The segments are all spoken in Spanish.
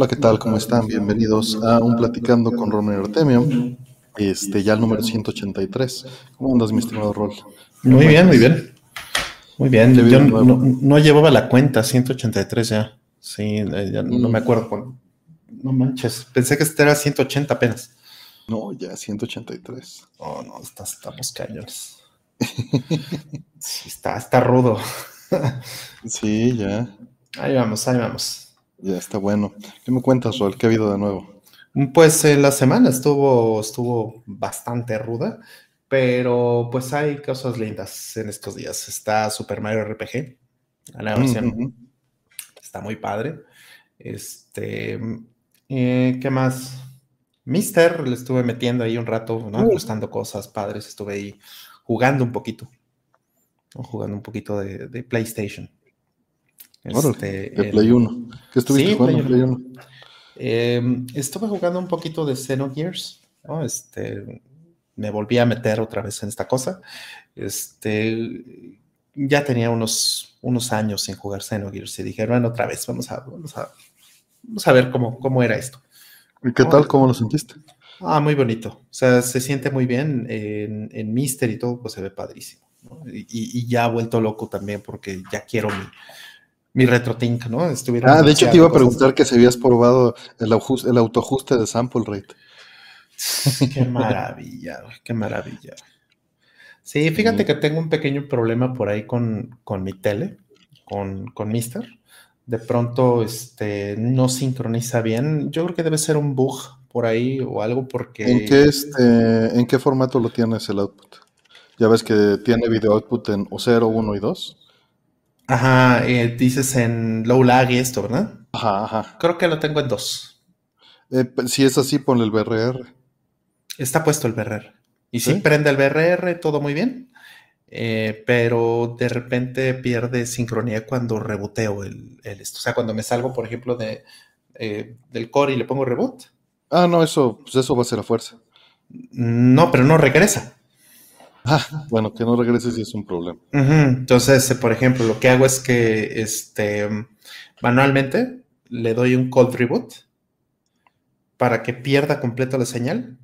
Hola, ¿qué tal? ¿Cómo están? Bienvenidos a un Platicando con Romero Artemio. Este, ya el número 183. ¿Cómo andas, mi estimado Rol? Muy bien, muy bien. Muy bien. Yo no, llevaba la cuenta, 183 ya. Sí, eh, ya no me acuerdo. No manches, pensé que este era 180 apenas. No, ya 183. Oh, no, estamos cañones. sí, está, está rudo. sí, ya. Ahí vamos, ahí vamos. Ya está bueno. ¿Qué me cuentas, Roel? ¿Qué ha habido de nuevo? Pues eh, la semana estuvo, estuvo bastante ruda, pero pues hay cosas lindas en estos días. Está Super Mario RPG, la versión. Está muy padre. Este, eh, ¿qué más? Mister, le estuve metiendo ahí un rato, ¿no? Uh. cosas padres. Estuve ahí jugando un poquito. Jugando un poquito de PlayStation. Este, de Play 1. ¿Qué estuviste jugando Play 1? Em, estuve jugando un poquito de Xenogears. ¿no? Este, me volví a meter otra vez en esta cosa. Este, ya tenía unos, unos años sin jugar Xenogears y dije, bueno, otra vez, vamos a, vamos a, vamos a ver cómo, cómo era esto. ¿Y qué tal? ¿Cómo lo sentiste? Ah, muy bonito. O sea, se siente muy bien. En, en Mister y todo, pues se ve padrísimo. Y, y, ya ha vuelto loco también porque ya quiero mi, mi RetroTink, ¿no? ah, de hecho te iba a preguntar que si habías probado el, el autoajuste de sample rate. qué maravilla, qué maravilla. Sí, fíjate que tengo un pequeño problema por ahí con, con mi tele, con, con Mister. De pronto este, no sincroniza bien. Yo creo que debe ser un bug por ahí o algo porque... ¿En qué, este, ¿en qué formato lo tienes el output? Ya ves que tiene video output en o 0, 1 y 2. Ajá, eh, dices en low lag y esto, ¿verdad? Ajá, ajá. Creo que lo tengo en dos. Eh, si es así, ponle el BRR. Está puesto el BRR. Y sí, prende el BRR, todo muy bien. Eh, pero de repente pierde sincronía cuando reboteo el, esto. O sea, cuando me salgo, por ejemplo, de, del core y le pongo reboot. Ah, no, eso, pues eso va a ser a fuerza. No, pero no regresa. Ah, bueno, que no regreses si es un problema. Entonces, por ejemplo, lo que hago es que este, manualmente le doy un cold reboot para que pierda completo la señal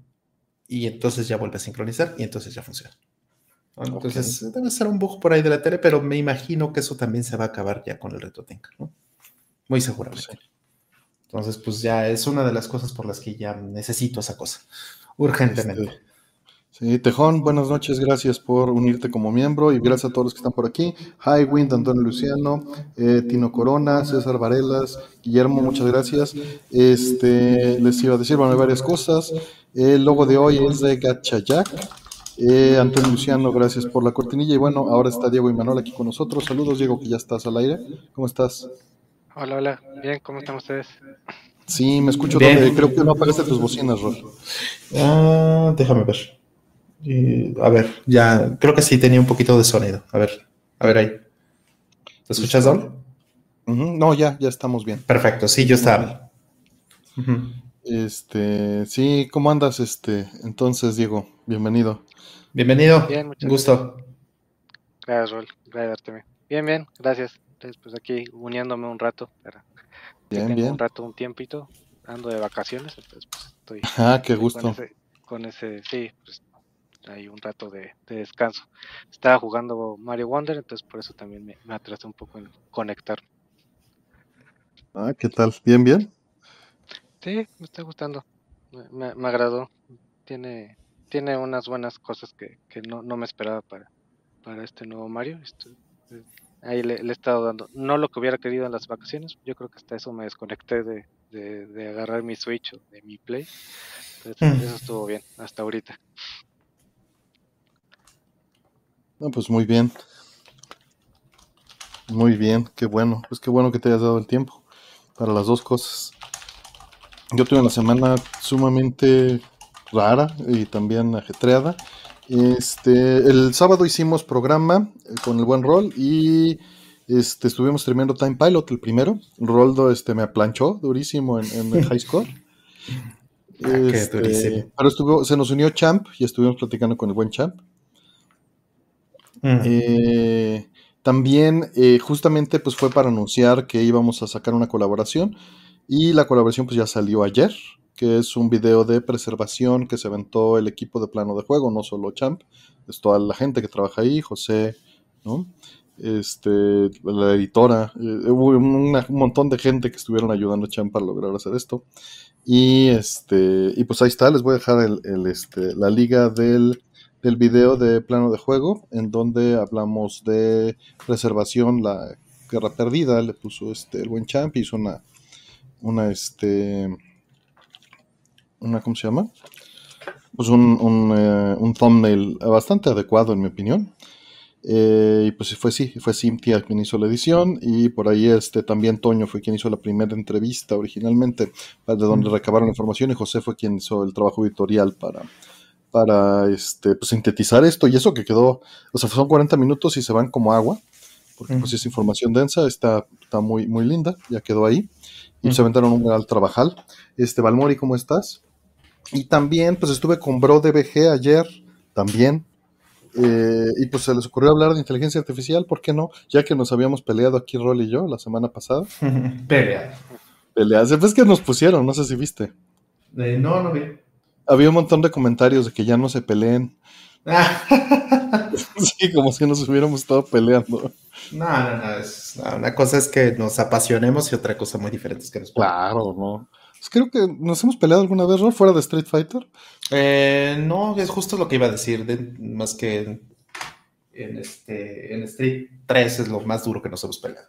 y entonces ya vuelve a sincronizar y entonces ya funciona. Entonces debe ser un bug por ahí de la tele, pero me imagino que eso también se va a acabar ya con el RetroTink, ¿no? Muy seguramente. Entonces, pues ya es una de las cosas por las que ya necesito esa cosa, urgentemente. Este, Sí, Tejón, buenas noches, gracias por unirte como miembro y gracias a todos los que están por aquí. Highwind, Antonio Luciano, eh, Tino Corona, César Varelas, Guillermo, muchas gracias. Este, les iba a decir, bueno, hay varias cosas. El logo de hoy es de Gachayak. Eh, Antonio Luciano, gracias por la cortinilla. Y bueno, ahora está Diego y Manuel aquí con nosotros. Saludos, Diego, que ya estás al aire. ¿Cómo estás? Hola, hola. Bien, ¿cómo están ustedes? Sí, me escucho. Creo que no apagaste tus bocinas, Rol. Ah, déjame ver a ver, ya creo que sí tenía un poquito de sonido. A ver, a ver ahí. ¿Te escuchas, Don? No, ya, ya estamos bien. Perfecto, sí, yo estaba. Este, sí, ¿cómo andas? Este, entonces, Diego, bienvenido. Bienvenido. Bien, muchas gusto. Gracias, Rol. Gracias, Bien, bien, gracias. Entonces, pues aquí uniéndome un rato. bien, bien. Un rato, un tiempito, ando de vacaciones, entonces pues estoy. Ah, qué gusto. Con ese, con ese sí, pues hay un rato de, descanso. Estaba jugando Mario Wonder, entonces por eso también me, atrasé un poco en conectar. Ah, ¿qué tal? ¿Bien, bien? Sí, me está gustando. Me, agradó. Tiene, tiene unas buenas cosas que, no, me esperaba para, para este nuevo Mario. Eh, ahí le, he estado dando, no lo que hubiera querido en las vacaciones, yo creo que hasta eso me desconecté de, de, agarrar mi Switch o de mi Play. Entonces, mm. eso estuvo bien hasta ahorita. No, pues muy bien. Muy bien, qué bueno. Pues qué bueno que te hayas dado el tiempo para las dos cosas. Yo tuve una semana sumamente rara y también ajetreada. Este, el sábado hicimos programa eh, con el buen rol y este, estuvimos terminando Time Pilot, el primero. Roldo este, me aplanchó durísimo en, el high score. Ah, este, pero estuvo, se nos unió Champ y estuvimos platicando con el buen Champ. Eh, también, eh, justamente, pues fue para anunciar que íbamos a sacar una colaboración. Y la colaboración pues ya salió ayer, que es un video de preservación que se aventó el equipo de plano de juego, no solo Champ, es toda la gente que trabaja ahí, José. Este, la editora, eh, hubo un montón de gente que estuvieron ayudando a Champ para lograr hacer esto. Y este, y pues ahí está, les voy a dejar el, este, la liga del, del video de plano de juego, en donde hablamos de preservación, la guerra perdida, le puso este el buen Champ, hizo una, una este una, ¿cómo se llama? Pues un, un, eh, un thumbnail bastante adecuado en mi opinión. Eh, y pues fue sí, fue Cynthia quien hizo la edición y por ahí este también Toño fue quien hizo la primera entrevista originalmente, de donde recabaron información y José fue quien hizo el trabajo editorial para, para este, pues, sintetizar esto y eso que quedó, o sea, son 40 minutos y se van como agua, porque pues es información densa, está, está muy, muy linda, ya quedó ahí y se aventaron un gran trabajal. Este, Valmori, ¿cómo estás? Y también, pues estuve con Bro DBG ayer, también. Eh, y pues se les ocurrió hablar de inteligencia artificial, ¿por qué no? Ya que nos habíamos peleado aquí Rol y yo la semana pasada. Peleado. Peleadas. Después que nos pusieron, no sé si viste. Eh, no, no vi. Había un montón de comentarios de que ya no se peleen. sí, como si nos hubiéramos estado peleando. No, no, no, Una cosa es que nos apasionemos y otra cosa muy diferente es que nos Claro, no. Pues creo que nos hemos peleado alguna vez, ¿no? Fuera de Street Fighter. Eh, no, es justo lo que iba a decir, más que en, este, en Street 3 es lo más duro que nos hemos peleado.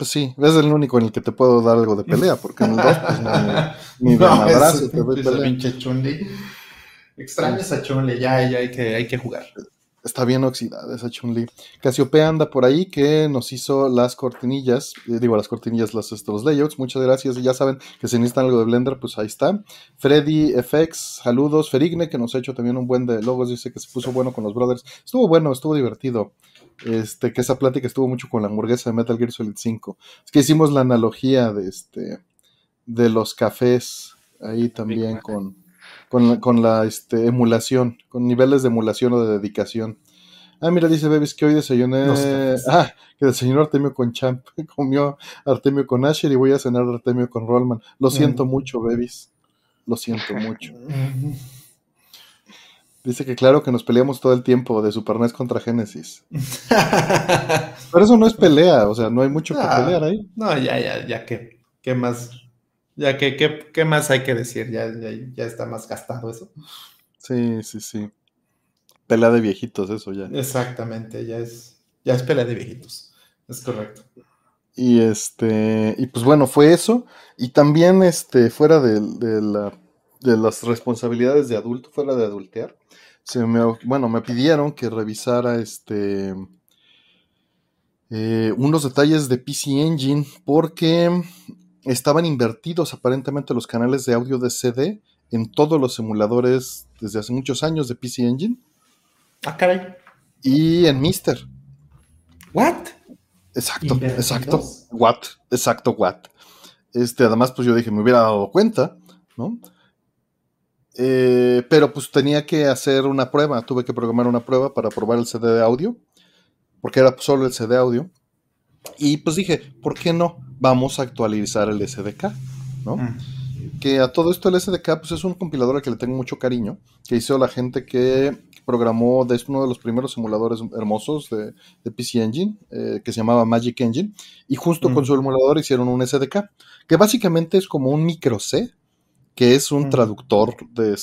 Pues sí, es el único en el que te puedo dar algo de pelea, porque en el 2 pues no, ni, de abrazo te doy pelea. pinche Chun-Li. Extrañas a Chun-Li, ya, ya hay que, hay que jugar. Está bien oxidada esa Chun-Li. Casiopea anda por ahí que nos hizo las cortinillas. Eh, digo, las cortinillas, los, los layouts. Muchas gracias. Ya saben que si necesitan algo de Blender, pues ahí está. Freddy FX, saludos. Ferigne, que nos ha hecho también un buen de logos. Dice que se puso bueno con los brothers. Estuvo bueno, estuvo divertido. Este, que esa plática estuvo mucho con la hamburguesa de Metal Gear Solid 5. Es que hicimos la analogía de este de los cafés ahí también con con, la este, emulación, con niveles de emulación o de dedicación. Ah, mira, dice Bebis que hoy desayuné. ah, que desayunó Artemio con Champ. Comió Artemio con Asher y voy a cenar Artemio con Rollman. Lo mm. siento mucho, Bebis. Lo siento mucho. Dice que claro que nos peleamos todo el tiempo de Super NES contra Genesis. Pero eso no es pelea, o sea, no hay mucho que ah, pelear ahí. No, ya, ya, ya, ¿qué, qué más ya que, ¿qué, más hay que decir? Ya, ya, está más gastado eso. Sí, sí, sí. Pelea de viejitos, eso ya. Exactamente, ya es, ya es pelea de viejitos. Es correcto. Y este, y pues bueno, fue eso. Y también, este, fuera de, la, de las responsabilidades de adulto, fuera de adultear, se me, bueno, me pidieron que revisara este eh, unos detalles de PC Engine porque estaban invertidos aparentemente los canales de audio de CD en todos los emuladores desde hace muchos años de PC Engine. Ah, caray. Y en Mister. ¿What? Exacto, exacto. What, exacto, what. Este, además, pues yo dije, me hubiera dado cuenta, ¿no? Eh, pero pues tenía que hacer una prueba, tuve que programar una prueba para probar el CD de audio, porque era solo el CD audio. Y pues dije, ¿por qué no? Vamos a actualizar el SDK, ¿no? Mm. Que a todo esto el SDK pues es un compilador al que le tengo mucho cariño, que hizo la gente que programó de uno de los primeros emuladores hermosos de, PC Engine, eh, que se llamaba Magic Engine, y justo con mm. su emulador hicieron un SDK, que básicamente es como un micro C, que es un mm. traductor de,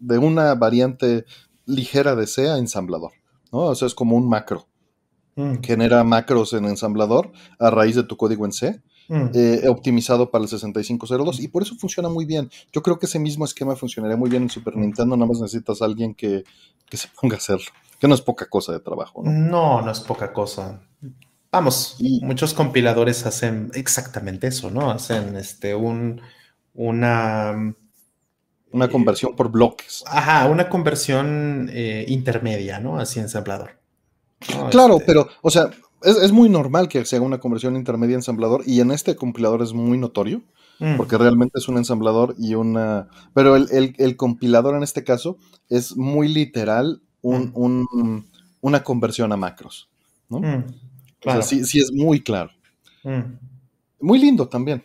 de una variante ligera de C a ensamblador, ¿no? O sea, es como un macro. Mm. genera macros en ensamblador a raíz de tu código en C. Mm. Eh, optimizado para el 6502 y por eso funciona muy bien. Yo creo que ese mismo esquema funcionaría muy bien en Super mm. Nintendo, nada más necesitas a alguien que, se ponga a hacerlo, que no es poca cosa de trabajo. No, no, es poca cosa. Vamos, y, muchos compiladores hacen exactamente eso, ¿no? Hacen este un una una conversión por bloques. Ajá, una conversión eh, intermedia, ¿no? Así ensamblador claro, este pero, o sea, es, muy normal que se haga una conversión intermedia ensamblador y en este compilador es muy notorio, mm. porque realmente es un ensamblador y una... Pero el, compilador en este caso es muy literal un, mm. una conversión a macros, ¿no? Mm. Claro. sí, sí es muy claro. Muy lindo también.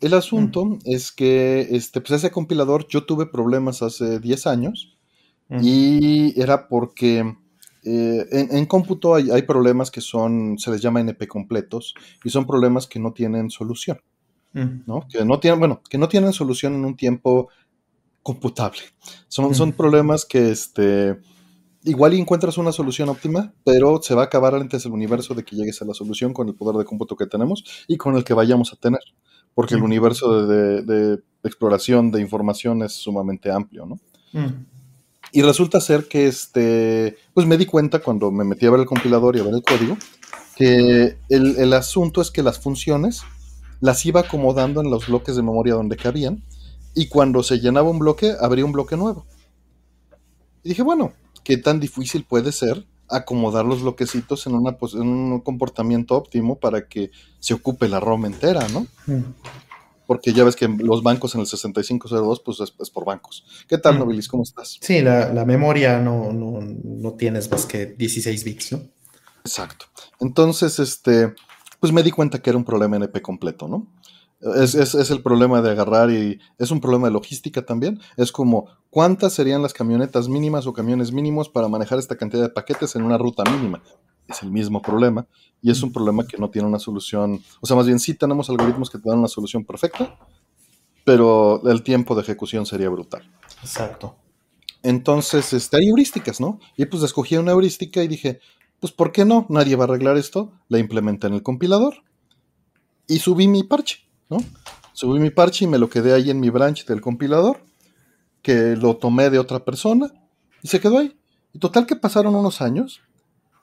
El asunto es que este, pues ese compilador yo tuve problemas hace 10 años y era porque eh, en, cómputo hay, hay, problemas que son, se les llama NP completos y son problemas que no tienen solución, ¿no? Que no tienen, bueno, que no tienen solución en un tiempo computable. Son, son problemas que este, igual encuentras una solución óptima, pero se va a acabar antes el universo de que llegues a la solución con el poder de cómputo que tenemos y con el que vayamos a tener, porque el universo de, exploración de información es sumamente amplio, ¿no? Y resulta ser que, este, pues me di cuenta cuando me metí a ver el compilador y a ver el código, que el, el asunto es que las funciones las iba acomodando en los bloques de memoria donde cabían, y cuando se llenaba un bloque, abría un bloque nuevo. Y dije, bueno, ¿qué tan difícil puede ser acomodar los bloquecitos en, una, en un comportamiento óptimo para que se ocupe la ROM entera, ¿no? porque ya ves que los bancos en el 6502 pues es, por bancos. ¿Qué tal, mm. Nobilis? ¿Cómo estás? Sí, la, memoria no, no, tienes más que 16 bits, ¿no? Exacto. Entonces, este, pues me di cuenta que era un problema NP completo, ¿no? Es, es, el problema de agarrar y es un problema de logística también. Es como, ¿cuántas serían las camionetas mínimas o camiones mínimos para manejar esta cantidad de paquetes en una ruta mínima? es el mismo problema y es un problema que no tiene una solución, o sea, más bien sí tenemos algoritmos que te dan una solución perfecta, pero el tiempo de ejecución sería brutal. Exacto. Entonces, este, hay heurísticas, ¿no? Y pues escogí una heurística y dije, pues ¿por qué no? Nadie va a arreglar esto, la implementé en el compilador y subí mi parche, ¿no? Subí mi parche y me lo quedé ahí en mi branch del compilador, que lo tomé de otra persona y se quedó ahí. Y total que pasaron unos años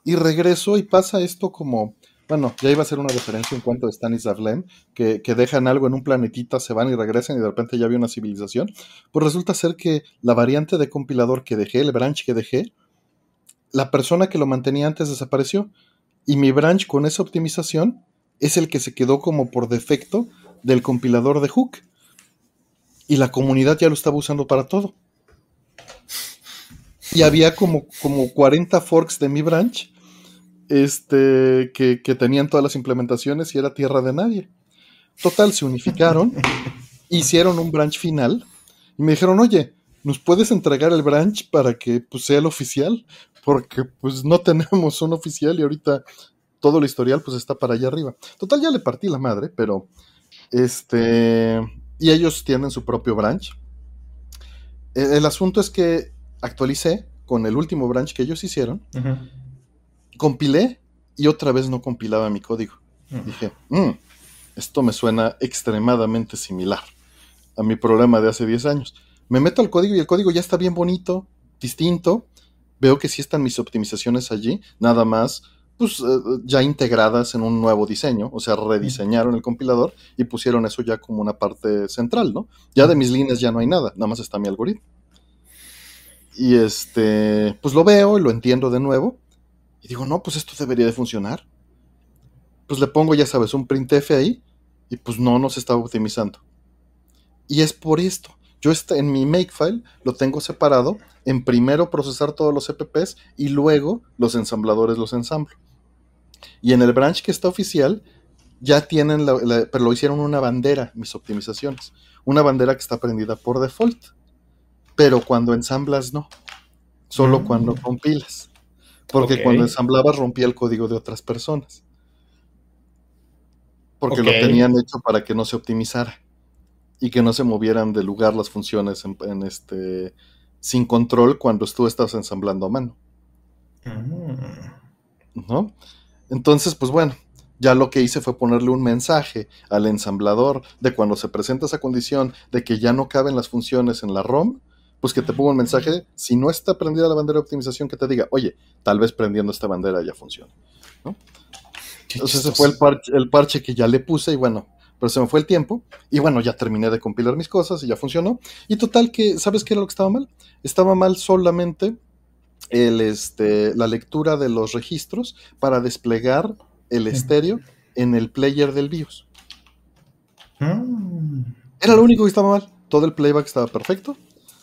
y regreso y pasa esto como, bueno, ya iba a ser una referencia en cuanto a Stanislav Lem, que, que, dejan algo en un planetita, se van y regresan y de repente ya había una civilización. Pues resulta ser que la variante de compilador que dejé, el branch que dejé, la persona que lo mantenía antes desapareció. Y mi branch con esa optimización es el que se quedó como por defecto del compilador de Hook. Y la comunidad ya lo estaba usando para todo. Y había como, como 40 forks de mi branch este, que, tenían todas las implementaciones y era tierra de nadie. Total, se unificaron, hicieron un branch final y me dijeron, oye, ¿nos puedes entregar el branch para que pues, sea el oficial? Porque pues no tenemos un oficial y ahorita todo el historial pues está para allá arriba. Total, ya le partí la madre, pero este... Y ellos tienen su propio branch. El, el asunto es que actualicé con el último branch que ellos hicieron compilé y otra vez no compilaba mi código. Dije, mm, esto me suena extremadamente similar a mi problema de hace 10 años. Me meto al código y el código ya está bien bonito, distinto. Veo que sí están mis optimizaciones allí, nada más, pues eh, ya integradas en un nuevo diseño, o sea, rediseñaron el compilador y pusieron eso ya como una parte central, ¿no? Ya de mis líneas ya no hay nada, nada más está mi algoritmo. Y este, pues lo veo y lo entiendo de nuevo y digo, no, pues esto debería de funcionar. Pues le pongo, ya sabes, un printf ahí y pues no nos está optimizando. Y es por esto. Yo en mi makefile lo tengo separado en primero procesar todos los EPPs y luego los ensambladores los ensamblo. Y en el branch que está oficial ya tienen, pero lo hicieron una bandera, mis optimizaciones. Una bandera que está prendida por default. Pero cuando ensamblas no. Solo mm. cuando compilas. Porque cuando ensamblaba rompía el código de otras personas. Porque lo tenían hecho para que no se optimizara y que no se movieran de lugar las funciones en, este sin control cuando tú estás ensamblando a mano. Mm. ¿No? Entonces, pues bueno, ya lo que hice fue ponerle un mensaje al ensamblador de cuando se presenta esa condición de que ya no caben las funciones en la ROM, pues que te ponga un mensaje, si no está prendida la bandera de optimización, que te diga, oye, tal vez prendiendo esta bandera ya funciona. Entonces ese fue el parche, el parche que ya le puse y bueno, pero se me fue el tiempo y bueno, ya terminé de compilar mis cosas y ya funcionó. Y total que, ¿sabes qué era lo que estaba mal? Estaba mal solamente el, este, la lectura de los registros para desplegar el estéreo en el player del BIOS. Mm. Era lo único que estaba mal. Todo el playback estaba perfecto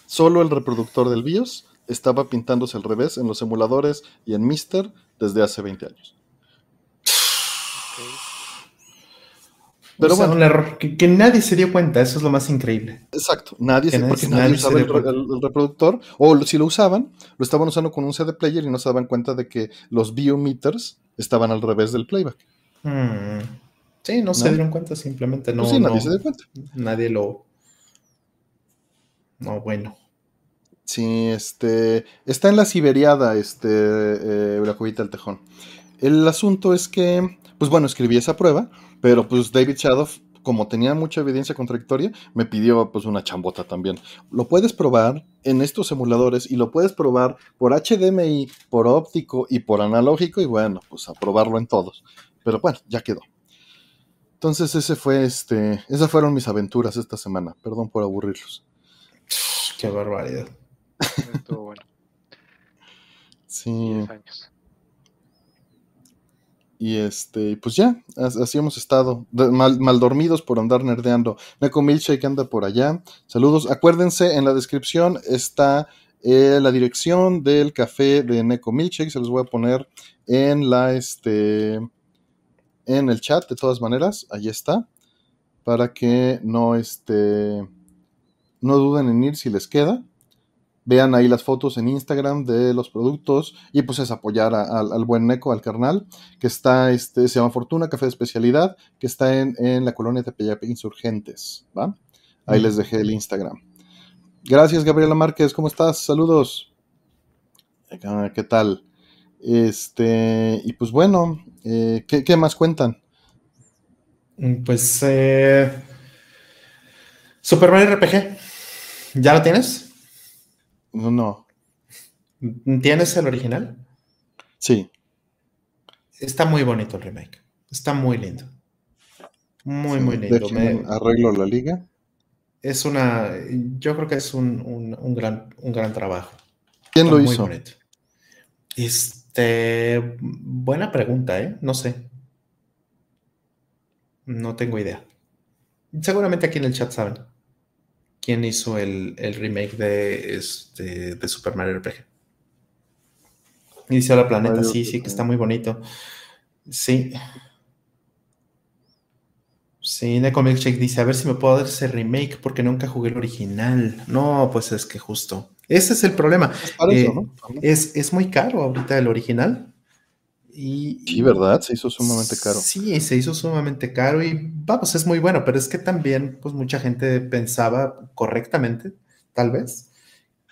Solo el reproductor del BIOS estaba pintándose al revés en los emuladores y en Mister desde hace 20 años. Pero bueno, un error que, nadie se dio cuenta, eso es lo más increíble. Exacto, nadie, se, porque nadie, usaba el, reproductor, o si lo usaban, lo estaban usando con un CD player y no se daban cuenta de que los biometers estaban al revés del playback. Hmm. Sí, no, se dieron cuenta, simplemente no. Pues sí, nadie se dio cuenta. Nadie lo. No, bueno. Sí, este. Está en la Siberiada, este. Eh, la cubita del tejón. El asunto es que, pues bueno, escribí esa prueba, pero pues David Shadow, como tenía mucha evidencia contradictoria, me pidió pues una chambota también. Lo puedes probar en estos emuladores y lo puedes probar por HDMI, por óptico y por analógico y bueno, pues a probarlo en todos. Pero bueno, ya quedó. Entonces ese fue este, esas fueron mis aventuras esta semana. Perdón por aburrirlos. Qué barbaridad. Estuvo bueno. Sí. Y este, pues ya, así hemos estado, mal, dormidos por andar nerdeando. Neko Milkshake anda por allá. Saludos. Acuérdense, en la descripción está eh, la dirección del café de Neko Milkshake. Se los voy a poner en la este en el chat, de todas maneras. Ahí está. Para que no este no duden en ir si les queda vean ahí las fotos en Instagram de los productos y pues es apoyar al buen Neco, al carnal, que está, este, se llama Fortuna Café de Especialidad, que está en, la colonia de Peyape Insurgentes, ¿va? Ahí les dejé el Instagram. Gracias, Gabriela Márquez, ¿cómo estás? Saludos. ¿Qué tal? Este, y pues bueno, eh, ¿qué, más cuentan? Mm, pues, eh, Super Mario RPG, ¿ya lo tienes? No, no. ¿Tienes el original? Sí. Está muy bonito el remake. Está muy lindo. Muy, muy lindo. Arreglo la liga. Es una. Yo creo que es un, gran, un gran trabajo. ¿Quién lo hizo? Bonito. Este. Buena pregunta, ¿eh? No sé. No tengo idea. Seguramente aquí en el chat saben quién hizo el, remake de, este, de Super Mario RPG. Inició la planeta, sí, sí, que está muy bonito. Sí. Sí, Neko Milkshake dice, a ver si me puedo dar ese remake porque nunca jugué el original. No, pues es que justo. Ese es el problema. Es, eh, es muy caro ahorita el original. Y, sí, ¿verdad? Se hizo sumamente caro. Sí, se hizo sumamente caro y vamos, es muy bueno, pero es que también, pues mucha gente pensaba correctamente, tal vez,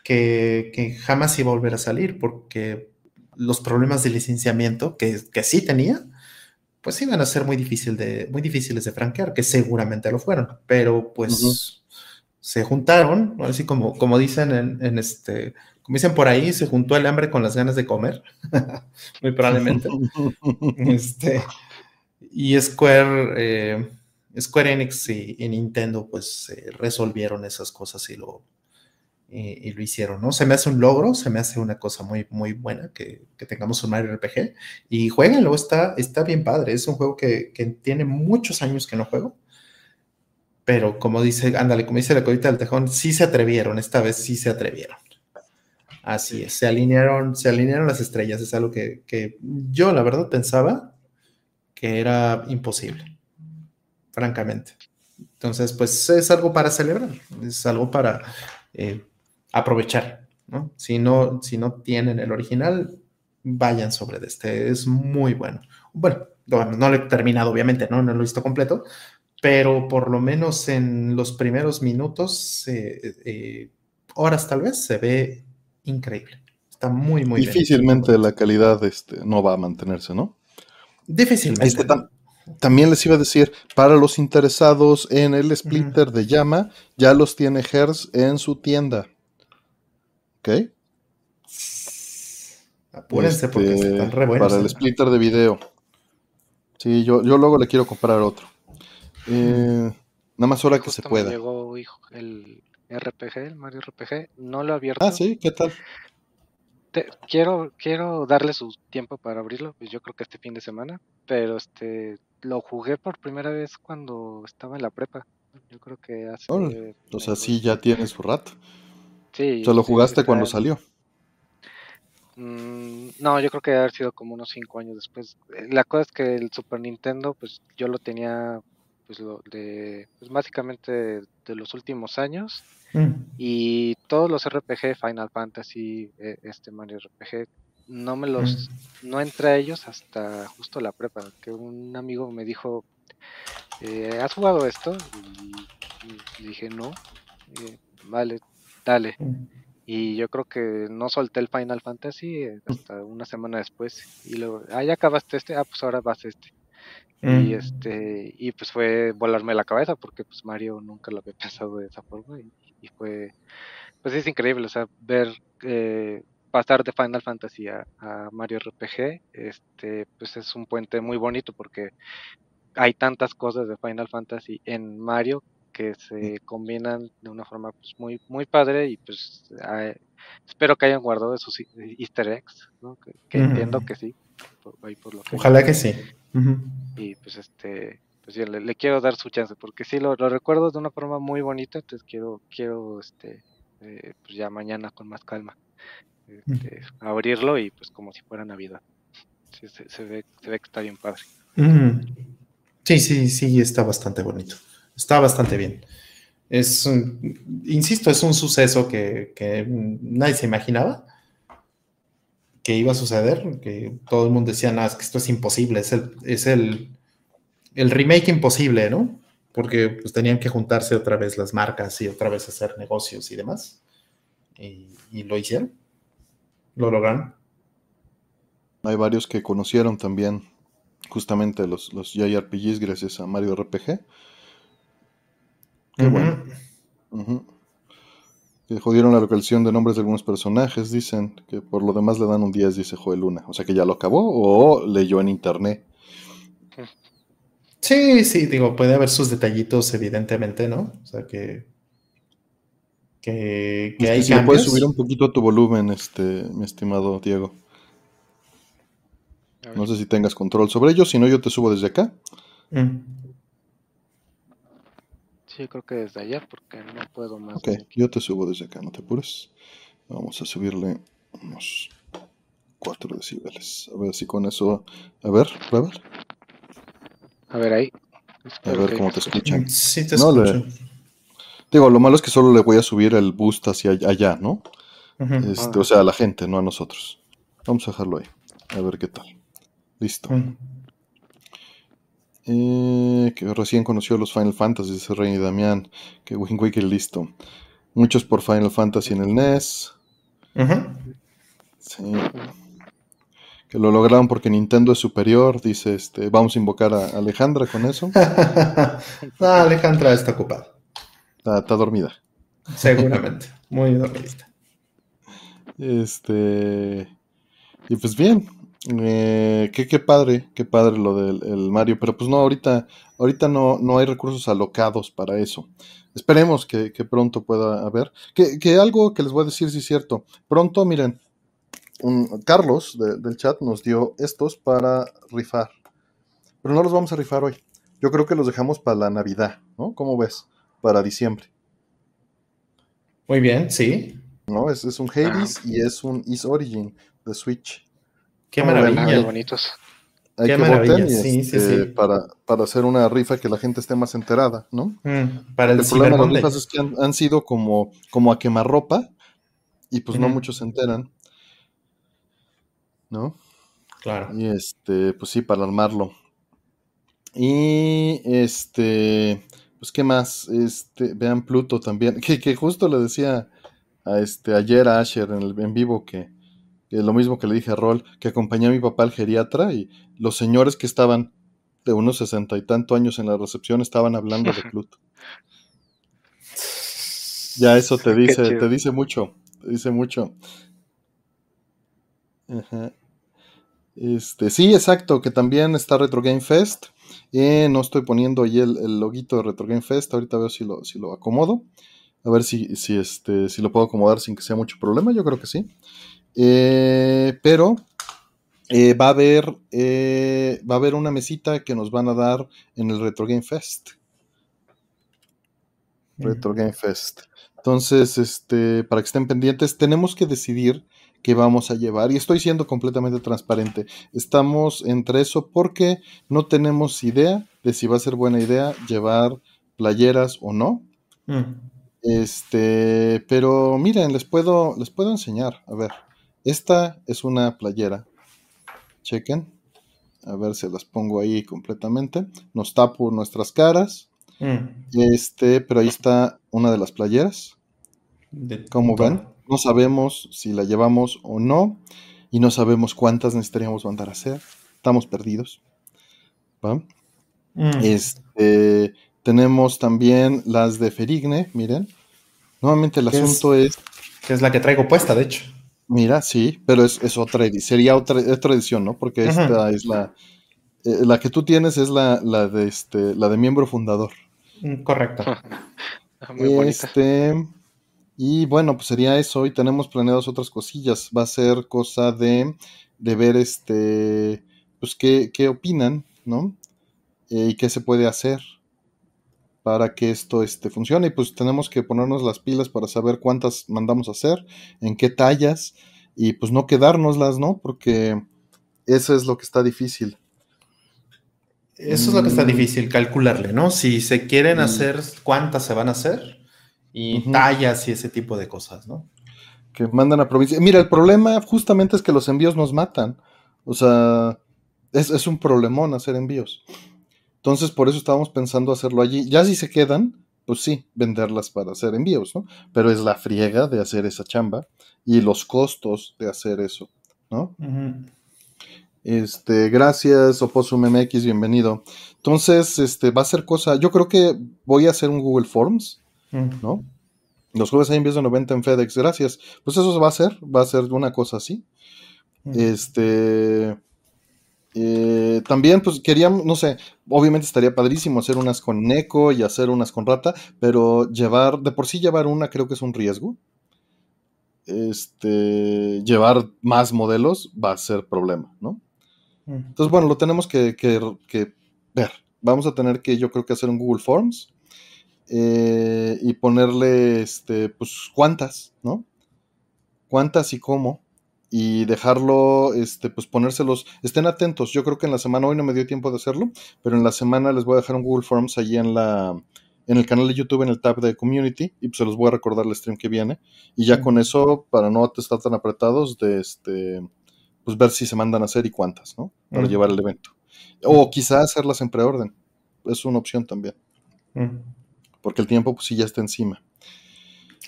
que, jamás iba a volver a salir porque los problemas de licenciamiento que, que sí tenía, pues iban a ser muy, difícil de, muy difíciles de franquear, que seguramente lo fueron, pero pues se juntaron, así como, como dicen en este como dicen por ahí, se juntó el hambre con las ganas de comer, muy probablemente. este, y Square, eh, Square Enix y, Nintendo pues eh, resolvieron esas cosas y lo, y, lo hicieron, ¿no? Se me hace un logro, se me hace una cosa muy, muy buena que, tengamos un Mario RPG y jueguenlo, está, está bien padre, es un juego que, que tiene muchos años que no juego pero como dice, ándale, como dice la colita del tejón, sí se atrevieron, esta vez sí se atrevieron. Así es, se alinearon, se alinearon las estrellas, es algo que, yo la verdad pensaba que era imposible, francamente. Entonces, pues es algo para celebrar, es algo para eh, aprovechar, ¿no? Si, ¿no? si no tienen el original, vayan sobre este, es muy bueno. Bueno, no, lo he terminado, obviamente, ¿no? No lo he visto completo, pero por lo menos en los primeros minutos, eh, eh, horas tal vez, se ve increíble. Está muy, muy Difícilmente la calidad este, no va a mantenerse, ¿no? Difícilmente. Este, también les iba a decir, para los interesados en el splitter de llama, ya los tiene Hertz en su tienda. ¿Ok? Apúrense porque este, están re buenos. Para el ¿eh? splitter de video. Sí, yo, yo luego le quiero comprar otro. Eh, nada más hora que se pueda. llegó el, RPG, el Mario RPG, no lo he abierto. Ah, sí, ¿qué tal? quiero, quiero darle su tiempo para abrirlo, pues yo creo que este fin de semana, pero este lo jugué por primera vez cuando estaba en la prepa. Yo creo que hace. o sea, sí, ya tiene su rato. Sí. O sea, lo jugaste cuando salió. Mm, no, yo creo que debe haber sido como unos cinco años después. La cosa es que el Super Nintendo, pues yo lo tenía pues, lo, de, pues básicamente de los últimos años. Mm. Y todos los RPG, Final Fantasy, eh, este Mario RPG, no me los, no entré a ellos hasta justo la prepa, que un amigo me dijo, eh, ¿has jugado esto? Y, dije, no, eh, vale, dale. Mm. Y yo creo que no solté el Final Fantasy hasta una semana después. Y luego, ah, ya acabaste este, ah, pues ahora vas este. Y Mm. este, y pues fue volarme la cabeza porque pues Mario nunca lo había pensado de esa forma. Y, y fue, pues es increíble, o sea, ver eh, pasar de Final Fantasy a, a Mario RPG, este, pues es un puente muy bonito porque hay tantas cosas de Final Fantasy en Mario que se combinan de una forma pues, muy muy padre y pues ah, espero que hayan guardado esos e- easter eggs, ¿no? que, entiendo que sí, por, lo que Ojalá que sí. Y pues este pues sí, le, le quiero dar su chance porque sí lo, lo recuerdo de una forma muy bonita, entonces quiero quiero este eh, pues ya mañana con más calma este, abrirlo y pues como si fuera Navidad. Sí, se, se ve se ve que está bien padre. Sí, sí, sí, está bastante bonito. Está bastante bien. Es, insisto, es un suceso que, que nadie se imaginaba que iba a suceder, que todo el mundo decía, nada, es que esto es imposible, es el, es el, el remake imposible, ¿no? Porque pues tenían que juntarse otra vez las marcas y otra vez hacer negocios y demás. Y, y lo hicieron. Lo lograron. Hay varios que conocieron también justamente los, los JRPGs gracias a Mario RPG. Qué bueno. Ujú. Que jodieron la localización de nombres de algunos personajes, dicen que por lo demás le dan un 10, dice Joel Luna. O sea que ya lo acabó o leyó en internet. Sí, sí, digo, puede haber sus detallitos, evidentemente, ¿no? O sea, que. Que, que hay si le puedes cambios. subir un poquito tu volumen, este, mi estimado Diego. No sé si tengas control sobre ello, si no yo te subo desde acá. Mm. Sí, creo que desde allá porque no puedo más. Ok, yo te subo desde acá, no te apures. Vamos a subirle unos 4 decibeles. A ver si con eso... A ver, prueba. A ver ahí. A ver cómo te escuchan. Sí, te No, le- escucho. Digo, lo malo es que solo le voy a subir el boost hacia allá, ¿no? Este, o sea, a la gente, no a nosotros. Vamos a dejarlo ahí. A ver qué tal. Listo. Eh, que recién conoció los Final Fantasy, dice Rey Damián. Que Wind Waker listo. Muchos por Final Fantasy en el NES. Ujú. Sí. Que lo lograron porque Nintendo es superior. Dice, este, vamos a invocar a Alejandra con eso. Ah, Alejandra está ocupada. Está, está dormida. Seguramente. Muy dormidita. Este. Y pues bien. Eh, qué, qué padre, qué padre lo del el Mario. Pero pues no, ahorita, ahorita no, no hay recursos alocados para eso. Esperemos que, que pronto pueda haber. Que, que algo que les voy a decir, si es cierto. Pronto, miren, un, Carlos de- del chat nos dio estos para rifar. Pero no los vamos a rifar hoy. Yo creo que los dejamos para la Navidad, ¿no? ¿Cómo ves? Para diciembre. Muy bien, sí. ¿no? Es, es un Hades y es un Is Origin de Switch. Qué. Ah, maravilla. bonitos. Hay Qué que maravilla, votar y, sí, sí, este, sí. Para, para hacer una rifa que la gente esté más enterada, ¿no? Mm, Para el, El problema de las rifas es que han, han sido como, como a quemarropa y pues no muchos se enteran, ¿no? Claro. Y este, pues sí, para armarlo. Y este, pues qué más, este, vean Pluto también, que, que justo le decía a este ayer a Asher en el en vivo que, lo mismo que le dije a Rol, que acompañé a mi papá al geriatra y los señores que estaban de unos sesenta y tanto años en la recepción estaban hablando de Pluto. Ya eso te dice, te dice mucho, te dice mucho. Ajá. Este, sí, exacto, que también está Retro Game Fest. Eh, no estoy poniendo ahí el, el loguito de Retro Game Fest. Ahorita veo si lo, si lo acomodo. A ver si, si, este, si lo puedo acomodar sin que sea mucho problema. Yo creo que sí. Eh, pero eh, va a haber eh, va a haber una mesita que nos van a dar en el Retro Game Fest. Retro Game Fest. Entonces, este, para que estén pendientes, tenemos que decidir qué vamos a llevar. Y estoy siendo completamente transparente. Estamos entre eso porque no tenemos idea de si va a ser buena idea llevar playeras o no. Mm. Este, pero miren, les puedo, les puedo enseñar. A ver, esta es una playera. Chequen. A ver si las pongo ahí completamente. Nos tapo nuestras caras. Mm. Este, pero ahí está una de las playeras. De- Como ven, no sabemos si la llevamos o no. Y no sabemos cuántas necesitaríamos mandar a hacer. Estamos perdidos. ¿Va? Mm. Este, tenemos también las de Ferigne, miren. Nuevamente el ¿Qué es? asunto es, Que es la que traigo puesta, de hecho. Mira, sí, pero es, es otra edición, sería otra, otra edición, ¿no? Porque esta es la, eh, la que tú tienes es la, la de este, la de miembro fundador. Mm, Correcto. Ah, Muy bonita. Este, y bueno, pues sería eso. Y tenemos planeadas otras cosillas. Va a ser cosa de, de ver este, pues qué, qué opinan, ¿no? Eh, y qué se puede hacer para que esto este, funcione. Y pues tenemos que ponernos las pilas para saber cuántas mandamos a hacer, en qué tallas, y pues no quedárnoslas, ¿no? Porque eso es lo que está difícil. Eso es lo que está Mm. difícil, calcularle, ¿no? Si se quieren Mm. hacer, cuántas se van a hacer y tallas y ese tipo de cosas, ¿no? que mandan a provincia. Mira, el problema justamente es que los envíos nos matan. O sea, es, es un problemón hacer envíos. Entonces, por eso estábamos pensando hacerlo allí. Ya si se quedan, pues sí, venderlas para hacer envíos, ¿no? Pero es la friega de hacer esa chamba y los costos de hacer eso, ¿no? Este, gracias, Oposum MX, bienvenido. Entonces, este, va a ser cosa. Yo creo que voy a hacer un Google Forms. ¿no? Los jueves hay envíos de 90 en FedEx, gracias. Pues eso va a ser, va a ser una cosa así. Este. Eh, también, pues queríamos, no sé, obviamente estaría padrísimo hacer unas con Neko y hacer unas con Rata, pero llevar, de por sí llevar una creo que es un riesgo. Este, llevar más modelos va a ser problema, ¿no? Entonces, bueno, lo tenemos que, que- que ver. Vamos a tener que, yo creo que hacer un Google Forms eh, y ponerle, este, pues, cuántas, ¿no? Cuántas y cómo. Y dejarlo, este, pues ponérselos. Estén atentos. Yo creo que en la semana, hoy no me dio tiempo de hacerlo, pero en la semana les voy a dejar un Google Forms allí en la. En el canal de YouTube, en el tab de Community, y pues se los voy a recordar el stream que viene. Y ya con eso, para no estar tan apretados, de este, pues ver si se mandan a hacer y cuántas, ¿no? Para llevar el evento. O quizá hacerlas en preorden. Es una opción también, porque el tiempo pues sí ya está encima.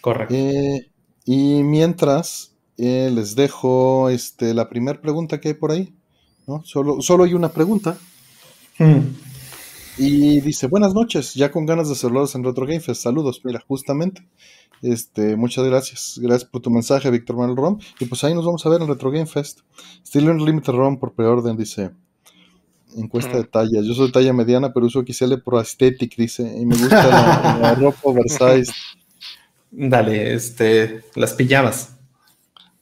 Correcto. Eh, y mientras eh, les dejo este, la primera pregunta que hay por ahí, ¿no? Solo, solo hay una pregunta. Mm. Y dice, buenas noches, ya con ganas de saludarlos en Retro Game Fest. Saludos, mira, justamente. Este, muchas gracias. Gracias por tu mensaje, Víctor Manuel Rom. Y pues ahí nos vamos a ver en Retro Game Fest. Still Unlimited Rom por preorden, dice. Encuesta de Ujú. tallas. Yo soy talla mediana, pero uso XL Pro Aesthetic, dice. Y me gusta la, la ropa oversized. Dale, este, las pijamas.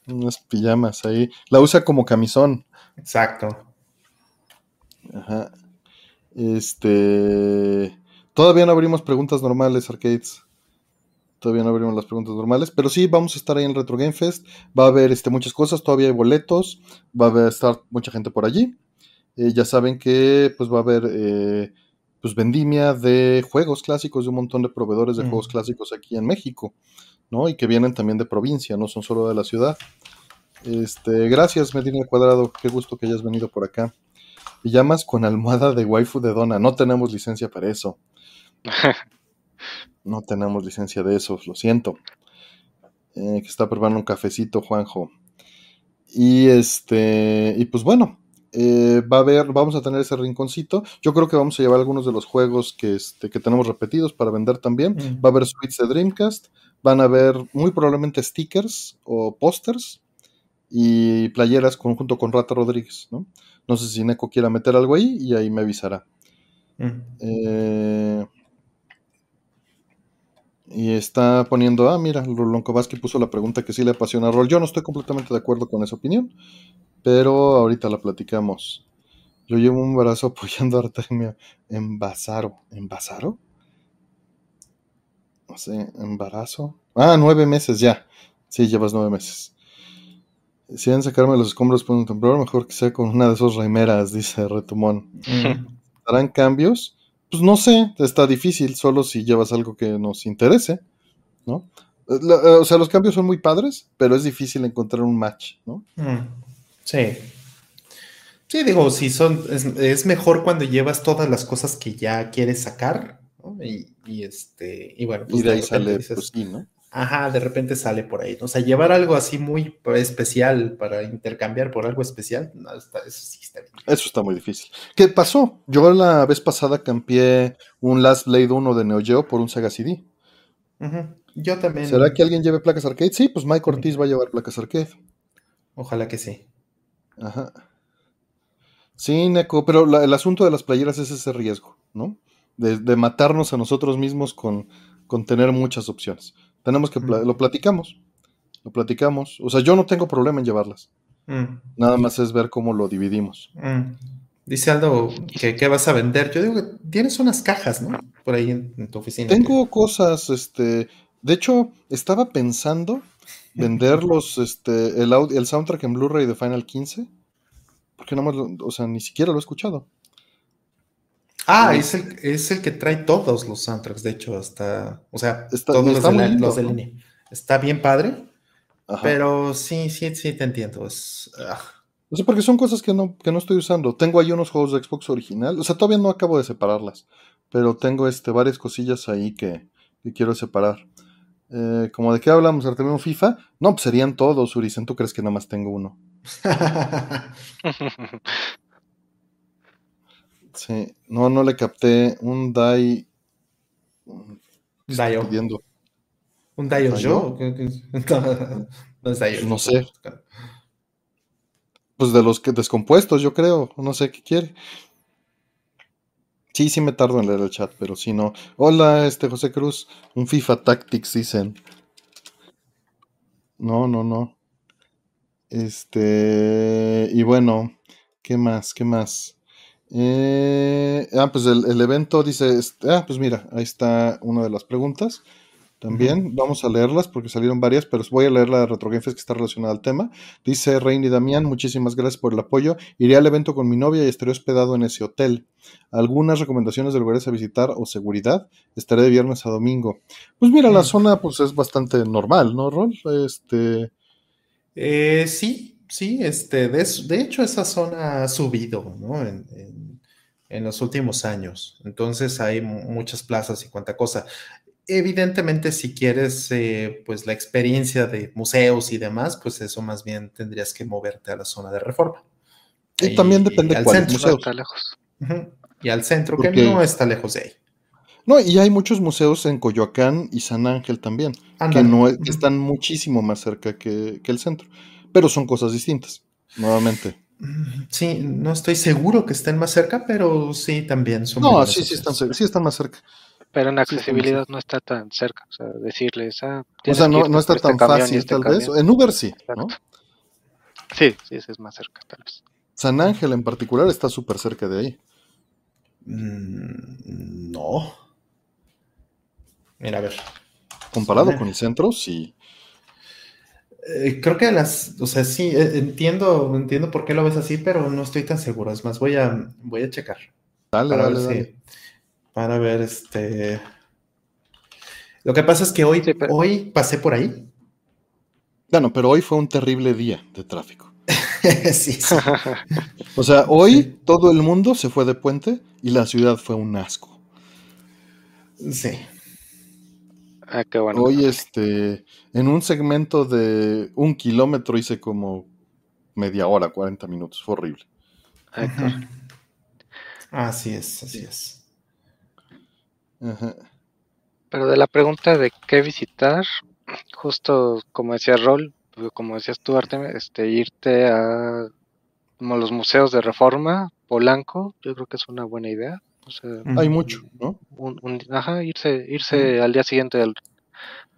Unas pijamas ahí. La usa como camisón. Exacto. Ajá. Este. Todavía no abrimos preguntas normales, arcades. Todavía no abrimos las preguntas normales. Pero sí, vamos a estar ahí en Retro Game Fest. Va a haber este, muchas cosas. Todavía hay boletos. Va a haber, estar mucha gente por allí. Eh, ya saben que pues va a haber eh, pues vendimia de juegos clásicos de un montón de proveedores de Mm. juegos clásicos aquí en México, ¿no? Y que vienen también de provincia, no son solo de la ciudad. Este, gracias, Medina Cuadrado, qué gusto que hayas venido por acá. Pijamas con almohada de waifu de dona, no tenemos licencia para eso. No tenemos licencia de eso, lo siento. Eh, que está preparando un cafecito, Juanjo. Y este, y pues bueno, eh, va a haber, vamos a tener ese rinconcito. Yo creo que vamos a llevar algunos de los juegos que, este, que tenemos repetidos para vender también. Mm. Va a haber suites de Dreamcast, van a haber muy probablemente stickers o pósters y playeras conjunto con Rata Rodríguez, ¿no? No sé si Neko quiera meter algo ahí y ahí me avisará. Mm. Eh, y está poniendo, ah, mira, Kovaski puso la pregunta que sí le apasiona a Rol. Yo no estoy completamente de acuerdo con esa opinión, pero ahorita la platicamos. Yo llevo un brazo apoyando a Artemia en Basaro. ¿En Basaro? No sé, embarazo. Ah, nueve meses ya. Sí, llevas nueve meses. Si van a sacarme los escombros por un temblor, mejor que sea con una de esas remeras, dice Retumón. Mm. ¿Harán cambios? pues no sé, está difícil, solo si llevas algo que nos interese, ¿no? Eh, la- eh, o sea, los cambios son muy padres, pero es difícil encontrar un match, ¿no? Mm, Sí. Sí, digo, si son, es, es mejor cuando llevas todas las cosas que ya quieres sacar, ¿no? Y, y este, y bueno, pues y de ahí sale, dices, pues sí, ¿no? ajá, de repente sale por ahí. O sea, llevar algo así muy especial para intercambiar por algo especial, no, está- eso sí está bien. Eso está muy difícil. ¿Qué pasó? Yo la vez pasada cambié un Last Blade 1 de Neo Geo por un Sega CD. Yo también, ¿Será que alguien lleve placas arcade? Sí, pues Mike Ortiz va a llevar placas arcade. ojalá que sí. Ajá. Sí, Neko, pero la- el asunto de las playeras es ese riesgo, ¿no? De, de matarnos a nosotros mismos con, con tener muchas opciones. Tenemos que, Mm. lo platicamos, lo platicamos. O sea, yo no tengo problema en llevarlas. Mm, Nada más es ver cómo lo dividimos. mm. Dice Aldo que qué vas a vender. Yo digo que tienes unas cajas, ¿no? Por ahí en, en tu oficina. Tengo cosas, este, de hecho, estaba pensando vender los, este, el, aud- el soundtrack en Blu-ray de Final 15, porque no más, lo- o sea, ni siquiera lo he escuchado. Ah, es el, es el que trae todos los soundtracks, de hecho, hasta, o sea, Está- todos los de, la- lindo, los de ¿no? línea. Está bien padre, Ajá. pero sí, sí, sí te entiendo. Es, ah, O sea, porque son cosas que no, que no estoy usando. Tengo ahí unos juegos de Xbox original. O sea, todavía no acabo de separarlas. Pero tengo este, varias cosillas ahí que, que quiero separar. Eh, como de qué hablamos, Artemio FIFA. No, pues serían todos, Urisen. ¿Tú crees que nada más tengo uno? Sí. No, no le capté un DAI. ¿Qué está Dio. pidiendo? ¿Un ¿Dio? Yo? No, no es Dio. No sé. Pues de los que descompuestos, yo creo. No sé qué quiere. Sí, sí me tardo en leer el chat, pero sí no. Hola, este José Cruz. Un FIFA Tactics dicen. No, no, no. Este. Y bueno, ¿qué más? ¿Qué más? Eh, ah, pues el, el evento dice. este, ah, pues mira, ahí está una de las preguntas. También vamos a leerlas porque salieron varias, pero voy a leer la de RetroGameFest que está relacionada al tema. Dice Reini Damián, muchísimas gracias por el apoyo. Iré al evento con mi novia y estaré hospedado en ese hotel. Algunas recomendaciones de lugares a visitar o seguridad. Estaré de viernes a domingo. Pues mira, la Mm. zona pues es bastante normal, ¿no, Rol? Este, Eh, sí, sí, este, de, de hecho esa zona ha subido, ¿no? En, en- en los últimos años. Entonces hay mu- muchas plazas y cuanta cosa. Evidentemente, si quieres, eh, pues la experiencia de museos y demás, pues eso más bien tendrías que moverte a la zona de reforma. y también depende al cuál centro. museo. Está lejos. Y al centro, que no está lejos de ahí. No, y hay muchos museos en Coyoacán y San Ángel también, que, no es- están muchísimo más cerca que, que el centro. Pero son cosas distintas, nuevamente. Sí, no estoy seguro que estén más cerca, pero sí también son No, sí, sí están, sí están más cerca. Pero en Sí, accesibilidad no está tan cerca. O sea, decirles, ah, O sea, que no, no está este tan camión y fácil este tal vez. camión. En Uber sí, ¿no? Sí, sí, ese es más cerca, tal vez. San Ángel en particular está súper cerca de ahí. Mm, No. Mira, a ver. Comparado con el centro, sí. Eh, creo que las, o sea, sí, eh, entiendo, entiendo por qué lo ves así, pero no estoy tan seguro. Es más, voy a, voy a checar Dale, dale, ver dale. si, para ver este. Lo que pasa es que hoy, Sí, pero- hoy pasé por ahí. Bueno, pero hoy fue un terrible día de tráfico. sí, sí. O sea, hoy Sí. todo el mundo se fue de puente y la ciudad fue un asco. Sí. ah, qué bueno. Hoy, este, en un segmento de un kilómetro hice como media hora, 40 minutos. Fue horrible. Ah, qué bueno. Ujú. Así es, así es. Ajá. Pero de la pregunta de qué visitar, justo como decía Rol, como decías tú, Artem, este, irte a como los museos de Reforma, Polanco, yo creo que es una buena idea. O sea, Ujú. Hay mucho, ¿no? un, un- ajá, irse, irse al día siguiente del,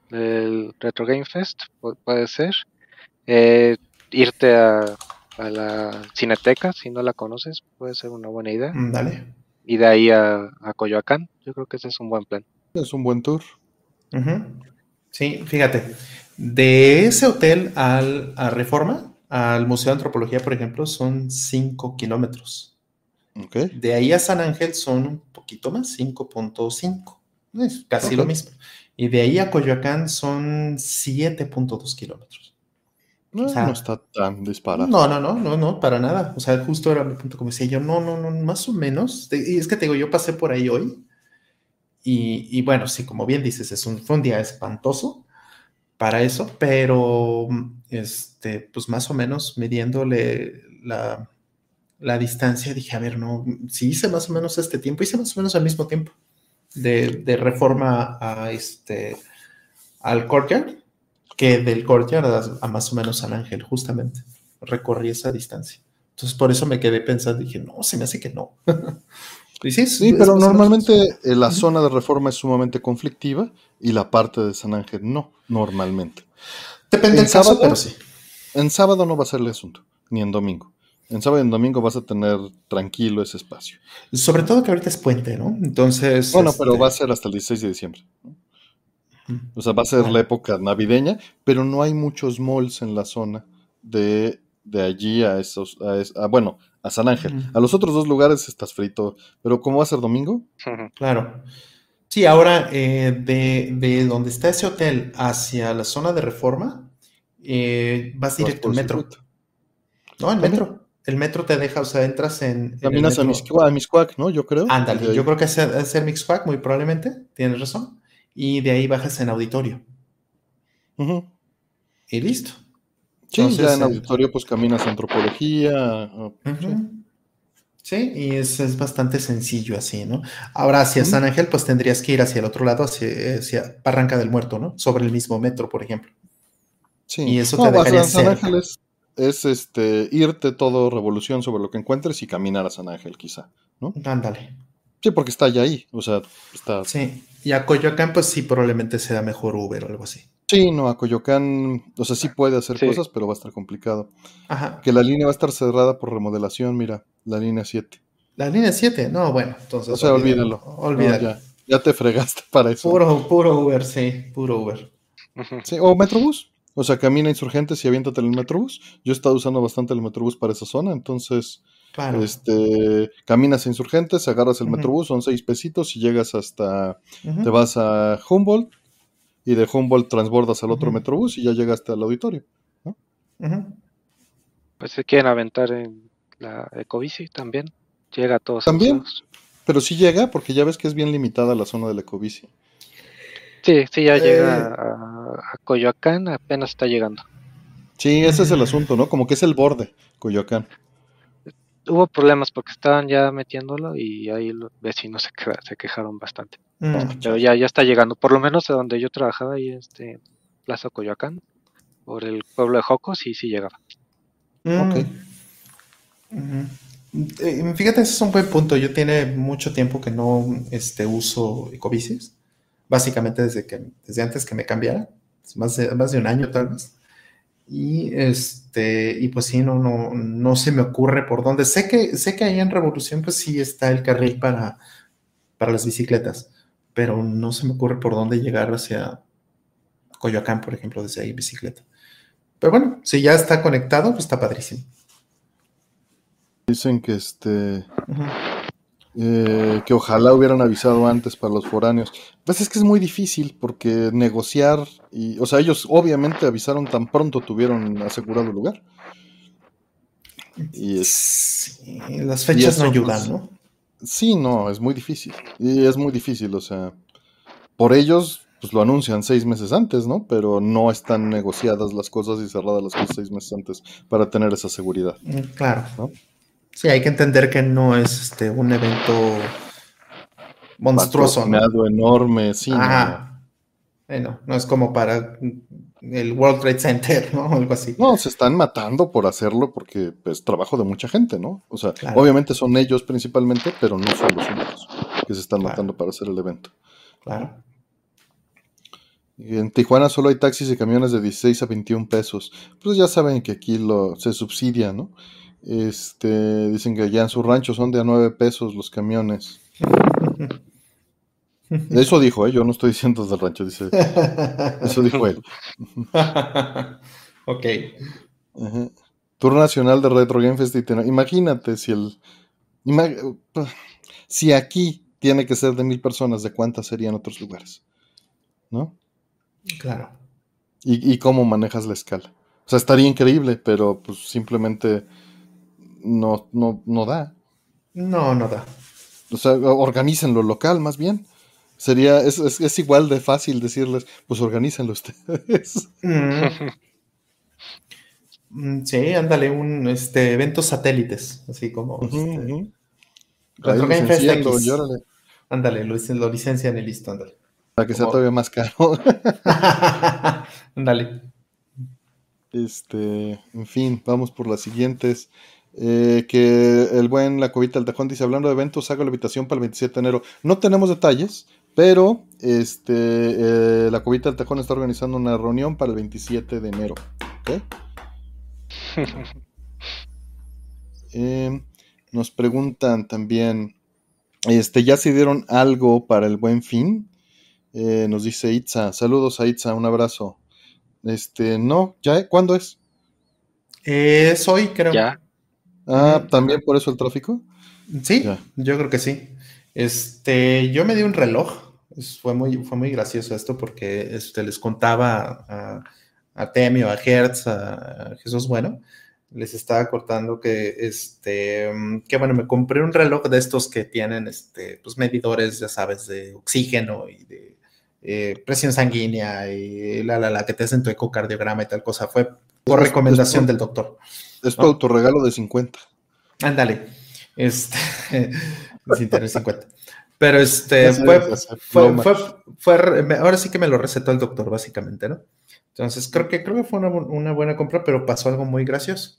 del Retro Game Fest, pu- puede ser. Eh, irte a, a la Cineteca, si no la conoces, puede ser una buena idea. Mm, Dale. Y de ahí a, a Coyoacán, yo creo que ese es un buen plan. Es un buen tour. Sí, fíjate, de ese hotel al, a Reforma, al Museo de Antropología, por ejemplo, son 5 kilómetros. De ahí a San Ángel son un poquito más, 5.5. Es casi lo mismo. Y de ahí a Coyoacán son 7.2 kilómetros. No, O sea, no está tan disparado. No, no, no, no, no, para nada. O sea, justo era mi punto, como decía yo, no, no, no, más o menos. Y es que te digo, yo pasé por ahí hoy. Y, y bueno, sí, como bien dices, es un, fue un día espantoso para eso, pero este, pues más o menos midiéndole la, la distancia, dije, a ver, no, sí hice más o menos este tiempo, hice más o menos al mismo tiempo de, de reforma a este, al courtyard, que del courtyard a, a más o menos San Ángel, justamente. Recorrí esa distancia. Entonces, por eso me quedé pensando, dije, no, se me hace que no. y sí, Sí, pero menos- normalmente eh, la zona de reforma es sumamente conflictiva y la parte de San Ángel no, normalmente. Depende ¿En del caso, sábado? pero sí. En sábado no va a ser el asunto, ni en domingo. En sábado y en domingo vas a tener tranquilo ese espacio. Sobre todo que ahorita es puente, ¿no? Entonces. Bueno, pero este, va a ser hasta el 16 de diciembre. O sea, va a ser la época navideña, pero no hay muchos malls en la zona de, de allí a esos, a es- a- bueno, a San Ángel. A los otros dos lugares estás frito, pero como va a ser domingo, Claro. Sí, ahora eh, de, de donde está ese hotel hacia la zona de reforma, eh, vas directo en el metro. circuito. No, en También. metro. El metro te deja, o sea, entras en. en el Caminas. Miscua- a Miscuac, ¿no? Yo creo. Ándale, yo creo que es ser Mixpack, muy probablemente, tienes razón. Y de ahí bajas en auditorio. Y listo. Sí, Entonces, ya en eh, auditorio pues caminas a antropología. sí. Y es, es bastante sencillo así, ¿no? Ahora hacia. San Ángel, pues tendrías que ir hacia el otro lado, hacia, hacia Barranca del Muerto, ¿no? Sobre el mismo metro, por ejemplo. Sí. Y eso No, te dejaría San cerca. Ángel es, es, este, irte todo revolución sobre lo que encuentres y caminar a San Ángel, quizá. Ándale. Sí, porque está ya ahí. O sea, está. Sí. Y a Coyoacán, pues sí, probablemente sea mejor Uber o algo así. Sí, no, a Coyoacán, o sea, sí puede hacer Sí. cosas, pero va a estar complicado. Ajá. Que la línea va a estar cerrada por remodelación, mira, la línea 7. La línea 7, no, bueno, entonces. O sea, olvídalo. Olvídalo. No, ya, ya te fregaste para eso. Puro, puro Uber, sí, puro Uber. Sí, o Metrobús. O sea, camina insurgentes y aviéntate en el Metrobús. Yo he estado usando bastante el Metrobús para esa zona, entonces, Claro. este, caminas a insurgentes, agarras el Ujú. Metrobús, son seis pesitos y llegas hasta, te vas a Humboldt y de Humboldt transbordas al otro Ujú. Metrobús y ya llegaste al auditorio. Pues se quieren aventar en la Ecobici también. Llega a todos También. Pero sí llega, porque ya ves que es bien limitada la zona de la Ecobici. Sí, sí, ya Eh. llega a, a Coyoacán, apenas está llegando. Sí, ese es el asunto, ¿no? Como que es el borde, Coyoacán. Hubo problemas porque estaban ya metiéndolo y ahí los vecinos se, queda- se quejaron bastante. Mm. Pero ya, ya está llegando, por lo menos a donde yo trabajaba ahí, este, Plaza Coyoacán, por el pueblo de Jocos, y sí llegaba. Mm. Ok. Eh, Fíjate, ese es un buen punto. Yo tiene mucho tiempo que no este, uso ecobicis. Básicamente desde que desde antes que me cambiara. Más de, más de un año tal vez. Y este, y pues sí, no, no, no se me ocurre por dónde. Sé que, sé que ahí en Revolución, pues sí está el carril para, para las bicicletas, pero no se me ocurre por dónde llegar hacia Coyoacán, por ejemplo, desde ahí bicicleta. Pero bueno, si ya está conectado, pues está padrísimo. Dicen que este. Eh, que ojalá hubieran avisado antes para los foráneos. Pues es que es muy difícil porque negociar y, o sea, ellos obviamente avisaron tan pronto tuvieron asegurado el lugar. Y es, Sí, las fechas no ayudan, pues, ¿no? sí, no, es muy difícil. Y es muy difícil, o sea, por ellos pues lo anuncian seis meses antes, ¿no? Pero no están negociadas las cosas y cerradas las cosas seis meses antes para tener esa seguridad. Mm, Claro. ¿no? Sí, hay que entender que no es este un evento monstruoso, ¿no? Enorme, sí. no. Ajá. Bueno, no es como para el World Trade Center, ¿no? Algo así. No, se están matando por hacerlo porque es trabajo de mucha gente, ¿no? O sea, Claro. obviamente son ellos principalmente, pero no son los únicos que se están Claro. matando para hacer el evento. Claro. En Tijuana solo hay taxis y camiones de 16 a 21 pesos. Pues ya saben que aquí lo, se subsidia, ¿no? Este, dicen que allá en su rancho son de a 9 pesos los camiones. Eso dijo, ¿eh? Yo no estoy diciendo del rancho, dice. Eso dijo él. ok. Ajá. Tour Nacional de Retro Game Fest. Imagínate si el Si aquí tiene que ser de mil personas, ¿de cuántas serían otros lugares? ¿No? Claro. ¿Y, y cómo manejas la escala? O sea, estaría increíble, pero pues simplemente no, no, no da. No, no da. O sea, organícenlo local, más bien. Sería, es, es- es igual de fácil decirles, pues organícenlo ustedes. Mm. Mm, Sí, ándale, un este eventos satélites, así como este, licenciando, X. y órale, ándale, lo, lo licencian y listo, ándale. para que sea todavía más caro. ándale. Este, en fin, vamos por las siguientes. Eh, que el buen La Covita del Tejón dice, hablando de eventos, hago la invitación para el 27 de enero. No tenemos detalles, pero este, eh, La Covita del Tejón está organizando una reunión para el 27 de enero. Eh, nos preguntan también, este, ¿ya se dieron algo para el buen fin? Eh, nos dice Itza, saludos a Itza, un abrazo. Este, no, ¿ya? ¿Cuándo es? Es hoy, creo. Ya. Ah, Ujú. ¿también por eso el tráfico? Sí, yo creo que sí. Este, yo me di un reloj. Fue muy, fue muy gracioso esto porque este, les contaba a, a Temio, a Hertz, a, Jesús Bueno, les estaba cortando que, este, que bueno, me compré un reloj de estos que tienen, este, pues medidores, ya sabes, de oxígeno y de eh, presión sanguínea y la, la, la, que te hacen tu ecocardiograma y tal cosa. Fue por Es- recomendación es- del doctor. Es tu ¿No? autorregalo de 50. Ándale. Este, sin tener 50. Pero este, fue, fue, fue, ahora sí que me lo recetó el doctor, básicamente, ¿no? Entonces, creo que, creo que fue una, bu- una buena compra, pero pasó algo muy gracioso.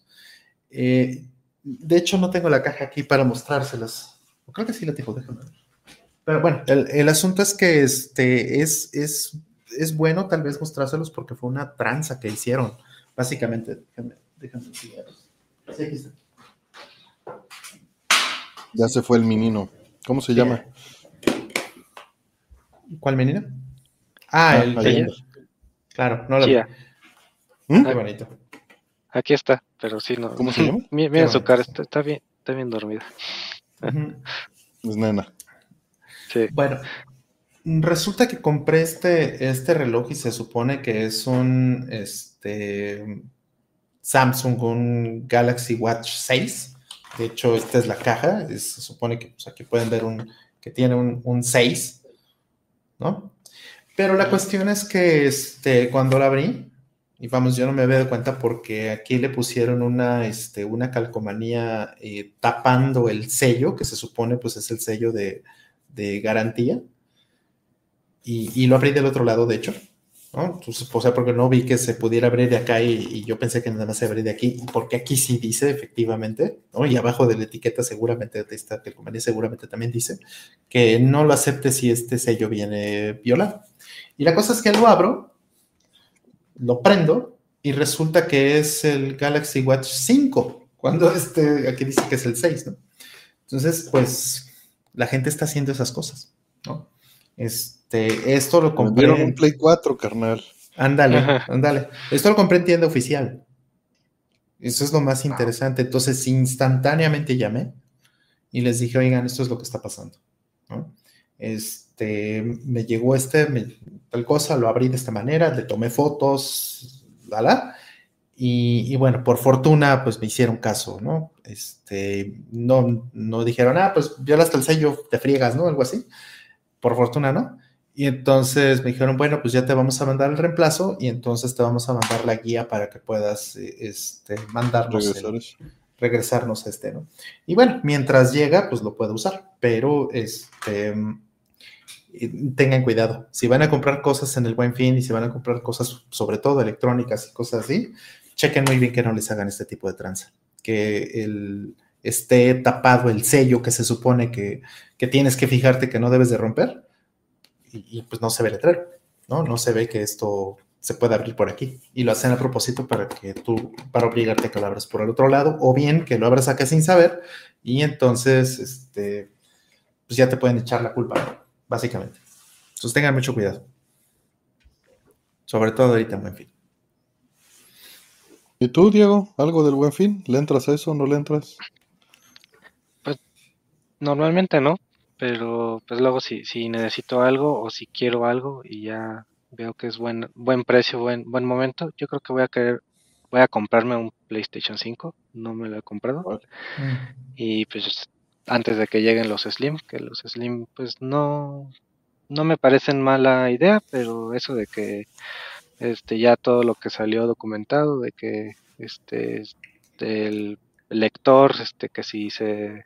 Eh, de hecho, no tengo la caja aquí para mostrárselas. Creo que sí la tengo, déjame ver. Pero bueno, el, el asunto es que este, es, es, es bueno tal vez mostrárselos porque fue una tranza que hicieron, básicamente. Déjame, déjame enseñarlos. Sí, aquí está. Ya se fue el menino. ¿Cómo se llama? ¿Cuál menino? Ah, Ah, el Allende. Claro, no lo vi. Chia. ¿Mm? Qué bonito. Aquí está, pero sí no. ¿Cómo se llama? Mi- Miren su bonito. cara, está, está bien, está bien dormida. Es nena. Sí. Bueno, resulta que compré este, este reloj y se supone que es un este, Samsung, un Galaxy Watch 6. De hecho, esta es la caja. se supone que aquí pueden ver un, que tiene un, un 6, ¿no? Pero la cuestión es que este, cuando la abrí, y vamos, yo no me había dado cuenta porque aquí le pusieron una, este, una calcomanía eh, tapando el sello, que se supone pues es el sello de, de garantía. Y, y lo abrí del otro lado, de hecho. Entonces, o sea, porque no vi que se pudiera abrir de acá y, yo pensé que nada más se abría de aquí, porque aquí sí dice efectivamente, ¿no? y abajo de la etiqueta seguramente de esta calcomanía seguramente también dice que no lo acepte si este sello viene violado. Y la cosa es que lo abro, lo prendo y resulta que es el Galaxy Watch 5, cuando este aquí dice que es el 6, ¿no? Entonces, pues la gente está haciendo esas cosas, ¿no? Este, esto lo compré. dieron un Play 4, carnal. Ándale, ándale. Esto lo compré en tienda oficial. Eso es lo más interesante. Entonces, instantáneamente llamé y les dije, oigan, esto es lo que está pasando. ¿no? Este, me llegó este, me- tal cosa, lo abrí de esta manera, le tomé fotos, la, la, y, y bueno, por fortuna, pues me hicieron caso, ¿no? Este, no, no dijeron, ah, pues violaste el sello, te friegas, ¿no? Algo así. Por fortuna, ¿no? Y entonces me dijeron, bueno, pues ya te vamos a mandar el reemplazo y entonces te vamos a mandar la guía para que puedas eh, este, mandarnos el- regresarnos este, ¿no? Y bueno, mientras llega, pues lo puede usar, pero este, y tengan cuidado. Si van a comprar cosas en el buen fin y si van a comprar cosas, sobre todo electrónicas y cosas así, chequen muy bien que no les hagan este tipo de tranza. Que el, esté tapado el sello que se supone que, que tienes que fijarte que no debes de romper y, y, pues no se ve el letrero, ¿no? No se ve que esto se puede abrir por aquí y lo hacen a propósito para que tú, para obligarte a que lo abras por el otro lado o bien que lo abras acá sin saber y entonces, este, pues ya te pueden echar la culpa, básicamente. Entonces tengan mucho cuidado. Sobre todo ahorita en buen fin. ¿Y tú, Diego? ¿Algo del buen fin? ¿Le entras a eso o no le entras? Normalmente no, pero pues luego si, si necesito algo o si quiero algo y ya veo que es buen buen precio, buen buen momento, yo creo que voy a querer voy a comprarme un PlayStation 5, no me lo he comprado. Y pues antes de que lleguen los Slim, que los Slim pues no no me parecen mala idea, pero eso de que este ya todo lo que salió documentado de que este, este el lector este que si se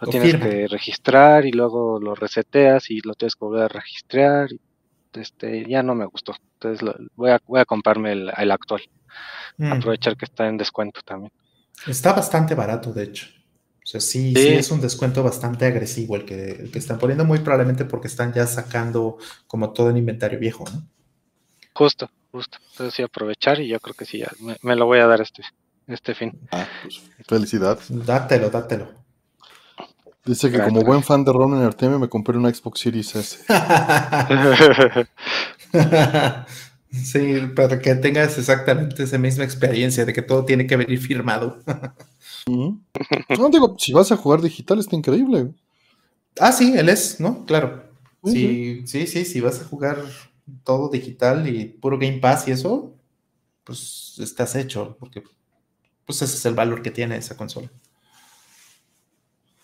lo tienes que registrar y luego lo reseteas y lo tienes que volver a registrar y, este ya no me gustó entonces lo- voy a voy a comprarme el, el actual Mm. aprovechar que está en descuento también Está bastante barato, de hecho. O sea, sí, Sí. sí es un descuento bastante agresivo el que, el que están poniendo, muy probablemente porque están ya sacando como todo el inventario viejo, ¿no? justo justo entonces sí aprovechar y yo creo que sí ya me, me lo voy a dar este este fin Ah, pues felicidades. Dátelo, dátelo. Dice que Gracias. como buen fan de Ron en Artemio me compré una Xbox Series S. sí, para que tengas exactamente esa misma experiencia de que todo tiene que venir firmado. No, digo, si vas a jugar digital está increíble. Ah, sí, él es, ¿no? Claro. Sí, Sí, sí, sí, si vas a jugar todo digital y puro Game Pass y eso, pues estás hecho, porque pues ese es el valor que tiene esa consola.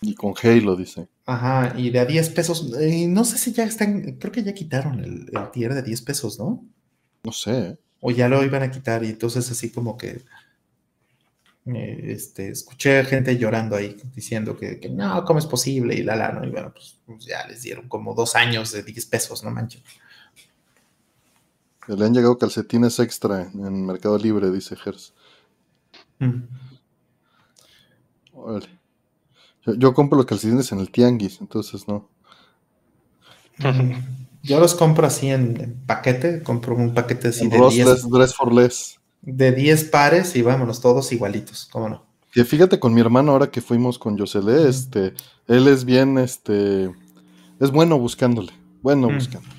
Y con Halo, dice. Ajá, y de a 10 pesos, eh, no sé si ya están, creo que ya quitaron el, el tier de 10 pesos, ¿no? No sé. ¿eh? O ya lo iban a quitar y entonces así como que eh, este, escuché gente llorando ahí diciendo que, que no, ¿cómo es posible? Y la la, ¿no? Y bueno, pues, pues ya les dieron como dos años de 10 pesos, no manches. Le han llegado calcetines extra en, Mercado Libre, dice Gers. Mm. Órale. Yo, yo compro los calcetines en el tianguis, entonces no. Yo los compro así en, en paquete, compro un paquete así En de Ross 10, Less, Dress for Less. de 10 pares y vámonos todos igualitos, ¿cómo no? Que fíjate con mi hermano ahora que fuimos con Yoselé, Ujú. este, él es bien, este, es bueno buscándole, bueno Mm. buscándole.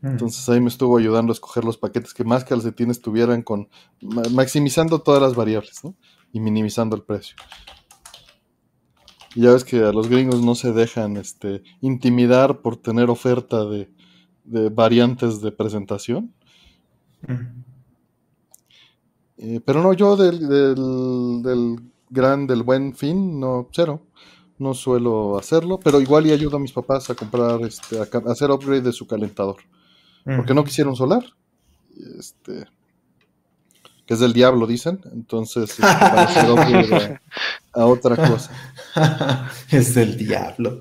Mm. Entonces ahí me estuvo ayudando a escoger los paquetes que más calcetines tuvieran con, ma- maximizando todas las variables, ¿no? Y minimizando el precio. Y ya ves que a los gringos no se dejan, este, intimidar por tener oferta de, de variantes de presentación. Eh, pero no, yo del, del, del gran, del buen fin, no, cero. No suelo hacerlo, pero igual y ayudo a mis papás a comprar, este, a, hacer upgrade de su calentador. Porque no quisieron solar. Este, que es del diablo, dicen. Entonces, este, a, a otra cosa. es del diablo.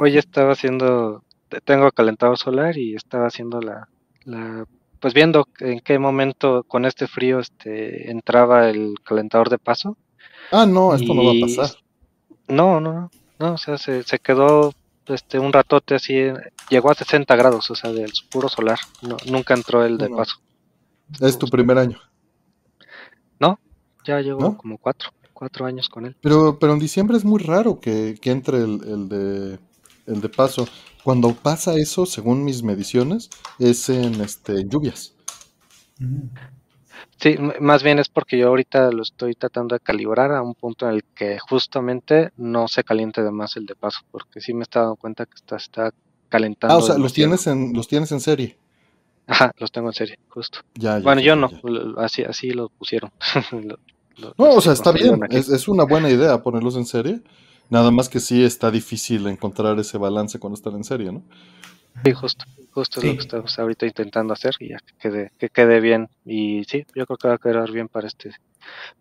Hoy estaba haciendo, te- tengo calentador solar y estaba haciendo la, la, pues viendo en qué momento con este frío este entraba el calentador de paso. Ah, no, esto no va a pasar. No, no, no, no, o sea, se, se quedó este un ratote así, llegó a 60 grados, o sea, del puro solar. No, nunca entró el de No. paso. Es tu primer año. Ya llevo ¿No? como cuatro, cuatro años con él. Pero, pero en diciembre es muy raro que, que entre el, el de, el de paso. Cuando pasa eso, según mis mediciones, es en este, lluvias. Sí, más bien es porque yo ahorita lo estoy tratando de calibrar a un punto en el que justamente no se caliente de más el de paso, porque sí me he dado cuenta que está, está calentando. Ah, o sea, los tienes en, los tienes en serie. Ajá, los tengo en serie, justo. Ya, ya, bueno, ya, yo no, ya. así, así lo pusieron. Lo- lo- No, o los sea, está bien. Es, es una buena idea ponerlos en serie. Nada más que sí está difícil encontrar ese balance cuando están en serie, ¿no? Sí, justo, justo es lo que estamos ahorita intentando hacer y ya que quede, que quede bien. Y sí, yo creo que va a quedar bien para este,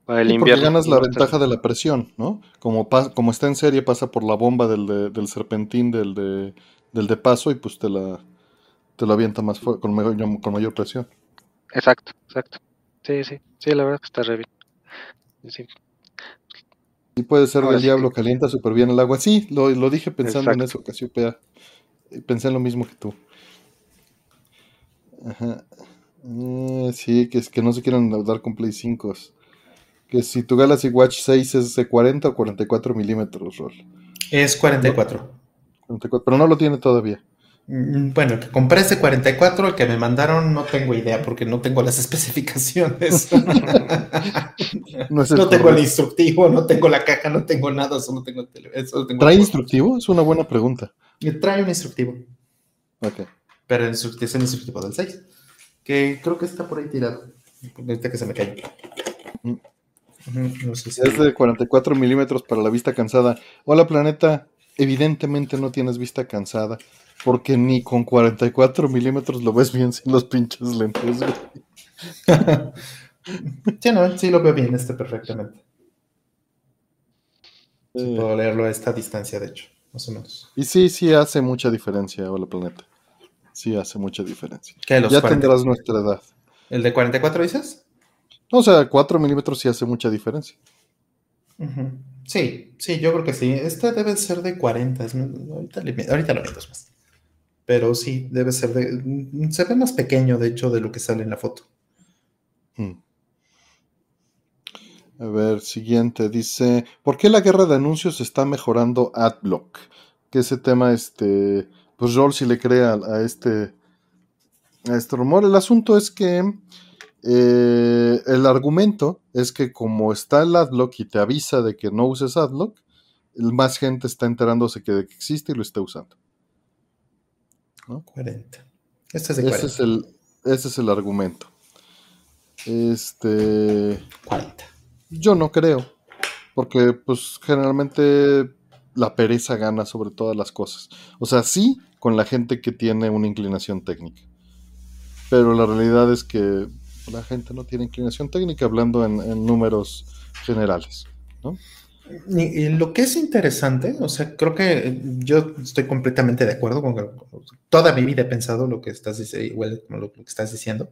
para el Sí, porque invierno. ganas y la ventaja de la presión, ¿no? Como, como está en serie, pasa por la bomba del, de- del serpentín del de, del de paso y pues te la, te la avienta más fuerte, con mayor, con mayor presión. Exacto, exacto. Sí, sí, sí, la verdad que está re bien. Sí, Y puede ser del diablo, que- calienta súper bien el agua. Sí, lo, lo dije pensando en Exacto. eso, Casiopea. Pensé en lo mismo que tú. Ajá. Eh, sí, que es que no se quieran dar con Play 5. Que si tu Galaxy Watch 6 es de 40 o 44 milímetros, Rol. Es 44. 44, pero no lo tiene todavía. Mm, bueno, que compré ese 44, el que me mandaron, no tengo idea porque no tengo las especificaciones. no, tengo el instructivo, no tengo la caja, no tengo nada, solo tengo el teléfono. ¿Trae instructivo? Es una buena pregunta. Trae un instructivo. Ok. Pero es el instructivo del 6, que creo que está por ahí tirado. Ahorita que se me cae. Mm. Es de 44 milímetros para la vista cansada. Hola, planeta. Evidentemente no tienes vista cansada. Porque ni con 44 milímetros lo ves bien sin los pinches lentes, sí, no, sí lo veo bien este perfectamente. Sí, eh. puedo leerlo a esta distancia, de hecho, más o menos. Y sí, sí hace mucha diferencia, hola planeta. Sí hace mucha diferencia. ya tendrás nuestra edad. ¿El de 44 dices? O sea, 4 milímetros sí hace mucha diferencia. Sí, sí, yo creo que sí. Este debe ser de 40. Ahorita, ahorita lo meto más. Pero sí, debe ser de. Se ve más pequeño, de hecho, de lo que sale en la foto. Hmm. A ver, siguiente. Dice: ¿Por qué la guerra de anuncios está mejorando AdBlock? Que ese tema, este. Pues Roll si le crea a este. A este rumor. El asunto es que. Eh, el argumento es que como está el AdBlock y te avisa de que no uses AdBlock, más gente está enterándose que, de que existe y lo está usando. 40. Este es de 40. Ese es el, ese es el argumento. Este. 40. Yo no creo. Porque, pues, generalmente la pereza gana sobre todas las cosas. O sea, sí, con la gente que tiene una inclinación técnica. Pero la realidad es que la gente no tiene inclinación técnica, hablando en, en números generales. ¿no? Y, lo que es interesante, o sea, creo que yo estoy completamente de acuerdo con toda mi vida he pensado lo que estás diciendo, igual como lo, que estás diciendo,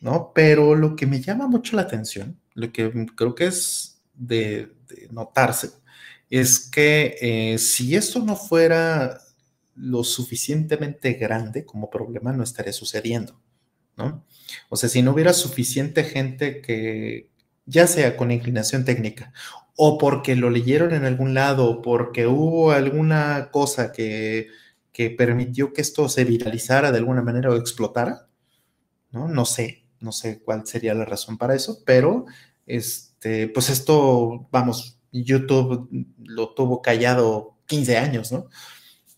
¿no? Pero lo que me llama mucho la atención, lo que creo que es de, notarse, es que eh, si esto no fuera lo suficientemente grande como problema, no estaría sucediendo, ¿no? O sea, si no hubiera suficiente gente que, ya sea con inclinación técnica o porque lo leyeron en algún lado, o porque hubo alguna cosa que, permitió que esto se viralizara de alguna manera o explotara, ¿no? No sé, no sé cuál sería la razón para eso, pero este, pues esto, vamos, YouTube lo tuvo callado 15 años, ¿no?